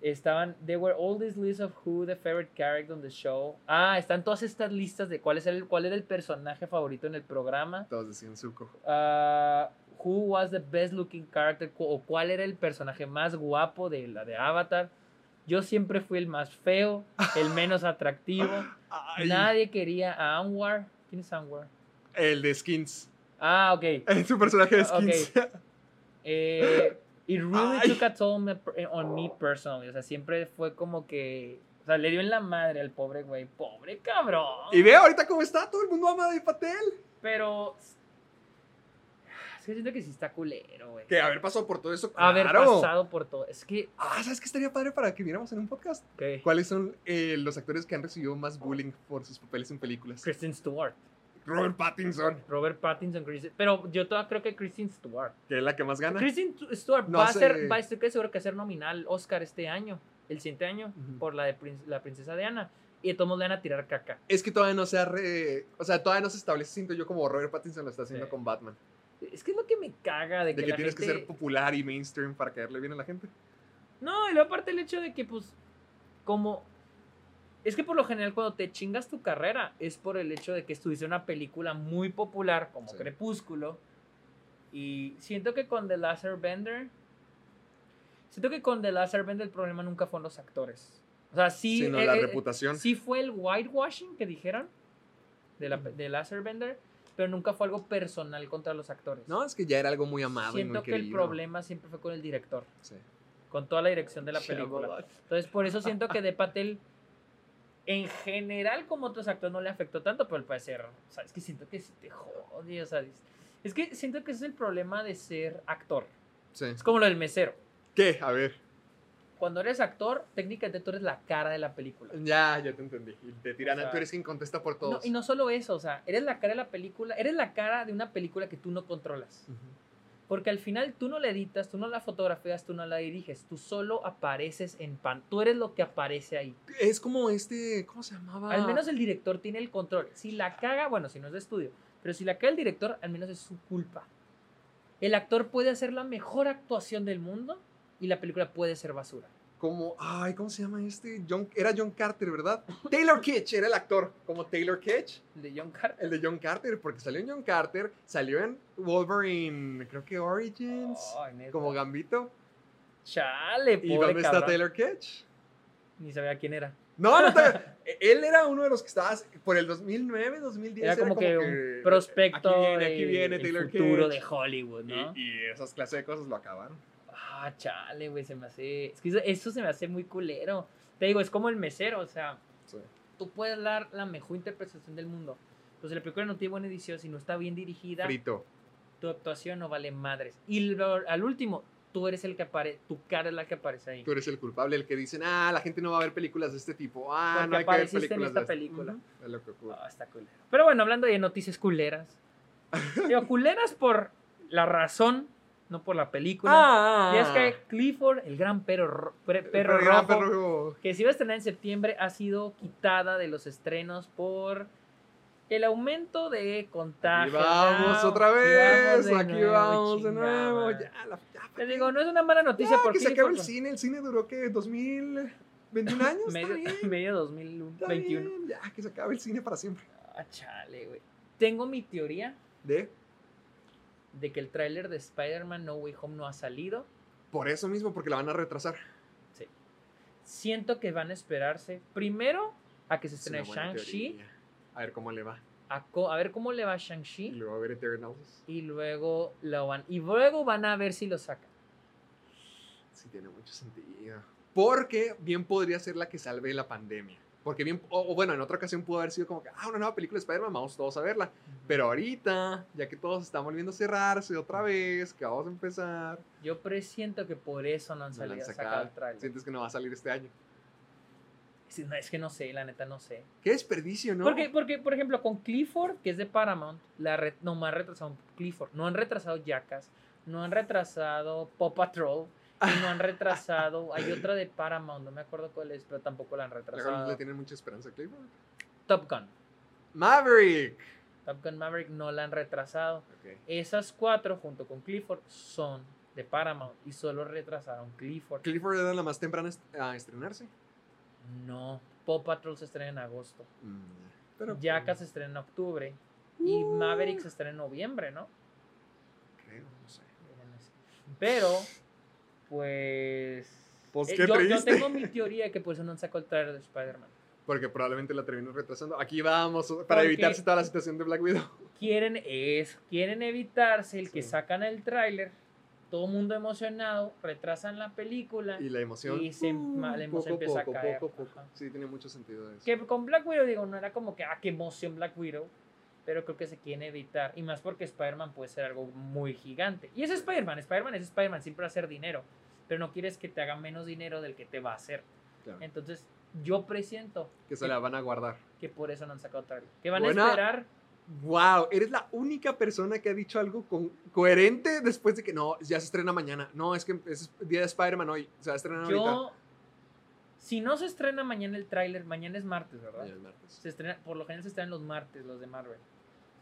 Estaban, there were all these lists of who the favorite character on the show. Ah, están todas estas listas de cuál es el, cuál era el personaje favorito en el programa. Todos decían Zuko. Ah, who was the best looking character o cuál era el personaje más guapo de la de Avatar. Yo siempre fui el más feo, el menos [laughs] atractivo. Ay, Nadie quería a Anwar. ¿Quién es Anwar? El de Skins. Ah, ok. Es [laughs] su personaje de. Skins. [laughs] Eh, it really Ay. took a toll me- on me personally. O sea, siempre fue como que. O sea, le dio en la madre al pobre güey. Pobre cabrón. y ve ahorita cómo está. Todo el mundo ama Dave Patel. Pero. Es que siento que sí está culero, güey. Que haber pasado por todo eso. Haber pasado por todo. Es que. Ah, ¿sabes qué estaría padre para que viéramos en un podcast? ¿qué? ¿Cuáles son eh, los actores que han recibido más bullying por sus papeles en películas? Kristen Stewart. Robert Pattinson, Robert Pattinson, Kristen. Pero yo todavía creo que Kristen Stewart. que es la que más gana. Kristen Stewart No va, a ser, va a estoy seguro que ser nominal Oscar este año, el siguiente año, por la de prin- la princesa Diana. Y de todos modos le van a tirar caca. Es que todavía no se ha re... O sea, todavía no se establece, siento yo, como Robert Pattinson lo está haciendo Sí. con Batman. Es que es lo que me caga de De que, que la tienes gente... que ser popular y mainstream para caerle bien a la gente. No, y luego aparte el hecho de que, pues, como... Es que por lo general cuando te chingas tu carrera es por el hecho de que estuviste en una película muy popular como Sí. Crepúsculo. Y siento que con The Last Airbender... Siento que con The Last Airbender el problema nunca fueron los actores. O sea, sí... Sino eh, la eh, reputación. Sí fue el whitewashing que dijeron de, la, de Last Airbender, pero nunca fue algo personal contra los actores. No, es que ya era algo muy amado y Siento muy que el problema siempre fue con el director, Sí. con toda la dirección de la [laughs] película. Entonces, por eso siento que De Patel, en general, como otros actores, no le afectó tanto, pero él puede ser. O sea, es que siento que sí te jode, o sea, es- que siento que ese es el problema de ser actor. Sí. Es como lo del mesero. ¿Qué? A ver. Cuando eres actor, técnicamente tú eres la cara de la película. Ya, ya te entendí. Y te tiran, O sea, tú eres quien contesta por No, todos. y no solo eso, o sea, eres la cara de la película, eres la cara de una película que tú no controlas. Ujú. Porque al final tú no la editas, tú no la fotografías, tú no la diriges, tú solo apareces en pan, tú eres lo que aparece ahí. Es como este, ¿cómo se llamaba? Al menos el director tiene el control. Si la caga, bueno, si no es de estudio, pero si la caga el director, al menos es su culpa. El actor puede hacer la mejor actuación del mundo y la película puede ser basura. Como, ay, ¿cómo se llama este? John, era John Carter, ¿verdad? [laughs] Taylor Kitsch era el actor, como Taylor Kitsch, De John Carter. el de John Carter, porque salió en John Carter, salió en Wolverine, creo que Origins, como Gambito. Chale, ¿Y pobre dónde está. Taylor Kitsch? Ni sabía quién era. No, no, te- [laughs] él era uno de los que estaba por el 2009, 2010. Era como, que, un prospecto Aquí viene, aquí viene el Taylor futuro Kitsch. de Hollywood, ¿no? Y, y esas clases de cosas lo acabaron. Ah, chale, güey, se me hace... Es que eso, eso se me hace muy culero. Te digo, es como el mesero, o sea, Sí. tú puedes dar la mejor interpretación del mundo. Si la película no tiene buena edición, si no está bien dirigida, Frito. tu actuación no vale madres. Y lo- al último, tú eres el que aparece, tu cara es la que aparece ahí. Tú eres el culpable, el que dicen, ah, la gente no va a ver películas de este tipo. Ah, Porque no hay que ver apareciste en películas esta de este". película. Es lo que ocurre. Ah, está culero. Pero bueno, hablando de noticias culeras. [laughs] Digo, culeras por la razón, no por la película. Ah, Y es que Clifford, el gran perro, perro el rojo, perro- que se iba a estrenar en septiembre, ha sido quitada de los estrenos por el aumento de contagios. vamos Ah, otra vez, aquí nuevo, vamos de nuevo. Ya, la, ya, Te digo, no es una mala noticia ya, porque que se acabe el cine. El cine duró, ¿qué? ¿2021 años? Está medio, bien, medio está 2021. [laughs] bien, Ya, que se acabe el cine para siempre. Ah, chale, güey. Tengo mi teoría De, de que el tráiler de Spider-Man No Way Home no ha salido. por eso mismo, porque la van a retrasar. Sí. Siento que van a esperarse primero a que se Es estrene Shang-Chi. A ver cómo le va. a, ver cómo le va a Y Shang-Chi luego a ver Eternals. y luego lo van y luego van a ver si lo sacan. Sí, tiene mucho sentido. Porque bien podría ser la que salve la pandemia. Porque bien, o, o bueno, en otra ocasión pudo haber sido como que, ah, una nueva película de Spider-Man, vamos todos a verla. Pero ahorita, ya que todos están volviendo a cerrarse otra vez, que vamos a empezar, Yo presiento que por eso no han no la han salido a sacado. sacar el tráiler. sientes que no va a salir este año. Sí, no, Es que no sé, la neta no sé. Qué desperdicio, ¿no? Porque, porque, por ejemplo, con Clifford, que es de Paramount, la re- nomás retrasaron Clifford. No han retrasado Jackass, no han retrasado Paw Patrol, y no han retrasado. Hay otra de Paramount, no me acuerdo cuál es, pero tampoco la han retrasado. le tienen mucha esperanza a Clifford. Top Gun. Maverick. Top Gun Maverick no la han retrasado. Esas cuatro, junto con Clifford, son de Paramount y solo retrasaron Clifford. Clifford era la más temprana a estrenarse. No, Paw Patrol se estrena en agosto. Mm, Pero, Jackass se estrena en octubre. Y. Maverick se estrena en noviembre, ¿no? Creo, no sé. Pero, pues. Pues eh, qué yo, yo triste. tengo mi teoría de que por eso no han sacado el trailer de Spider-Man. Porque probablemente la terminen retrasando. Aquí vamos, para Porque- evitarse toda la situación de Black Widow. [laughs] Quieren eso, quieren evitarse el que Sí. sacan el tráiler, todo mundo emocionado, retrasan la película. Y la emoción. Y se- uh, la emoción poco, empieza a poco, caer. poco. Sí, tiene mucho sentido eso. Que con Black Widow, digo, no era como que, ah, qué emoción Black Widow. Pero creo que se quieren evitar. Y más porque Spider-Man puede ser algo muy gigante. Y es Spider-Man. Spider-Man es Spider-Man. Siempre va a hacer dinero. Pero no quieres que te haga menos dinero del que te va a hacer. Claro. Entonces, yo presiento Que se la van a guardar. que por eso no han sacado trailer. Que van Buena- a esperar. Wow, eres la única persona que ha dicho algo coherente después de que no, ya se estrena mañana. No, es que es día de Spider-Man hoy. Se va a estrenar ahorita. Yo. Si no se estrena mañana el tráiler, mañana es martes, ¿verdad? Martes. Se estrena, por lo general se estrenan los martes, los de Marvel.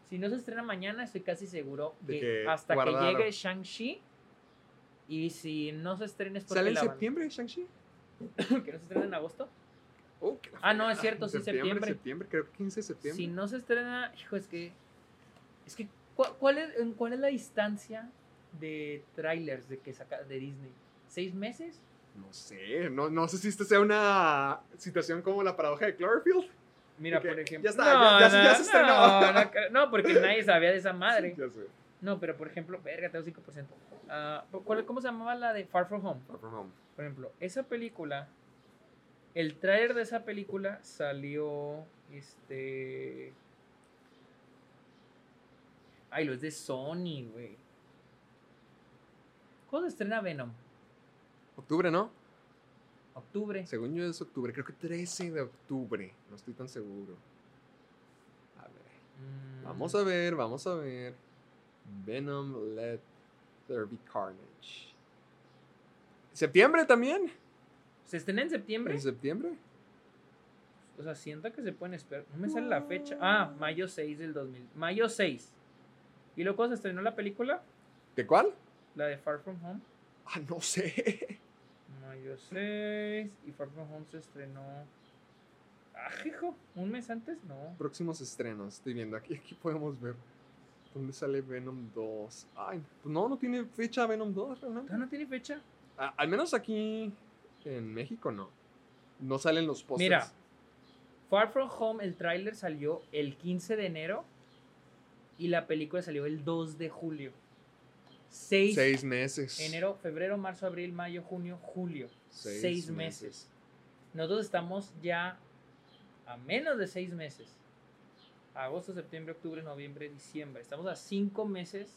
Si no se estrena mañana, estoy casi seguro que, que hasta guardaron. que llegue Shang-Chi. Y si no se estrena es porque ¿Sale en la septiembre, Shang-Chi? [laughs] que no se estrena en agosto. Oh, Ah, no, es cierto, sí, septiembre. Septiembre, creo que 15 de septiembre. Si no se estrena, hijo, es que. Es que, ¿cuál, cuál es, en ¿cuál es la distancia de trailers de que saca de Disney? ¿Seis meses? No sé, no, no sé si esta sea una situación como la paradoja de Cloverfield. Mira, por ejemplo. ya está, ya- ya se- ya se estrenó. No, no, no, porque nadie sabía de esa madre. Ya sé. No, pero por ejemplo, verga, tengo 5%. Ah, ¿cuál- ¿Cómo se llamaba la de Far From Home? Far From Home. Por ejemplo, esa película, el tráiler de esa película salió, este... Ay, lo es de Sony, güey. ¿Cuándo estrena Venom? Octubre, ¿no? Octubre. Según yo es octubre, creo que 13 de octubre. No estoy tan seguro. A ver. Mm, Vamos a ver, vamos a ver. Venom Let There Be Carnage. ¿Septiembre también? ¿Se estrena en septiembre? ¿En septiembre? O sea, siento que se pueden esperar. No me sale la fecha. Ah, mayo 6 del 2000. Mayo 6. ¿Y luego se estrenó la película? ¿De cuál? La de Far From Home. Ah, no sé. [laughs] Mayo 6. Y Far From Home se estrenó. Ah, hijo. ¿Un mes antes? No. Próximos estrenos, estoy viendo. Aquí, aquí podemos ver. ¿Dónde sale Venom 2? Ay, pues no, no tiene fecha Venom 2 realmente. ¿Todavía no tiene fecha? A- al menos aquí en México no. No salen los pósters. Mira, Far From Home, el tráiler salió el 15 de enero. Y la película salió el 2 de julio. 6 Seis meses. Enero, febrero, marzo, abril, mayo, junio, julio. Seis Seis, meses. Nosotros estamos ya a menos de seis meses. Agosto, septiembre, octubre, noviembre, diciembre. Estamos a cinco meses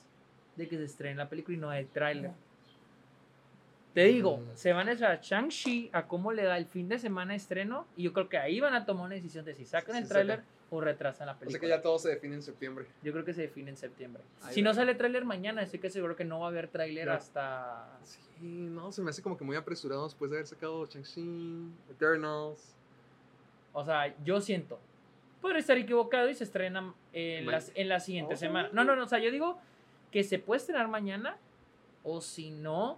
de que se estrene la película y no hay tráiler. Te digo, Mm. se van a echar a Shang-Chi a cómo le da el fin de semana de estreno y yo creo que ahí van a tomar una decisión de si sacan Sí, el tráiler o retrasan la O sea película. que ya todo se define en septiembre. Yo creo que se define en septiembre. Ahí si va. no sale tráiler mañana, estoy que seguro que no va a haber tráiler hasta Sí, no, se me hace como que muy apresurado después de haber sacado Shang-Chi, Eternals. O sea, yo siento. Podría estar equivocado y se estrena en, las, en la siguiente Oh. semana. No, no, no. O sea, yo digo que se puede estrenar mañana. O si no,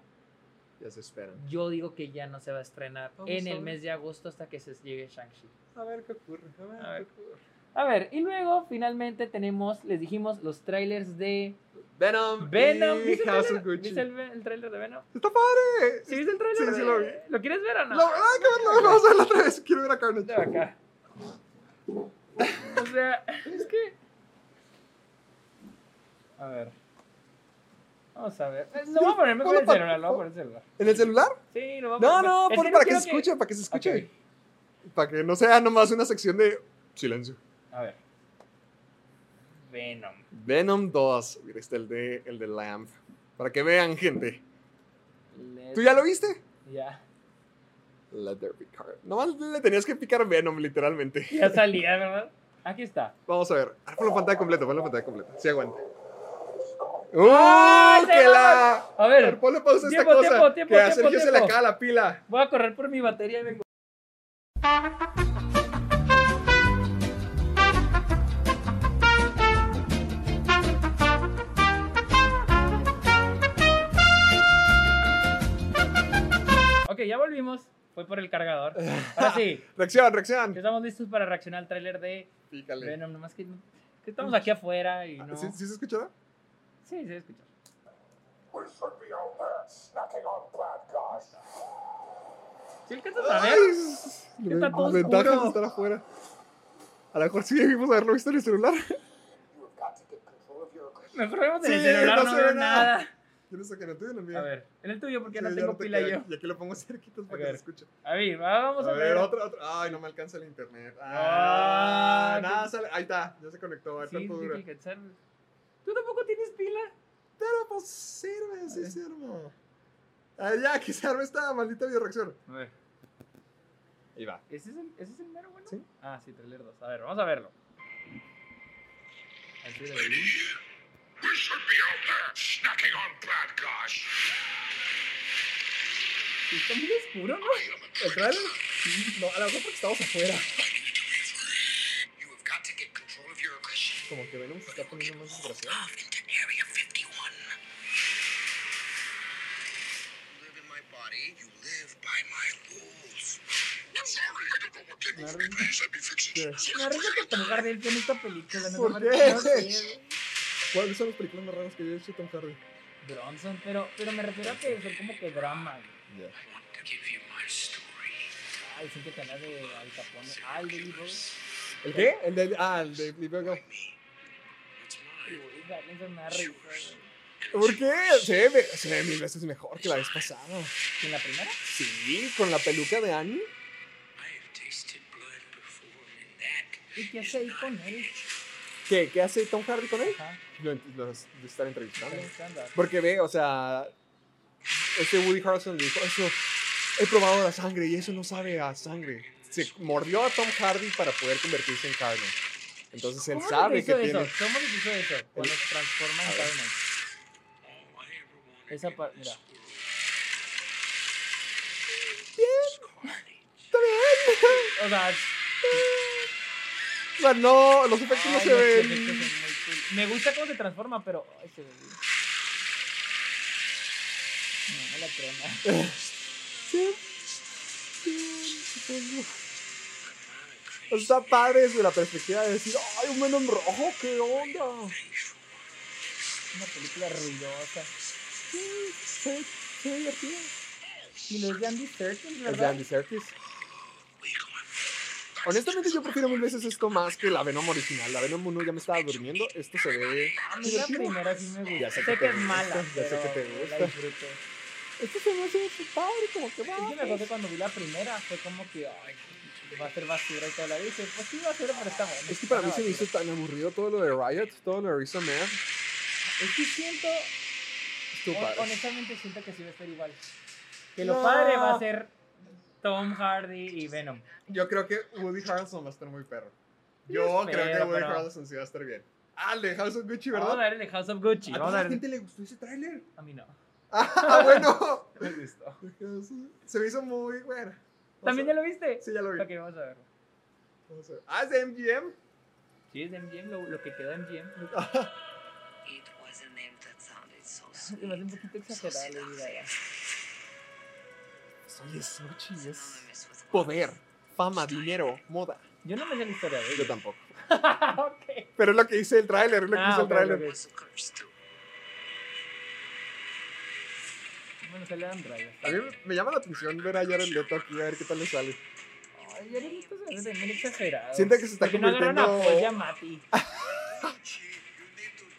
Ya se esperan. yo digo que ya no se va a estrenar Vamos en a el mes de agosto hasta que se llegue Shang-Chi. A ver qué ocurre. A ver, A ver. qué ocurre. A ver, y luego finalmente tenemos, les dijimos, los trailers de Venom. Venom. y ¿Viste, el House trailer? of Gucci. ¿Viste el, ve- el trailer de Venom? Está padre. ¿Sí viste el trailer? Sí, sí de- lo vi. ¿Lo quieres ver o no? No, hay que verlo. Vamos a verlo otra vez. Quiero ver a Carnage. De acá. O sea, es que. A ver. Vamos a ver. Lo voy a poner mejor ponlo el celular, lo voy a poner el celular. ¿En el celular? Sí, lo voy a No, poner. no, que ponlo para que se escuche, para que se escuche. Para que no sea nomás una sección de silencio. A ver. Venom. Venom 2. Mira, está el de, el de Lamb. Para que vean, gente. Let- ¿Tú ya lo viste? Ya. Let there be carnage. Nomás le tenías que picar Venom, literalmente. Ya salía, ¿verdad? Aquí está. Vamos a ver. Ah, ponlo pantalla completa, ponlo pantalla completa. Sí, aguanta. ¡Uh! ¡Ay, ¡Que la! A ver, ponle pausa a esta Tiempo, cosa. tiempo, tiempo, que a Sergio se le acaba la pila. voy a correr por mi batería y vengo. Ok, ya volvimos. Fue por el cargador. Ahora sí, [laughs] Reacción, reacción. estamos listos para reaccionar al tráiler de Pícale. Venom. Nomás que, que estamos aquí afuera y no. ¿Sí, ¿Sí se escuchará? Sí, sí, escucha. We should be out there snacking on bad guys. ¿Sí alcanzas a ver? Que está todo Ventajas oscuro. de estar afuera. A lo mejor sí debimos haberlo visto en el celular. You have got to get control of your aggression. Mejor vemos en el celular, no no, se veo nada. nada. Yo no sé qué en el tuyo en el mío. A ver, en el tuyo porque Sí, no tengo te pila queda- yo. Y aquí lo pongo cerquita para que se escuche. A ver, va- vamos a, A ver, ver. otro, otro. Ay, no me alcanza el internet. Ah, Ah, nada, qué- sale. Ahí está, ya se conectó. Ahí Sí, está sí, dura. ¿Tú tampoco tienes pila? Pero pues sirve, sí ver. sirve. Ah, ya, que se arme esta maldita videoreacción. A ver. Ahí va. ¿Ese es el, ese es el mero bueno? Sí. Ah, sí, trailer 2. A ver, vamos a verlo. Estoy de ahí. We should be out there snacking on bad guys. Sí, Está muy oscuro, ¿no? ¿El trailer? No, a lo mejor porque estamos afuera. Como que Venom se está poniendo más desgraciado. Love into Area 51. You live in my body. You live by my rules. I'm sorry, I don't know what came over me. Arriesgo que Tom Hardy en esta película. No ¿Por qué? ¿Cuáles son las películas más raras que yo he hecho Tom Hardy? Bronson, pero, pero me refiero a que son como que drama. güey. I want to give you my story. Ay, sí que tenía de Al Capone. Ay, de Lee Boss. ¿El qué? El de. Ah, el de Libero Risa, güey. ¿Por qué? Se ve, se ve mil veces mejor que la vez pasada. ¿En la primera? Sí, con la peluca de Annie. I have tasted blood before, and that ¿Y qué hace ahí con él? ¿Qué? ¿Qué hace Tom Hardy con él? Ajá. Lo, lo- lo están entrevistando. Porque ve, o sea, este Woody Harrelson le dijo, eso, he probado la sangre y eso no sabe a sangre. Se mordió a Tom Hardy para poder convertirse en carne. Entonces él ¿Cómo sabe que hizo tiene... eso? ¿Cómo les hizo eso? Cuando se transforma en carne. Esa parte, mira. O sea, O sea, no, los efectos no ay, se los ven. efectos son muy cool. Me gusta cómo se transforma, pero. Ay, se ve bien. No, no la creo nada. [laughs] Sí. Sí. O sea, Está padre desde la perspectiva de decir, ay, un Venom rojo, ¿qué onda? Una película ruidosa. Sí, se ve divertido. Y los de Andy Serkis, Es de ¿verdad? Andy Serkis. Honestamente yo prefiero mil veces esto más que la Venom original. La Venom 1 ya me estaba durmiendo. Esto se ve... A mí la primera sí me gusta. Ya sé sé que es mala, gusta, ya sé que te la gusta. disfruto. Esto se me hace padre, como que va. Es que me acuerdo que cuando vi la primera fue como que, ay, va a ser basura y todo. La dije, pues sí, basura, pero está bueno. Es que para mí se me hizo basura. tan aburrido todo lo de Riot, todo lo de Risa Mad. Es que siento, padre. honestamente siento que sí va a estar igual. Que lo No. padre va a ser Tom Hardy y Venom. Yo creo que Woody Harrelson va a estar muy perro. Yo Yo creo que espero, Woody pero- Harrelson sí va a estar bien. Ah, el de House of Gucci, Vamos a ¿verdad? ver el de House of Gucci. ¿A toda a la gente le gustó ese tráiler? A mí no. Ah, [laughs] bueno. [laughs] Me gustó. Se me hizo muy bueno. ¿También ya lo viste? Sí, ya lo vi. Ok, vamos a verlo. Vamos a ver. Ah, es de MGM. Sí, es de MGM, lo, lo que quedó de MGM. [laughs] It was a name that sounded so [laughs] sweet. me hace un poquito exagerado Gaga. Oye, es poder, fama, dinero, moda. Yo no me sé la historia de Yo ella. tampoco. [laughs] ok. Pero es lo que dice el tráiler, es lo que Ah, dice el tráiler. was a curse too. Bueno, sale. A mí me- llama la atención ver a Jared Leto aquí, a ver qué tal le sale. Ay, ya le gusta se ve también exagerado. Siente que se está ¿Por qué no agarran a convirtiendo- Paul Giamatti?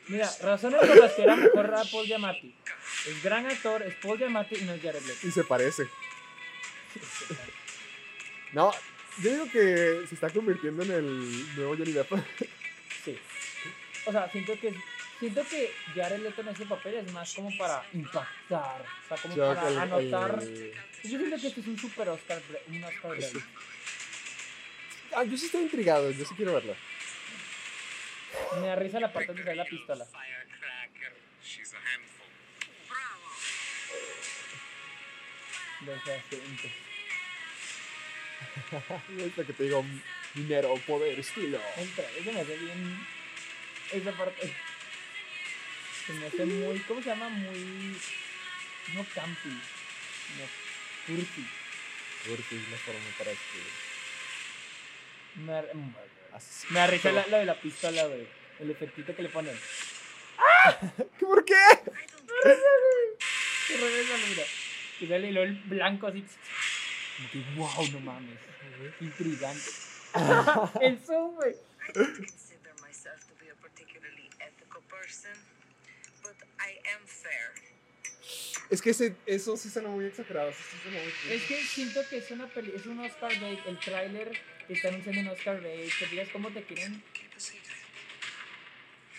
Mira, razones por las que era mejor a Paul Giamatti. Es gran actor, es Paul Giamatti y no es Jared Leto. Y se parece. [laughs] No, yo digo que se está convirtiendo en el nuevo Johnny Depp. Sí. O sea, siento que siento que Jared Leto en ese papel es más como para impactar, o sea, como Yo para el- anotar. el- Yo siento que este es un super Oscar, un Oscar Sí. Ah, yo sí estoy intrigado, yo sí quiero verla. Me da risa la parte donde sale la pistola. Firecracker. She's a handful. de ese asunto. Es lo que te digo, dinero, poder, estilo. Entra, eso me hace bien. Esa parte. Se me hace muy. ¿Cómo se llama? Muy. No campi. No. Cursi. Porque es la forma para escribir. Me, mm, me risa la- lo de la pistola, güey. El efectito que le ponen. ¿Qué, ¿Por qué? Se regresa, mira. Y sale y luego el blanco así. Como que, wow, no mames. Intrigante. [laughs] el zoom, güey. I don't consider myself to be a particularly ethical person, I am fair. Es que ese, eso sí suena muy exagerado. Eso sí suena muy Es que siento que es una peli, es un Oscar bait. El tráiler que está anunciando un Oscar bait. Que digas cómo te quieren. Keep a secret.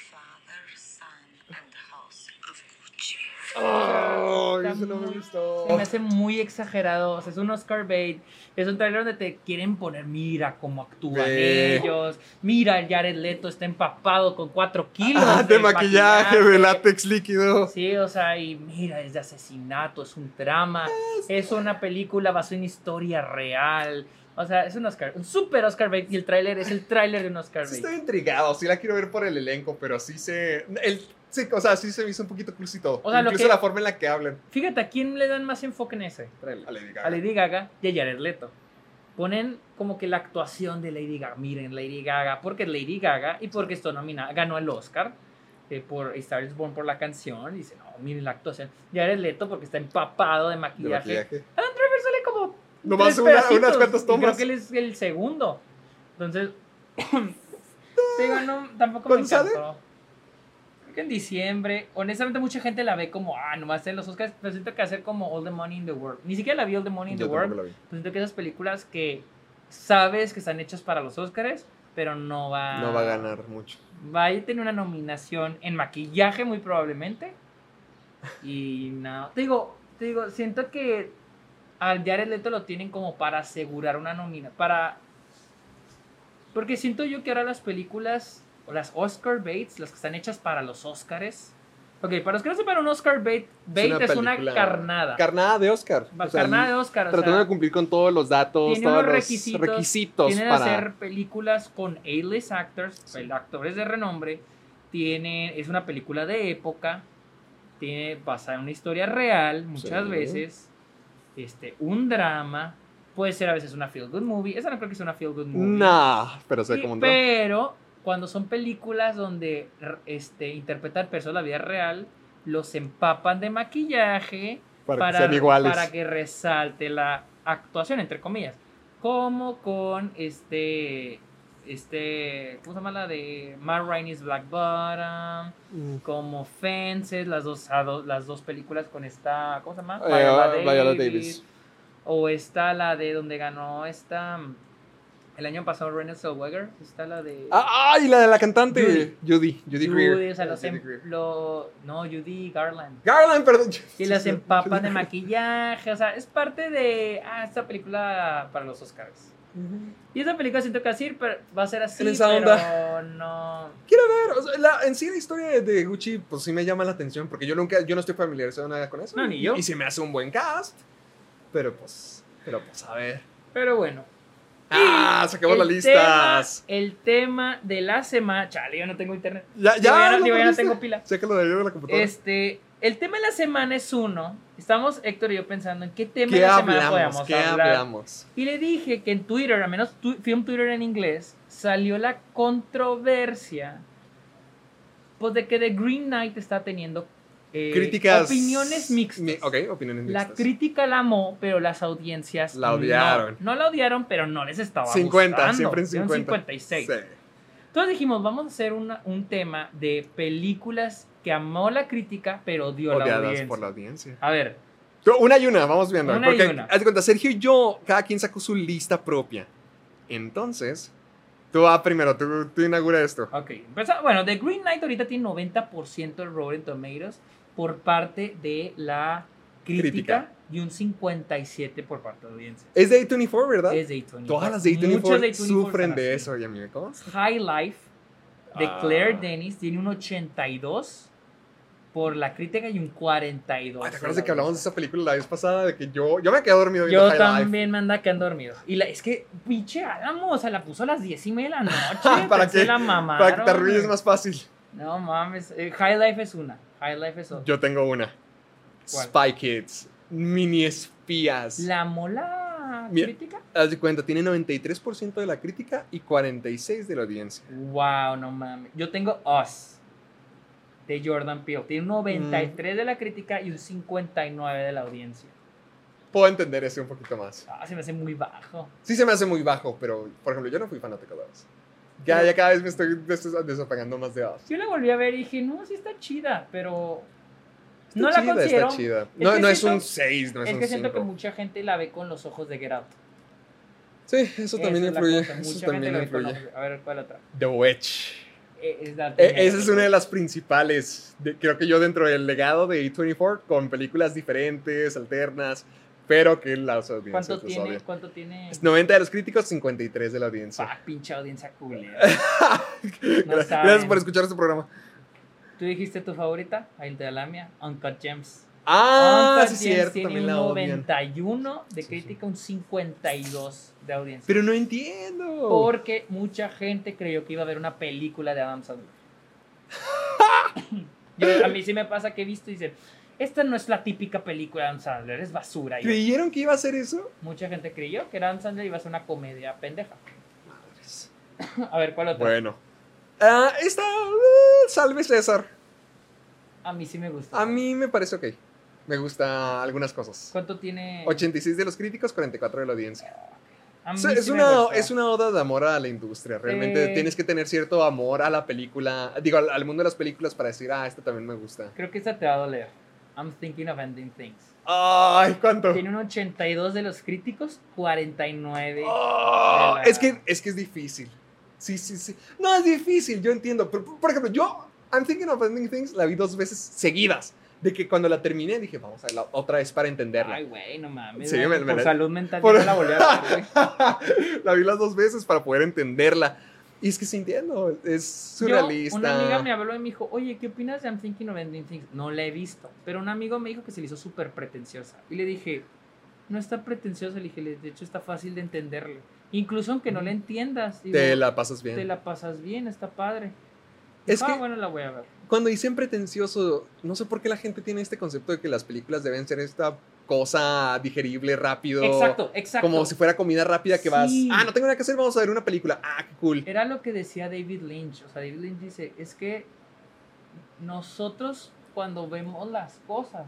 Father, son, and house of Gucci. Oh, eso no me gustó. Se me hace muy exagerado. O sea, es un Oscar bait. Es un tráiler donde te quieren poner, mira cómo actúan ellos. Mira, el Jared Leto está empapado con 4 kilos Ah, de maquillaje, de látex líquido. Sí, o sea, y mira, es de asesinato, es un drama, es una película basada en historia real. O sea, es un Oscar, un super Oscar bait y el tráiler es el tráiler de un Oscar Sí bait. estoy intrigado, sí la quiero ver por el elenco, pero sí se... El, sí, o sea, sí se me hizo un poquito cursi todo. O sea, lo Incluso que- la forma en la que hablan. Fíjate, ¿a quién le dan más enfoque en ese? A Lady Gaga. A Lady Gaga y a Jared Leto. Ponen como que la actuación de Lady Gaga. Miren, Lady Gaga, porque es Lady Gaga y porque esto nominada, ganó el Oscar eh, por A Star is Born por la canción. Y dice, no, miren la actuación. Jared Leto porque está empapado de De maquillaje. maquillaje. Adam Driver sale como Nomás una- unas cuantas tomas. Creo que él es el segundo. Entonces, [coughs] digo, no, tampoco me ¿Cuándo sale? Que en diciembre. Honestamente, mucha gente la ve como, ah, nomás en los Oscars. Pero siento que hacer como All the Money in the World. Ni siquiera la vi All the Money in Yo the World. Pero siento que esas películas que sabes que están hechas para los Oscars, pero no va, No va a ganar mucho. Va a tener una nominación en maquillaje muy probablemente. Y no, te digo, te digo, siento que al Jared Leto lo tienen como para asegurar una nómina, para porque siento yo que ahora las películas o las Oscar Bates, las que están hechas para los Oscars. Ok, para los que no sepan, un Oscar bait, bait es una, carnada. Carnada de Oscar. Va- O sea, carnada de Oscar. o Tratando sea, de cumplir con todos los datos, tiene todos los requisitos, requisitos, tienen para... que hacer películas con A-list actors, pues, actores de renombre. Tiene, es una película de época. Tiene basada en una historia real, muchas Sí. veces. Este, un drama. Puede ser a veces una feel good movie. Esa no creo que sea una feel good movie. Nah, pero sé Sí, cómo pero cuando son películas donde este, interpretan personas de la vida real, los empapan de maquillaje para, que sean iguales. para que resalte la actuación, entre comillas. Como con este. Este. ¿Cómo se llama la de Matt Rainey's Black Bottom? Mm. Como Fences, las dos, las dos películas con esta. ¿Cómo se llama? Eh, Viola Davis. O está la de donde ganó esta. El año pasado Renée Zellweger. Está la de. Ah, ¡Ay! La de la cantante. Judy. Judy. Judy, Greer. Judy, o sea, los Judy em- Greer. lo- no, Judy Garland. Garland, perdón. [laughs] Y las empapan de maquillaje, o sea, es parte de, ah, esta película para los Oscars. Y esa película siento que así, pero va a ser así, En esa pero onda. no... Quiero ver, o sea, la- en sí la historia de, Gucci, pues sí me llama la atención, porque yo nunca, yo no estoy familiarizado nada con eso. No, ni y- yo. Y, se me hace un buen cast. Pero pues, pero pues a ver. Pero bueno. Ah, las El listas. Tema, el tema de la semana... Chale, yo no tengo internet. Ya, Digo, ya no- ¿lo digo, ya no tengo pila. Sácalo de ahí de la computadora. Este, el tema de la semana es uno. Estamos, Héctor y yo, pensando en qué tema ¿Qué de la semana podemos ¿Qué hablar. hablamos? Y le dije que en Twitter, al menos tu- Film Twitter en inglés, salió la controversia pues de que The Green Knight está teniendo eh, Críticas. opiniones mixtas. Mi- ok, opiniones La mixtas. crítica la amó, pero las audiencias La no. odiaron. No, la odiaron, pero no les estaba 50, gustando. siempre en Dieron 50. 56. Sí. Entonces dijimos, vamos a hacer una- un tema de películas que amó la crítica, pero odió la Odiadas audiencia. por la audiencia. A ver, Pero Una y una, vamos viendo. Una y porque, una. haz de cuenta, Sergio y yo, cada quien sacó su lista propia. Entonces, tú va primero, tú, tú inaugura esto. Ok, bueno, The Green Knight ahorita tiene 90% el Rotten Tomatoes por parte de la crítica, Crítica. y un 57% por parte de la audiencia. Es de A24, ¿verdad? Es de A24. Todas las de Muchas A24 de A24 sufren de eso, y a mí me consta. High Life de Ah. Claire Dennis tiene un 82 por la crítica y un 42. Ay, ¿Te acuerdas de que hablamos de esa película la vez pasada? De que yo, yo me quedé dormido viendo Yo High Life. también me anda quedando dormido. Y la, es que, pinche Álamo, o sea, la puso a las 10 y media de la [laughs] noche. ¿Para qué? La mamaron, Para que te arruines más fácil. No mames. eh, High Life es una. High Life es otra. Yo tengo una. ¿Cuál? Spy Kids. Mini espías. La mola Mira. crítica. Haz de cuenta, tiene 93% de la crítica y 46% de la audiencia. Wow, no mames. Yo tengo Us de Jordan Peele. Tiene un 93 de la crítica y un 59 de la audiencia. Puedo entender ese un poquito más. Ah, se me hace muy bajo. Sí se me hace muy bajo, pero, por ejemplo, yo no fui fanático de Oz. Ya, ya cada vez me estoy des- desapegando más de Oz. Yo la volví a ver y dije, no, sí está chida, pero Está no la chida, considero. Está chida. Es No, que no es siento- un 6, no es, es un que siento 5. que mucha gente la ve con los ojos de Get Out. Sí, eso también es influye. Eso mucha también gente la ve con influye. A ver, ¿cuál otra? The Witch. Eh, es la E- primera. esa es una de las principales, de- creo que yo dentro del legado de A24, con películas diferentes, alternas, pero que las audiencias ¿Cuánto tiene? odian. ¿Cuánto tiene? Es 90 de los críticos, 53 de la audiencia. Ah, pinche audiencia culera. [laughs] Gracias gracias por escuchar este programa. ¿Tú dijiste tu favorita? Ahí te la mía. Uncut Gems. Ah, Uncut sí, Gems cierto, tiene también un la odian. 91 de Sí, crítica, un 52 de audiencia. Pero no entiendo. Porque mucha gente creyó que iba a haber una película de Adam Sandler. [laughs] Yo- a mí sí me pasa que he visto y dicen, esta no es la típica película de Adam Sandler, es basura. ¿Creyeron que iba a hacer eso? mucha gente creyó que Adam Sandler iba a ser una comedia pendeja. A ver, ¿cuál otra? Bueno. Ah, esta, eh, salve César. A mí sí me gusta. A mí me parece ok. Me gusta algunas cosas. ¿Cuánto tiene? 86 de los críticos, 44 de la audiencia. Sí, es, una, es una oda de amor a la industria. Realmente Eh. tienes que tener cierto amor a la película, digo, al, al mundo de las películas para decir, ah, esta también me gusta. Creo que esta te va a doler. I'm thinking of ending things. Ay, ¿cuánto? Tiene un 82 de los críticos, 49. Ah, de la- es, que, es que es difícil. Sí, sí, sí. No, es difícil, yo entiendo. Pero, por ejemplo, yo, I'm Thinking of Ending Things, la vi dos veces seguidas. De que cuando la terminé dije, vamos a verla otra vez para entenderla. Ay, güey, no mames. Sí, me- me por la- salud mental por- no la volví a ver, [laughs] la vi las dos veces para poder entenderla. Y es que sí entiendo, es Yo, surrealista. una amiga me habló y me dijo, oye, ¿qué opinas de I'm Thinking of Ending Things? No la he visto, pero un amigo me dijo que se le hizo súper pretenciosa. Y le dije, no está pretenciosa, le dije, de hecho está fácil de entenderle. Incluso aunque no la entiendas, digo, Te la pasas bien. te la pasas bien, está padre. Es ah, que- bueno, la voy a ver. Cuando dicen pretencioso, no sé por qué la gente tiene este concepto de que las películas deben ser esta cosa digerible, rápido. Exacto, exacto. Como si fuera comida rápida que vas. Sí. Ah, no tengo nada que hacer, vamos a ver una película. Ah, qué cool. Era lo que decía David Lynch. O sea, David Lynch dice, es que nosotros cuando vemos las cosas,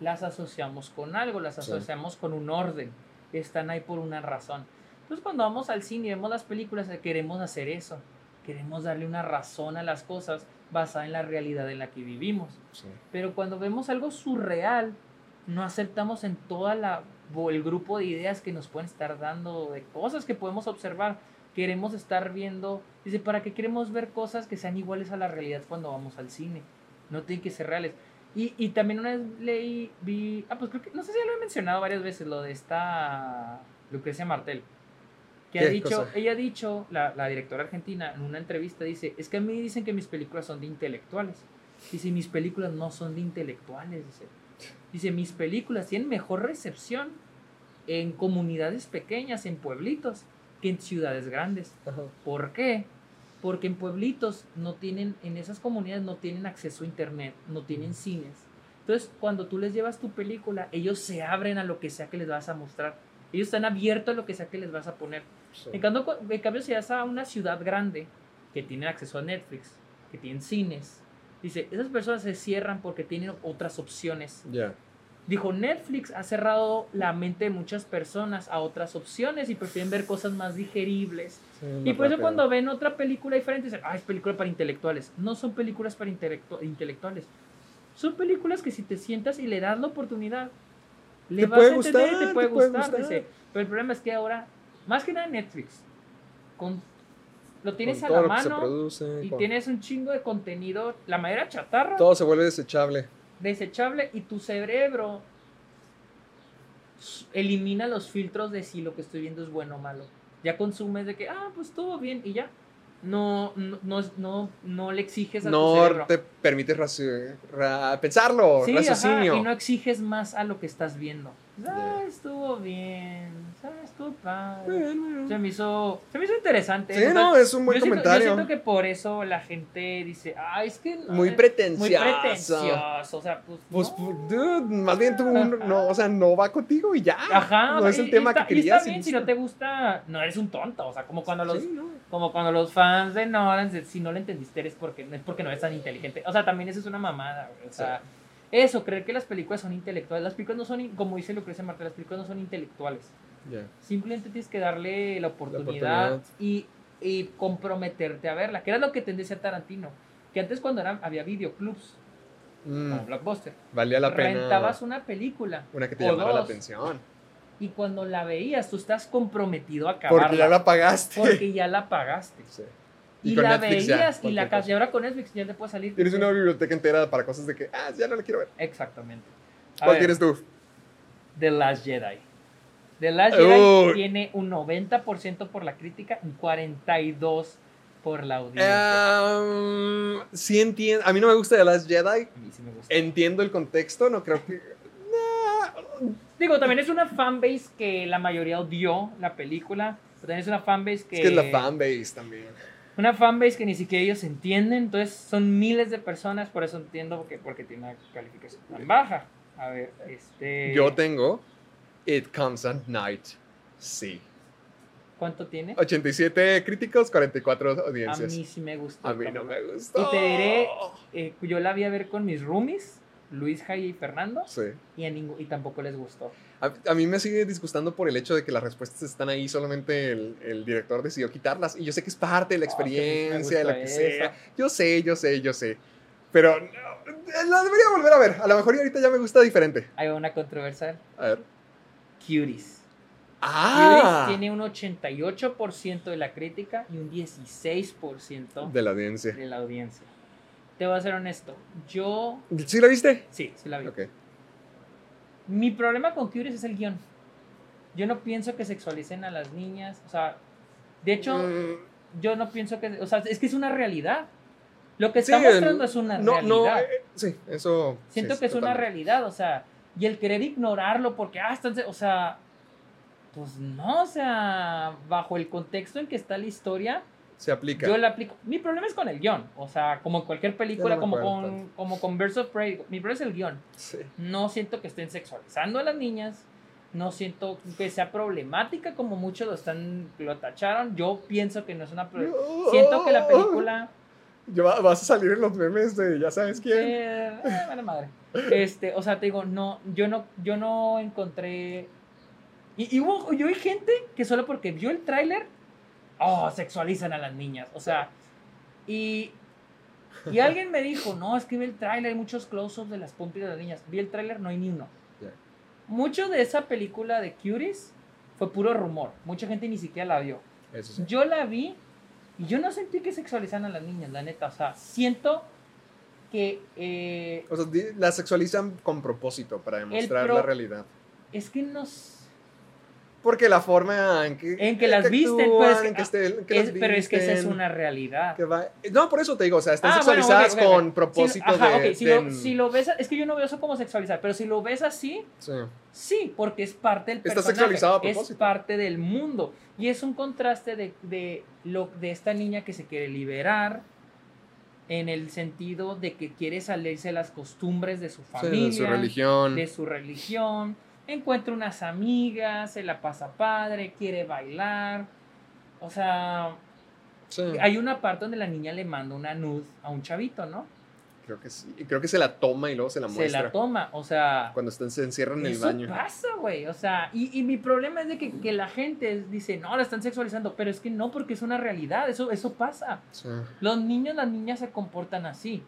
las asociamos con algo, las Sí. asociamos con un orden. Están ahí por una razón. Entonces cuando vamos al cine y vemos las películas, queremos hacer eso. Queremos darle una razón a las cosas basada en la realidad en la que vivimos. Pero cuando vemos algo surreal, no aceptamos en toda la o el grupo de ideas que nos pueden estar dando, de cosas que podemos observar. Queremos estar viendo, dice, ¿para qué queremos ver cosas que sean iguales a la realidad cuando vamos al cine? No tienen que ser reales. Y, y también una vez leí, vi, ah, pues creo que, no sé si ya lo he mencionado varias veces, lo de esta Lucrecia Martel. Que ha ¿Qué dicho, cosa? ella ha dicho, la, la directora argentina, en una entrevista, dice, es que a mí dicen que mis películas son de intelectuales. Dice, mis películas no son de intelectuales. Dice, dice mis películas tienen mejor recepción en comunidades pequeñas, en pueblitos, que en ciudades grandes. ¿Por qué? Porque en pueblitos no tienen, en esas comunidades no tienen acceso a internet, no tienen cines. Entonces, cuando tú les llevas tu película, ellos se abren a lo que sea que les vas a mostrar. Ellos están abiertos a lo que sea que les vas a poner. En cambio, en cambio, si vas a una ciudad grande que tiene acceso a Netflix, que tienen cines, dice, esas personas se cierran porque tienen otras opciones. Ya. Dijo, Netflix ha cerrado la mente de muchas personas a otras opciones y prefieren ver cosas más digeribles. Y por eso cuando ven otra película diferente dicen, ah, es película para intelectuales. No son películas para intelectu- intelectuales. Son películas que si te sientas y le das la oportunidad, le Te vas puede a entender y gustar, te puede te puede gustar. gustar. dice. Pero el problema es que ahora, más que nada Netflix, con, lo tienes a la mano produce, y con- tienes un chingo de contenido, la madera chatarra, Todo se vuelve desechable. desechable y tu cerebro elimina los filtros de si lo que estoy viendo es bueno o malo. Ya consumes de que, ah, pues todo bien y ya. No, no, no, no, no le exiges a tu No cerebro. te permites pensarlo, Sí, ajá, raciocinio. y no exiges más a lo que estás viendo. Ah, estuvo bien, padre. Bueno. Se me hizo, se me hizo interesante. Sí, no, es un buen yo siento- comentario. yo siento que por eso la gente dice, ah, es que... no, Muy pretencioso. Muy pretencioso, o sea, pues... Pues, no. pues, dude, más bien tú, no, o sea, no va contigo y ya. Ajá, no es el y- tema y está, que y querías. está bien, y si no te gusta, no eres un tonto, o sea, como cuando los, Sí, no. como cuando los fans de Nolan, si no le entendiste eres porque, es porque no eres tan inteligente. O sea, también eso es una mamada, güey, o sea, eso, creer que las películas son intelectuales, las películas no son, como dice Lucrecia Martel, las películas no son intelectuales. Ya. Simplemente tienes que darle la oportunidad, oportunidad. Y, y comprometerte a verla, que era lo que tendía a hacer Tarantino. Que antes cuando era, había videoclubs, Mm, como Blockbuster, valía la pena. rentabas una película una que te llamara la dos. atención. y cuando la veías tú estás comprometido a acabarla. Porque ya la pagaste. porque ya la pagaste. Sí. Y, con la Netflix ya, veías y cualquier la casa. Y ahora con Netflix ya te puede salir. Tienes una biblioteca entera para cosas de que, ah, ya no la quiero ver. Exactamente. A ¿Cuál ver, tienes tú? The Last Jedi. The Last Jedi tiene un 90% por la crítica, un 42% por la audiencia. Um, sí entiendo. A mí no me gusta The Last Jedi. A mí sí me gusta. Entiendo el contexto, no creo que. Nah. Digo, también es una fanbase que la mayoría odió la película. Pero también es una fanbase que. Es que es la fanbase también. Una fanbase que ni siquiera ellos entienden. Entonces son miles de personas. Por eso entiendo porque, porque tiene una calificación tan baja. A ver, este. Yo tengo It Comes at Night. Sí. ¿Cuánto tiene? 87 críticos, 44 A audiencias. mí sí me gustó. A mí no me gustó. Y te diré, eh, yo la vi a ver con mis roomies, Luis, Jai y Fernando, Sí. y, a ningú- y tampoco les gustó. A, a mí me sigue disgustando por el hecho de que las respuestas están ahí, solamente el, el director decidió quitarlas. Y yo sé que es parte de la a me experiencia, de lo que sea. Yo sé, yo sé, yo sé. Pero no, la debería volver a ver. A lo mejor ahorita ya me gusta diferente. Hay una controversial. A ver. Cuties. Ah, Cuties tiene un 88% de la crítica y un 16% de la audiencia. de la audiencia. Te voy a ser honesto. Yo. ¿Sí la viste? Sí, sí la vi. Ok. Mi problema con Curious es el guion. Yo no pienso que sexualicen a las niñas. O sea, de hecho, Mm, yo no pienso que. O sea, es que es una realidad. Lo que sí, está el- mostrando es una no, realidad. no, eh, sí, eso. Siento sí, que es una realidad, o sea, y el querer ignorarlo porque, ah, están, o sea, pues no, o sea, bajo el contexto en que está la historia, Se aplica. yo la aplico. Mi problema es con el guion, o sea, como en cualquier película, me como, con, como con Birds of Prey, mi problema es el guion. Sí. No siento que estén sexualizando a las niñas, no siento que sea problemática como muchos lo están, lo tacharon, yo pienso que no es una problemática. Siento que la película... Va- vas a salir en los memes de ya sabes quién. Eh, eh, vale madre. Este, o sea, te digo, no, yo no, yo no encontré. Y, y hubo, yo vi gente que solo porque vio el tráiler, oh, sexualizan a las niñas. O sea, y, y alguien me dijo, no, es que vi el tráiler, hay muchos close-ups de las pompis de las niñas. Vi el tráiler, no hay ni uno. Ya. Mucho de esa película de Cuties fue puro rumor. Mucha gente ni siquiera la vio. Eso sí. Yo la vi y yo no sentí que sexualizaran a las niñas, la neta. O sea, siento que eh, O sea, la sexualizan con propósito para demostrar pro- la realidad. es que nos... Porque la forma en que. En que las visten, pero es actúan, que- en que esté- en que es- las pero es que esa es una realidad. que va- No, por eso te digo, o sea, están Ah, sexualizadas con Si- propósito ajá, de. si, de- lo, si lo ves, es que yo no veo eso como sexualizar, pero si lo ves así, Sí. sí, porque es parte del Está personaje, sexualizado a es propósito. parte del mundo y es un contraste de, de lo de esta niña que se quiere liberar en el sentido de que quiere salirse de las costumbres de su Sí, familia, de su religión. de su religión, encuentra unas amigas, se la pasa padre, quiere bailar. O sea, Sí, hay una parte donde la niña le manda una nude a un chavito, ¿no? creo que sí. Y creo que se la toma y luego se la Se muestra. la toma, o sea, Cuando están, se encierran en el eso baño. pasa, güey. O sea, y, y mi problema es de que, que la gente dice, no, la están sexualizando, pero es que no, porque es una realidad, eso, eso pasa. Sí. Los niños, las niñas se comportan así.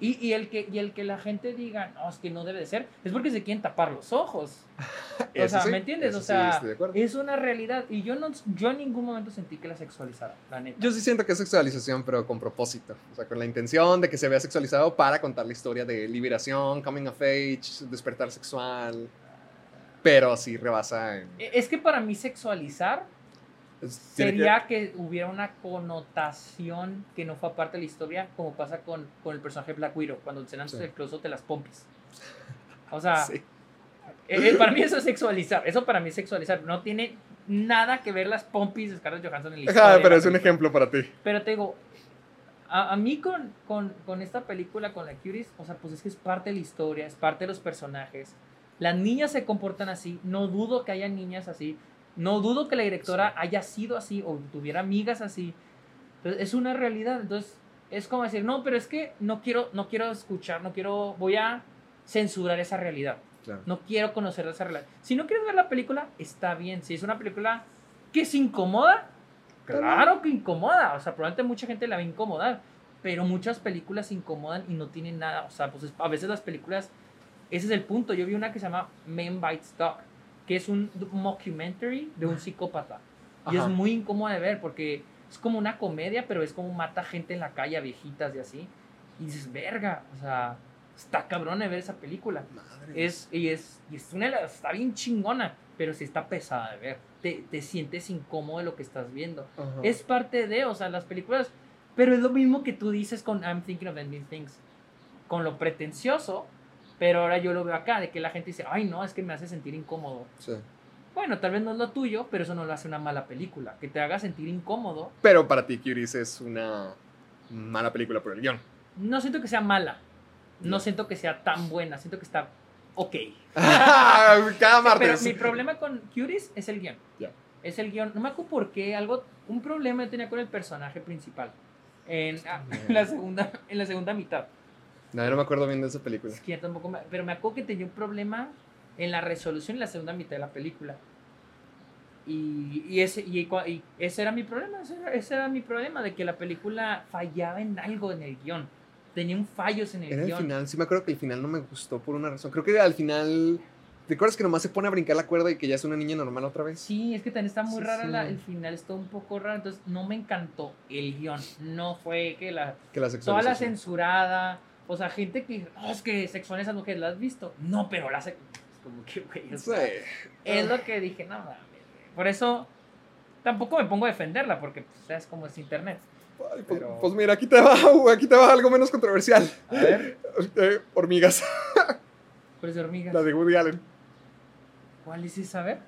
Y, y el que, y el que la gente diga, no, es que no debe de ser, es porque se quieren tapar los ojos. [laughs] O sea, sí, ¿me entiendes? O sí, sea, acuerdo. es una realidad. Y yo, no, yo en ningún momento sentí que la sexualizara, la neta. Yo sí siento que es sexualización, pero con propósito. O sea, con la intención de que se vea sexualizado para contar la historia de liberación, coming of age, despertar sexual. Pero sí rebasa en. E- Es que para mí sexualizar sería que... hubiera una connotación que no fue parte de la historia, como pasa con, con el personaje Black Widow, cuando se lanzan Sí. el close de las pompis. O sea, Sí. eh, eh, para mí eso es sexualizar. Eso para mí es sexualizar. No tiene nada que ver las pompis de Scarlett Johansson en la historia. De pero es un ejemplo para ti. Pero te digo, a, a mí con, con, con esta película, con la Curies, o sea, pues es que es parte de la historia, es parte de los personajes. Las niñas se comportan así, no dudo que haya niñas así, no dudo que la directora haya sido así o tuviera amigas así. Entonces, es una realidad, entonces es como decir, no, pero es que no quiero, no quiero escuchar, no quiero, voy a censurar esa realidad. Claro. No quiero conocer esa realidad. Si no quieres ver la película, está bien. Si es una película que se incomoda, claro que incomoda. O sea, probablemente mucha gente la va a incomodar. Pero muchas películas se incomodan y no tienen nada. O sea, pues es- a veces las películas, ese es el punto. Yo vi una que se llama Men Bites Dog, que es un mockumentary de un psicópata. Y es Ajá. muy incómodo de ver porque es como una comedia, pero es como mata gente en la calle, a viejitas y así. Y dices, verga, o sea, está cabrón de ver esa película. Madre Es, y es, y es una, está bien chingona, pero sí está pesada de ver. Te, te sientes incómodo de lo que estás viendo. Ajá. Es parte de, o sea, las películas. Pero es lo mismo que tú dices con I'm Thinking of Ending Things. Con lo pretencioso, pero ahora yo lo veo acá, de que la gente dice, ay, no, es que me hace sentir incómodo. Sí. Bueno, tal vez no es lo tuyo, pero eso no lo hace una mala película. Que te haga sentir incómodo. Pero para ti, Curies es una mala película por el guion. No siento que sea mala. No Ya. siento que sea tan buena. Siento que está ok. [laughs] Cada Pero martes. mi problema con Curies es el guion. Ya. Es el guion. No me acuerdo por qué. Algo, un problema yo tenía con el personaje principal. En, ah, en la, segunda, en la segunda mitad. No, yo no me acuerdo bien de esa película. Es que ya tampoco me- pero me acuerdo que tenía un problema en la resolución en la segunda mitad de la película. Y, y ese, y, y ese era mi problema. Ese era, ese era mi problema. De que la película fallaba en algo en el guion. Tenía un fallos en el Era el guion. final, sí me acuerdo que el final no me gustó por una razón. Creo que al final ¿Te acuerdas que nomás se pone a brincar la cuerda y que ya es una niña normal otra vez? Sí, es que también está muy Sí, rara sí. la- el final, está un poco raro, entonces no me encantó el guion. No fue que la Que la toda la censurada, o sea, gente que, oh, es que sexual esas mujeres, ¿la has visto? No, pero la sex- es como que, güey, o Sí. sea, es lo que dije, no mames. Por eso tampoco me pongo a defenderla, porque pues, sabes cómo es internet. Ay, pues, Pero- pues mira, aquí te va, [laughs] aquí te va algo menos controversial. A ver, [laughs] Eh, hormigas, hormigas. la de Woody Allen. ¿Cuál es esa? A ver.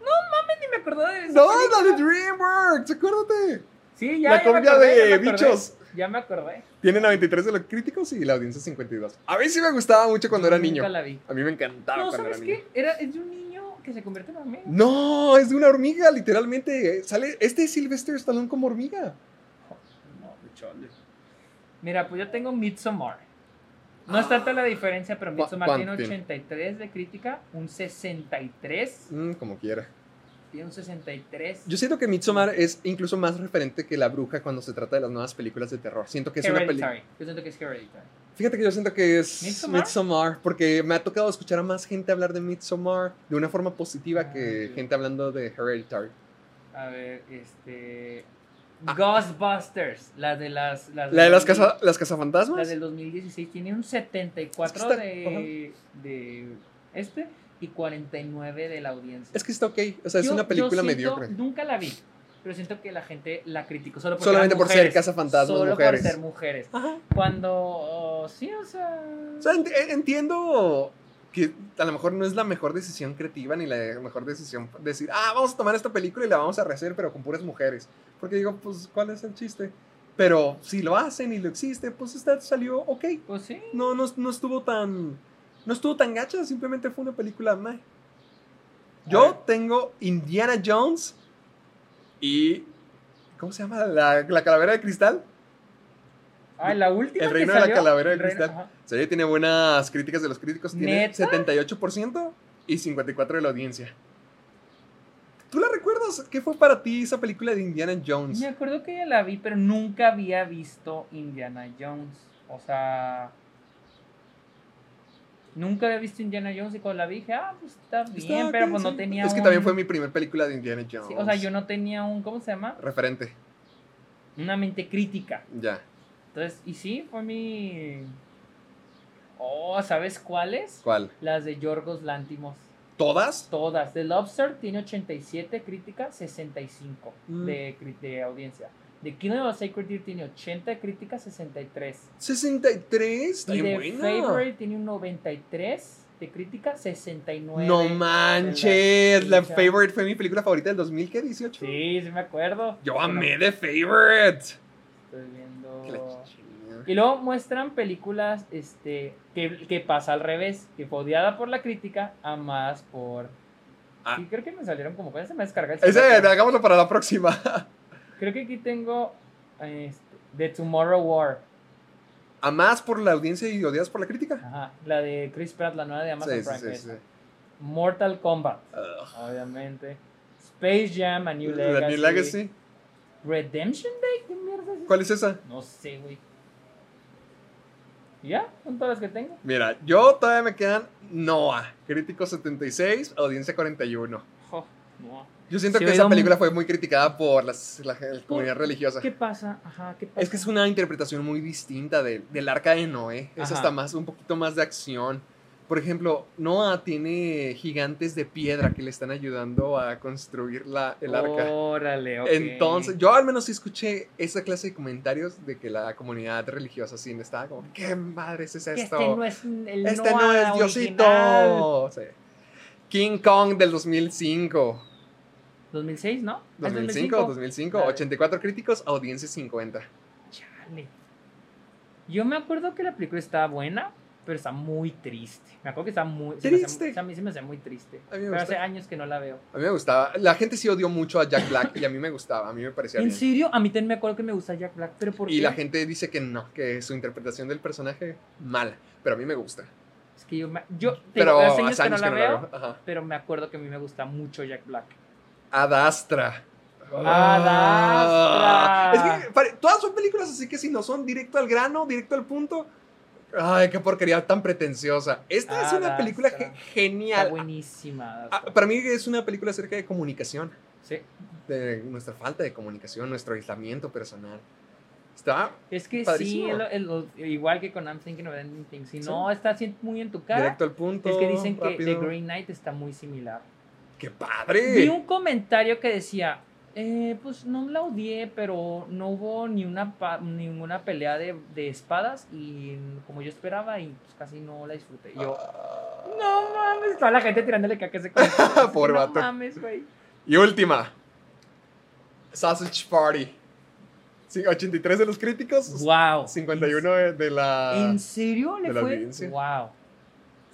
No mames, ni me acordaba de esa No, película. la de DreamWorks, acuérdate. Sí, ya, la ya me cumbia acordé, de ya me acordé. bichos. Ya me acordé. Tiene 93 de los críticos y la audiencia 52. A mí sí me gustaba mucho cuando Yo era niño. Nunca la vi. A mí me encantaba No, cuando ¿sabes era niño. qué? Era, es de un niño que se convierte en hormiga. No, es de una hormiga, literalmente. Sale, este es Sylvester Stallone como hormiga. No, chole. Mira, pues yo tengo Midsommar. No es tanta la diferencia, pero ¿Cu- [gasps] Midsommar cuánto tiene tiene? 83 de crítica, un 63. Mm, como quiera. Tiene un 63. Yo siento que Midsommar es incluso más referente que La Bruja cuando se trata de las nuevas películas de terror. Siento que es una película. Yo siento que es Hereditary. Fíjate que yo siento que es ¿Midsommar? Midsommar, porque me ha tocado escuchar a más gente hablar de Midsommar de una forma positiva que Ah, gente hablando de Hereditary. A ver, este. Ah. Ghostbusters. La de las. las La de las, del- casa, las La cazafantasmas. del 2016 tiene un 74 Es que está- de, de este y 49 de la audiencia. Es que está ok. O sea, es Yo- una película yo siento- mediocre. Nunca la vi, pero siento que la gente la criticó solo porque Solamente eran por ser mujeres. cazafantasmas Solo mujeres. por ser mujeres. Ajá. Cuando. oh, sí, o sea. O sea, ent- eh, entiendo que a lo mejor no es la mejor decisión creativa ni la mejor decisión decir, ah, vamos a tomar esta película y la vamos a rehacer, pero con puras mujeres. Porque digo, pues, ¿cuál es el chiste? Pero si lo hacen y lo existe, pues esta salió ok. Pues sí. No, no, no estuvo tan. No estuvo tan gacha, simplemente fue una película meh. Yo tengo Indiana Jones y. ¿Cómo se llama? La, la calavera de cristal. Ah, la última. El que reino de la calavera de reino- cristal. Sí, tiene buenas críticas de los críticos. Tiene ¿Neta? 78% y 54% de la audiencia. ¿Tú la recuerdas? ¿Qué fue para ti esa película de Indiana Jones? Me acuerdo que ya la vi, pero nunca había visto Indiana Jones. O sea. Nunca había visto Indiana Jones y cuando la vi dije, ah, pues está bien, Está pero pues no tenía Es que un- también fue mi primer película de Indiana Jones. Sí, o sea, yo no tenía un, ¿cómo se llama? Referente, Una mente crítica. ya. Entonces, y sí, fue mi... Oh, ¿sabes cuáles? ¿Cuál? Las de Yorgos Lántimos. ¿Todas? Todas. The Lobster tiene 87 críticas, 65 Mm. de, de audiencia. The Kingdom of Sacred Deer tiene 80 críticas, 63. 63. Está Y The buena. Favorite tiene un 93 de crítica, 69. No la manches, la. Favorite fue mi película favorita del 2018. Sí, sí me acuerdo. Yo amé The Favorite. Estoy viendo... Y luego muestran películas este, que, que pasa al revés, que fue odiada por la crítica, amadas por... Ah. Sí, creo que me salieron como... Se me descarga el Ese, hagámoslo para la próxima. [laughs] Creo que aquí tengo este, The Tomorrow War. ¿Amás por la audiencia y odiadas por la crítica? Ajá, la de Chris Pratt, la nueva de Amazon Sí, sí, Prime. sí, sí. esa. Mortal Kombat, Ugh. obviamente. Space Jam, A New La Legacy. New Legacy. Redemption Day, ¿qué mierda es eso? ¿Cuál es esa? No sé, güey. ¿Y ¿Ya? ¿Son todas las que tengo? Mira, yo todavía me quedan Noah, crítico 76, audiencia 41. Jo, no. Yo siento que esa película fue muy criticada por las- la, la comunidad religiosa. ¿Qué pasa? Ajá, ¿qué pasa? Es que es una interpretación muy distinta de- del arca de Noé. Es Ajá. hasta más, un poquito más de acción. Por ejemplo, Noah tiene gigantes de piedra que le están ayudando a construir la, el arca. Órale, ok. Entonces, yo al menos sí escuché esa clase de comentarios de que la comunidad religiosa sí estaba como, ¿qué madres es Que esto? este no es el Este no Noah es Diosito. Sí. King Kong del 2005. 2006, ¿no? Ah, es 2005, 2005. Dale. 84 críticos, audiencia 50. Chale. Yo me acuerdo que la película estaba buena, pero está muy triste. Me acuerdo que está muy se me hace- Triste. a mí se me hace muy triste. A mí me Pero hace años que no la veo. A mí me gustaba. La gente sí odió mucho a Jack Black y a mí me gustaba. A mí me parecía ¿En bien. serio? A mí también me acuerdo que me gusta Jack Black, pero ¿por Y qué? la gente dice que no, que su interpretación del personaje mala. Pero a mí me gusta. Es que yo, me- yo Pero hace años que no la que veo, pero me acuerdo que a mí me gusta mucho Jack Black. Adastra. Adastra. Es que todas son películas así que si no son directo al grano, directo al punto. Ay, qué porquería tan pretenciosa. Esta es Ah, una Ad película Astra. ge- Está genial. buenísima. Ad Ah, Astra. para mí es una película acerca de comunicación, Sí. de nuestra falta de comunicación, nuestro aislamiento personal. Está Es que Padrísimo. sí, el- el- igual que con I'm Thinking of Ending Things. Si no está muy en tu cara, directo al punto. es que dicen que. The Green Knight está muy similar. ¡Qué Vi padre! un comentario que decía, eh, pues no la odié, pero no hubo ni una ninguna pelea de, de espadas y como yo esperaba y pues casi no la disfruté. Y Yo, Ah. no mames, toda la gente tirándole caca a ese. [laughs] Pobre no vato. mames, güey. Y última. Sausage Party. Sí, 83 de los críticos. Wow. 51 de, de la... ¿En serio le fue? Wow.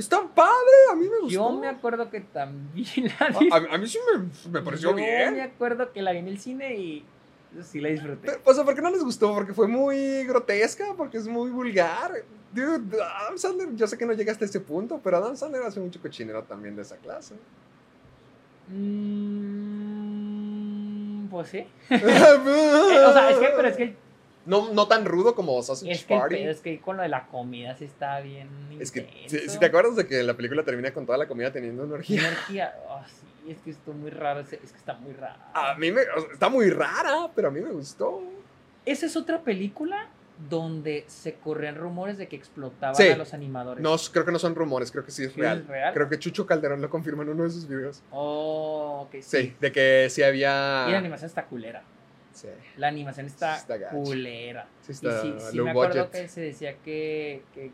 Está padre, a mí me gustó. Yo me acuerdo que también [laughs] la a, vi. a- a mí sí me, me pareció Yo bien. me acuerdo que la vi en el cine y sí la disfruté. Pero, o sea, ¿por qué no les gustó? Porque fue muy grotesca, porque es muy vulgar. Dude, Adam Sandler, yo sé que no llega hasta ese punto, pero Adam Sandler hace mucho cochinero también de esa clase. Mm, pues sí. [laughs] [laughs] O sea, es que, pero es que, No, no tan rudo como Sausage es que, Party. es que con lo de la comida sí está bien. Es que, si, te acuerdas de que la película termina con toda la comida teniendo energía. energía. Oh, sí, es que esto muy raro. Es, que está muy raro. A mí me. o sea, está muy rara, pero a mí me gustó. Esa es otra película donde se corrían rumores de que explotaban Sí. a los animadores. No, creo que no son rumores, creo que sí es ¿Sí real. es real? Creo que Chucho Calderón lo confirma en uno de sus videos. Oh, ok, sí. Sí, de que sí había. Y la animación está culera. Sí, La animación está, Sí está gacha. culera. sí Y está sí, sí me acuerdo budget. que se decía que, que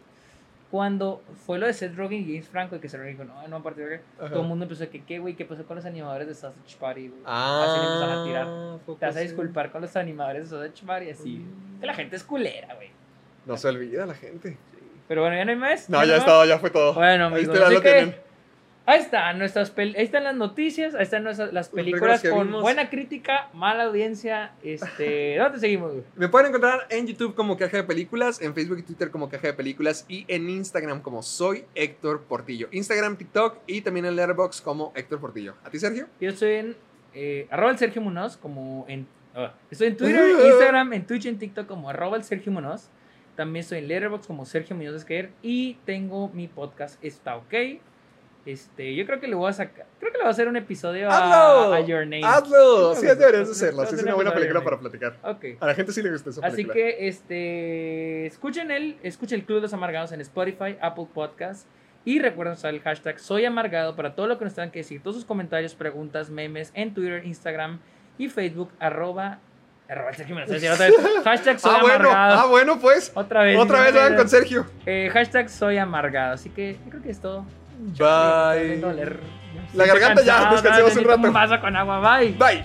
cuando fue lo de Seth Rogen y James Franco y que Rogen dijo, no, no, a partir de que Ajá. todo el mundo empezó a que, ¿qué, güey? ¿Qué pasó con los animadores de Sausage Party, güey? Ah, así le empezaron a tirar. Te vas a disculpar con los animadores de Sausage Party, así. Que la gente es culera, güey. No se olvida la gente. Pero bueno, ya no hay más. No, ya estaba, ya fue todo. Bueno, Ahí amigos, está, lo que tienen. Ahí están nuestras ahí están las noticias, ahí están nuestras, las películas con vimos. buena crítica, mala audiencia. Este, [laughs] ¿dónde seguimos? güey? Me pueden encontrar en YouTube como Caja de Películas, en Facebook y Twitter como Caja de Películas y en Instagram como Soy Héctor Portillo. Instagram, TikTok y también en Letterboxd como Héctor Portillo. ¿A ti, Sergio? Yo estoy en eh, arroba el Sergio Munoz, como en. ah, estoy en [laughs] Twitter, Instagram, en Twitch, en TikTok como arroba el Sergio Munoz. También estoy en Letterboxd como Sergio Muñoz Esquer. Y tengo mi podcast Está OK. Este, yo creo que le voy a sacar. Creo que le voy a hacer un episodio a, a Your Name. ¡Hazlo! Sí, deberías hacerlo. Sí, es una buena película para platicar. A la gente sí le gusta esa Así película. que este escuchen el, escuchen el Club de los Amargados en Spotify, Apple Podcast y recuerden usar el hashtag Soy Amargado para todo lo que nos tengan que decir, todos sus comentarios, preguntas, memes en Twitter, Instagram y Facebook, arroba, arroba Sergio Mendoza, decir otra vez, [laughs] hashtag Soy ah, bueno, Amargado. ah, bueno, pues. Otra vez. Otra vez van con Sergio. eh, hashtag Soy Amargado. Así que yo creo que es todo. Bye. La garganta ya, descansemos un rato. Un vaso con agua, bye. Bye.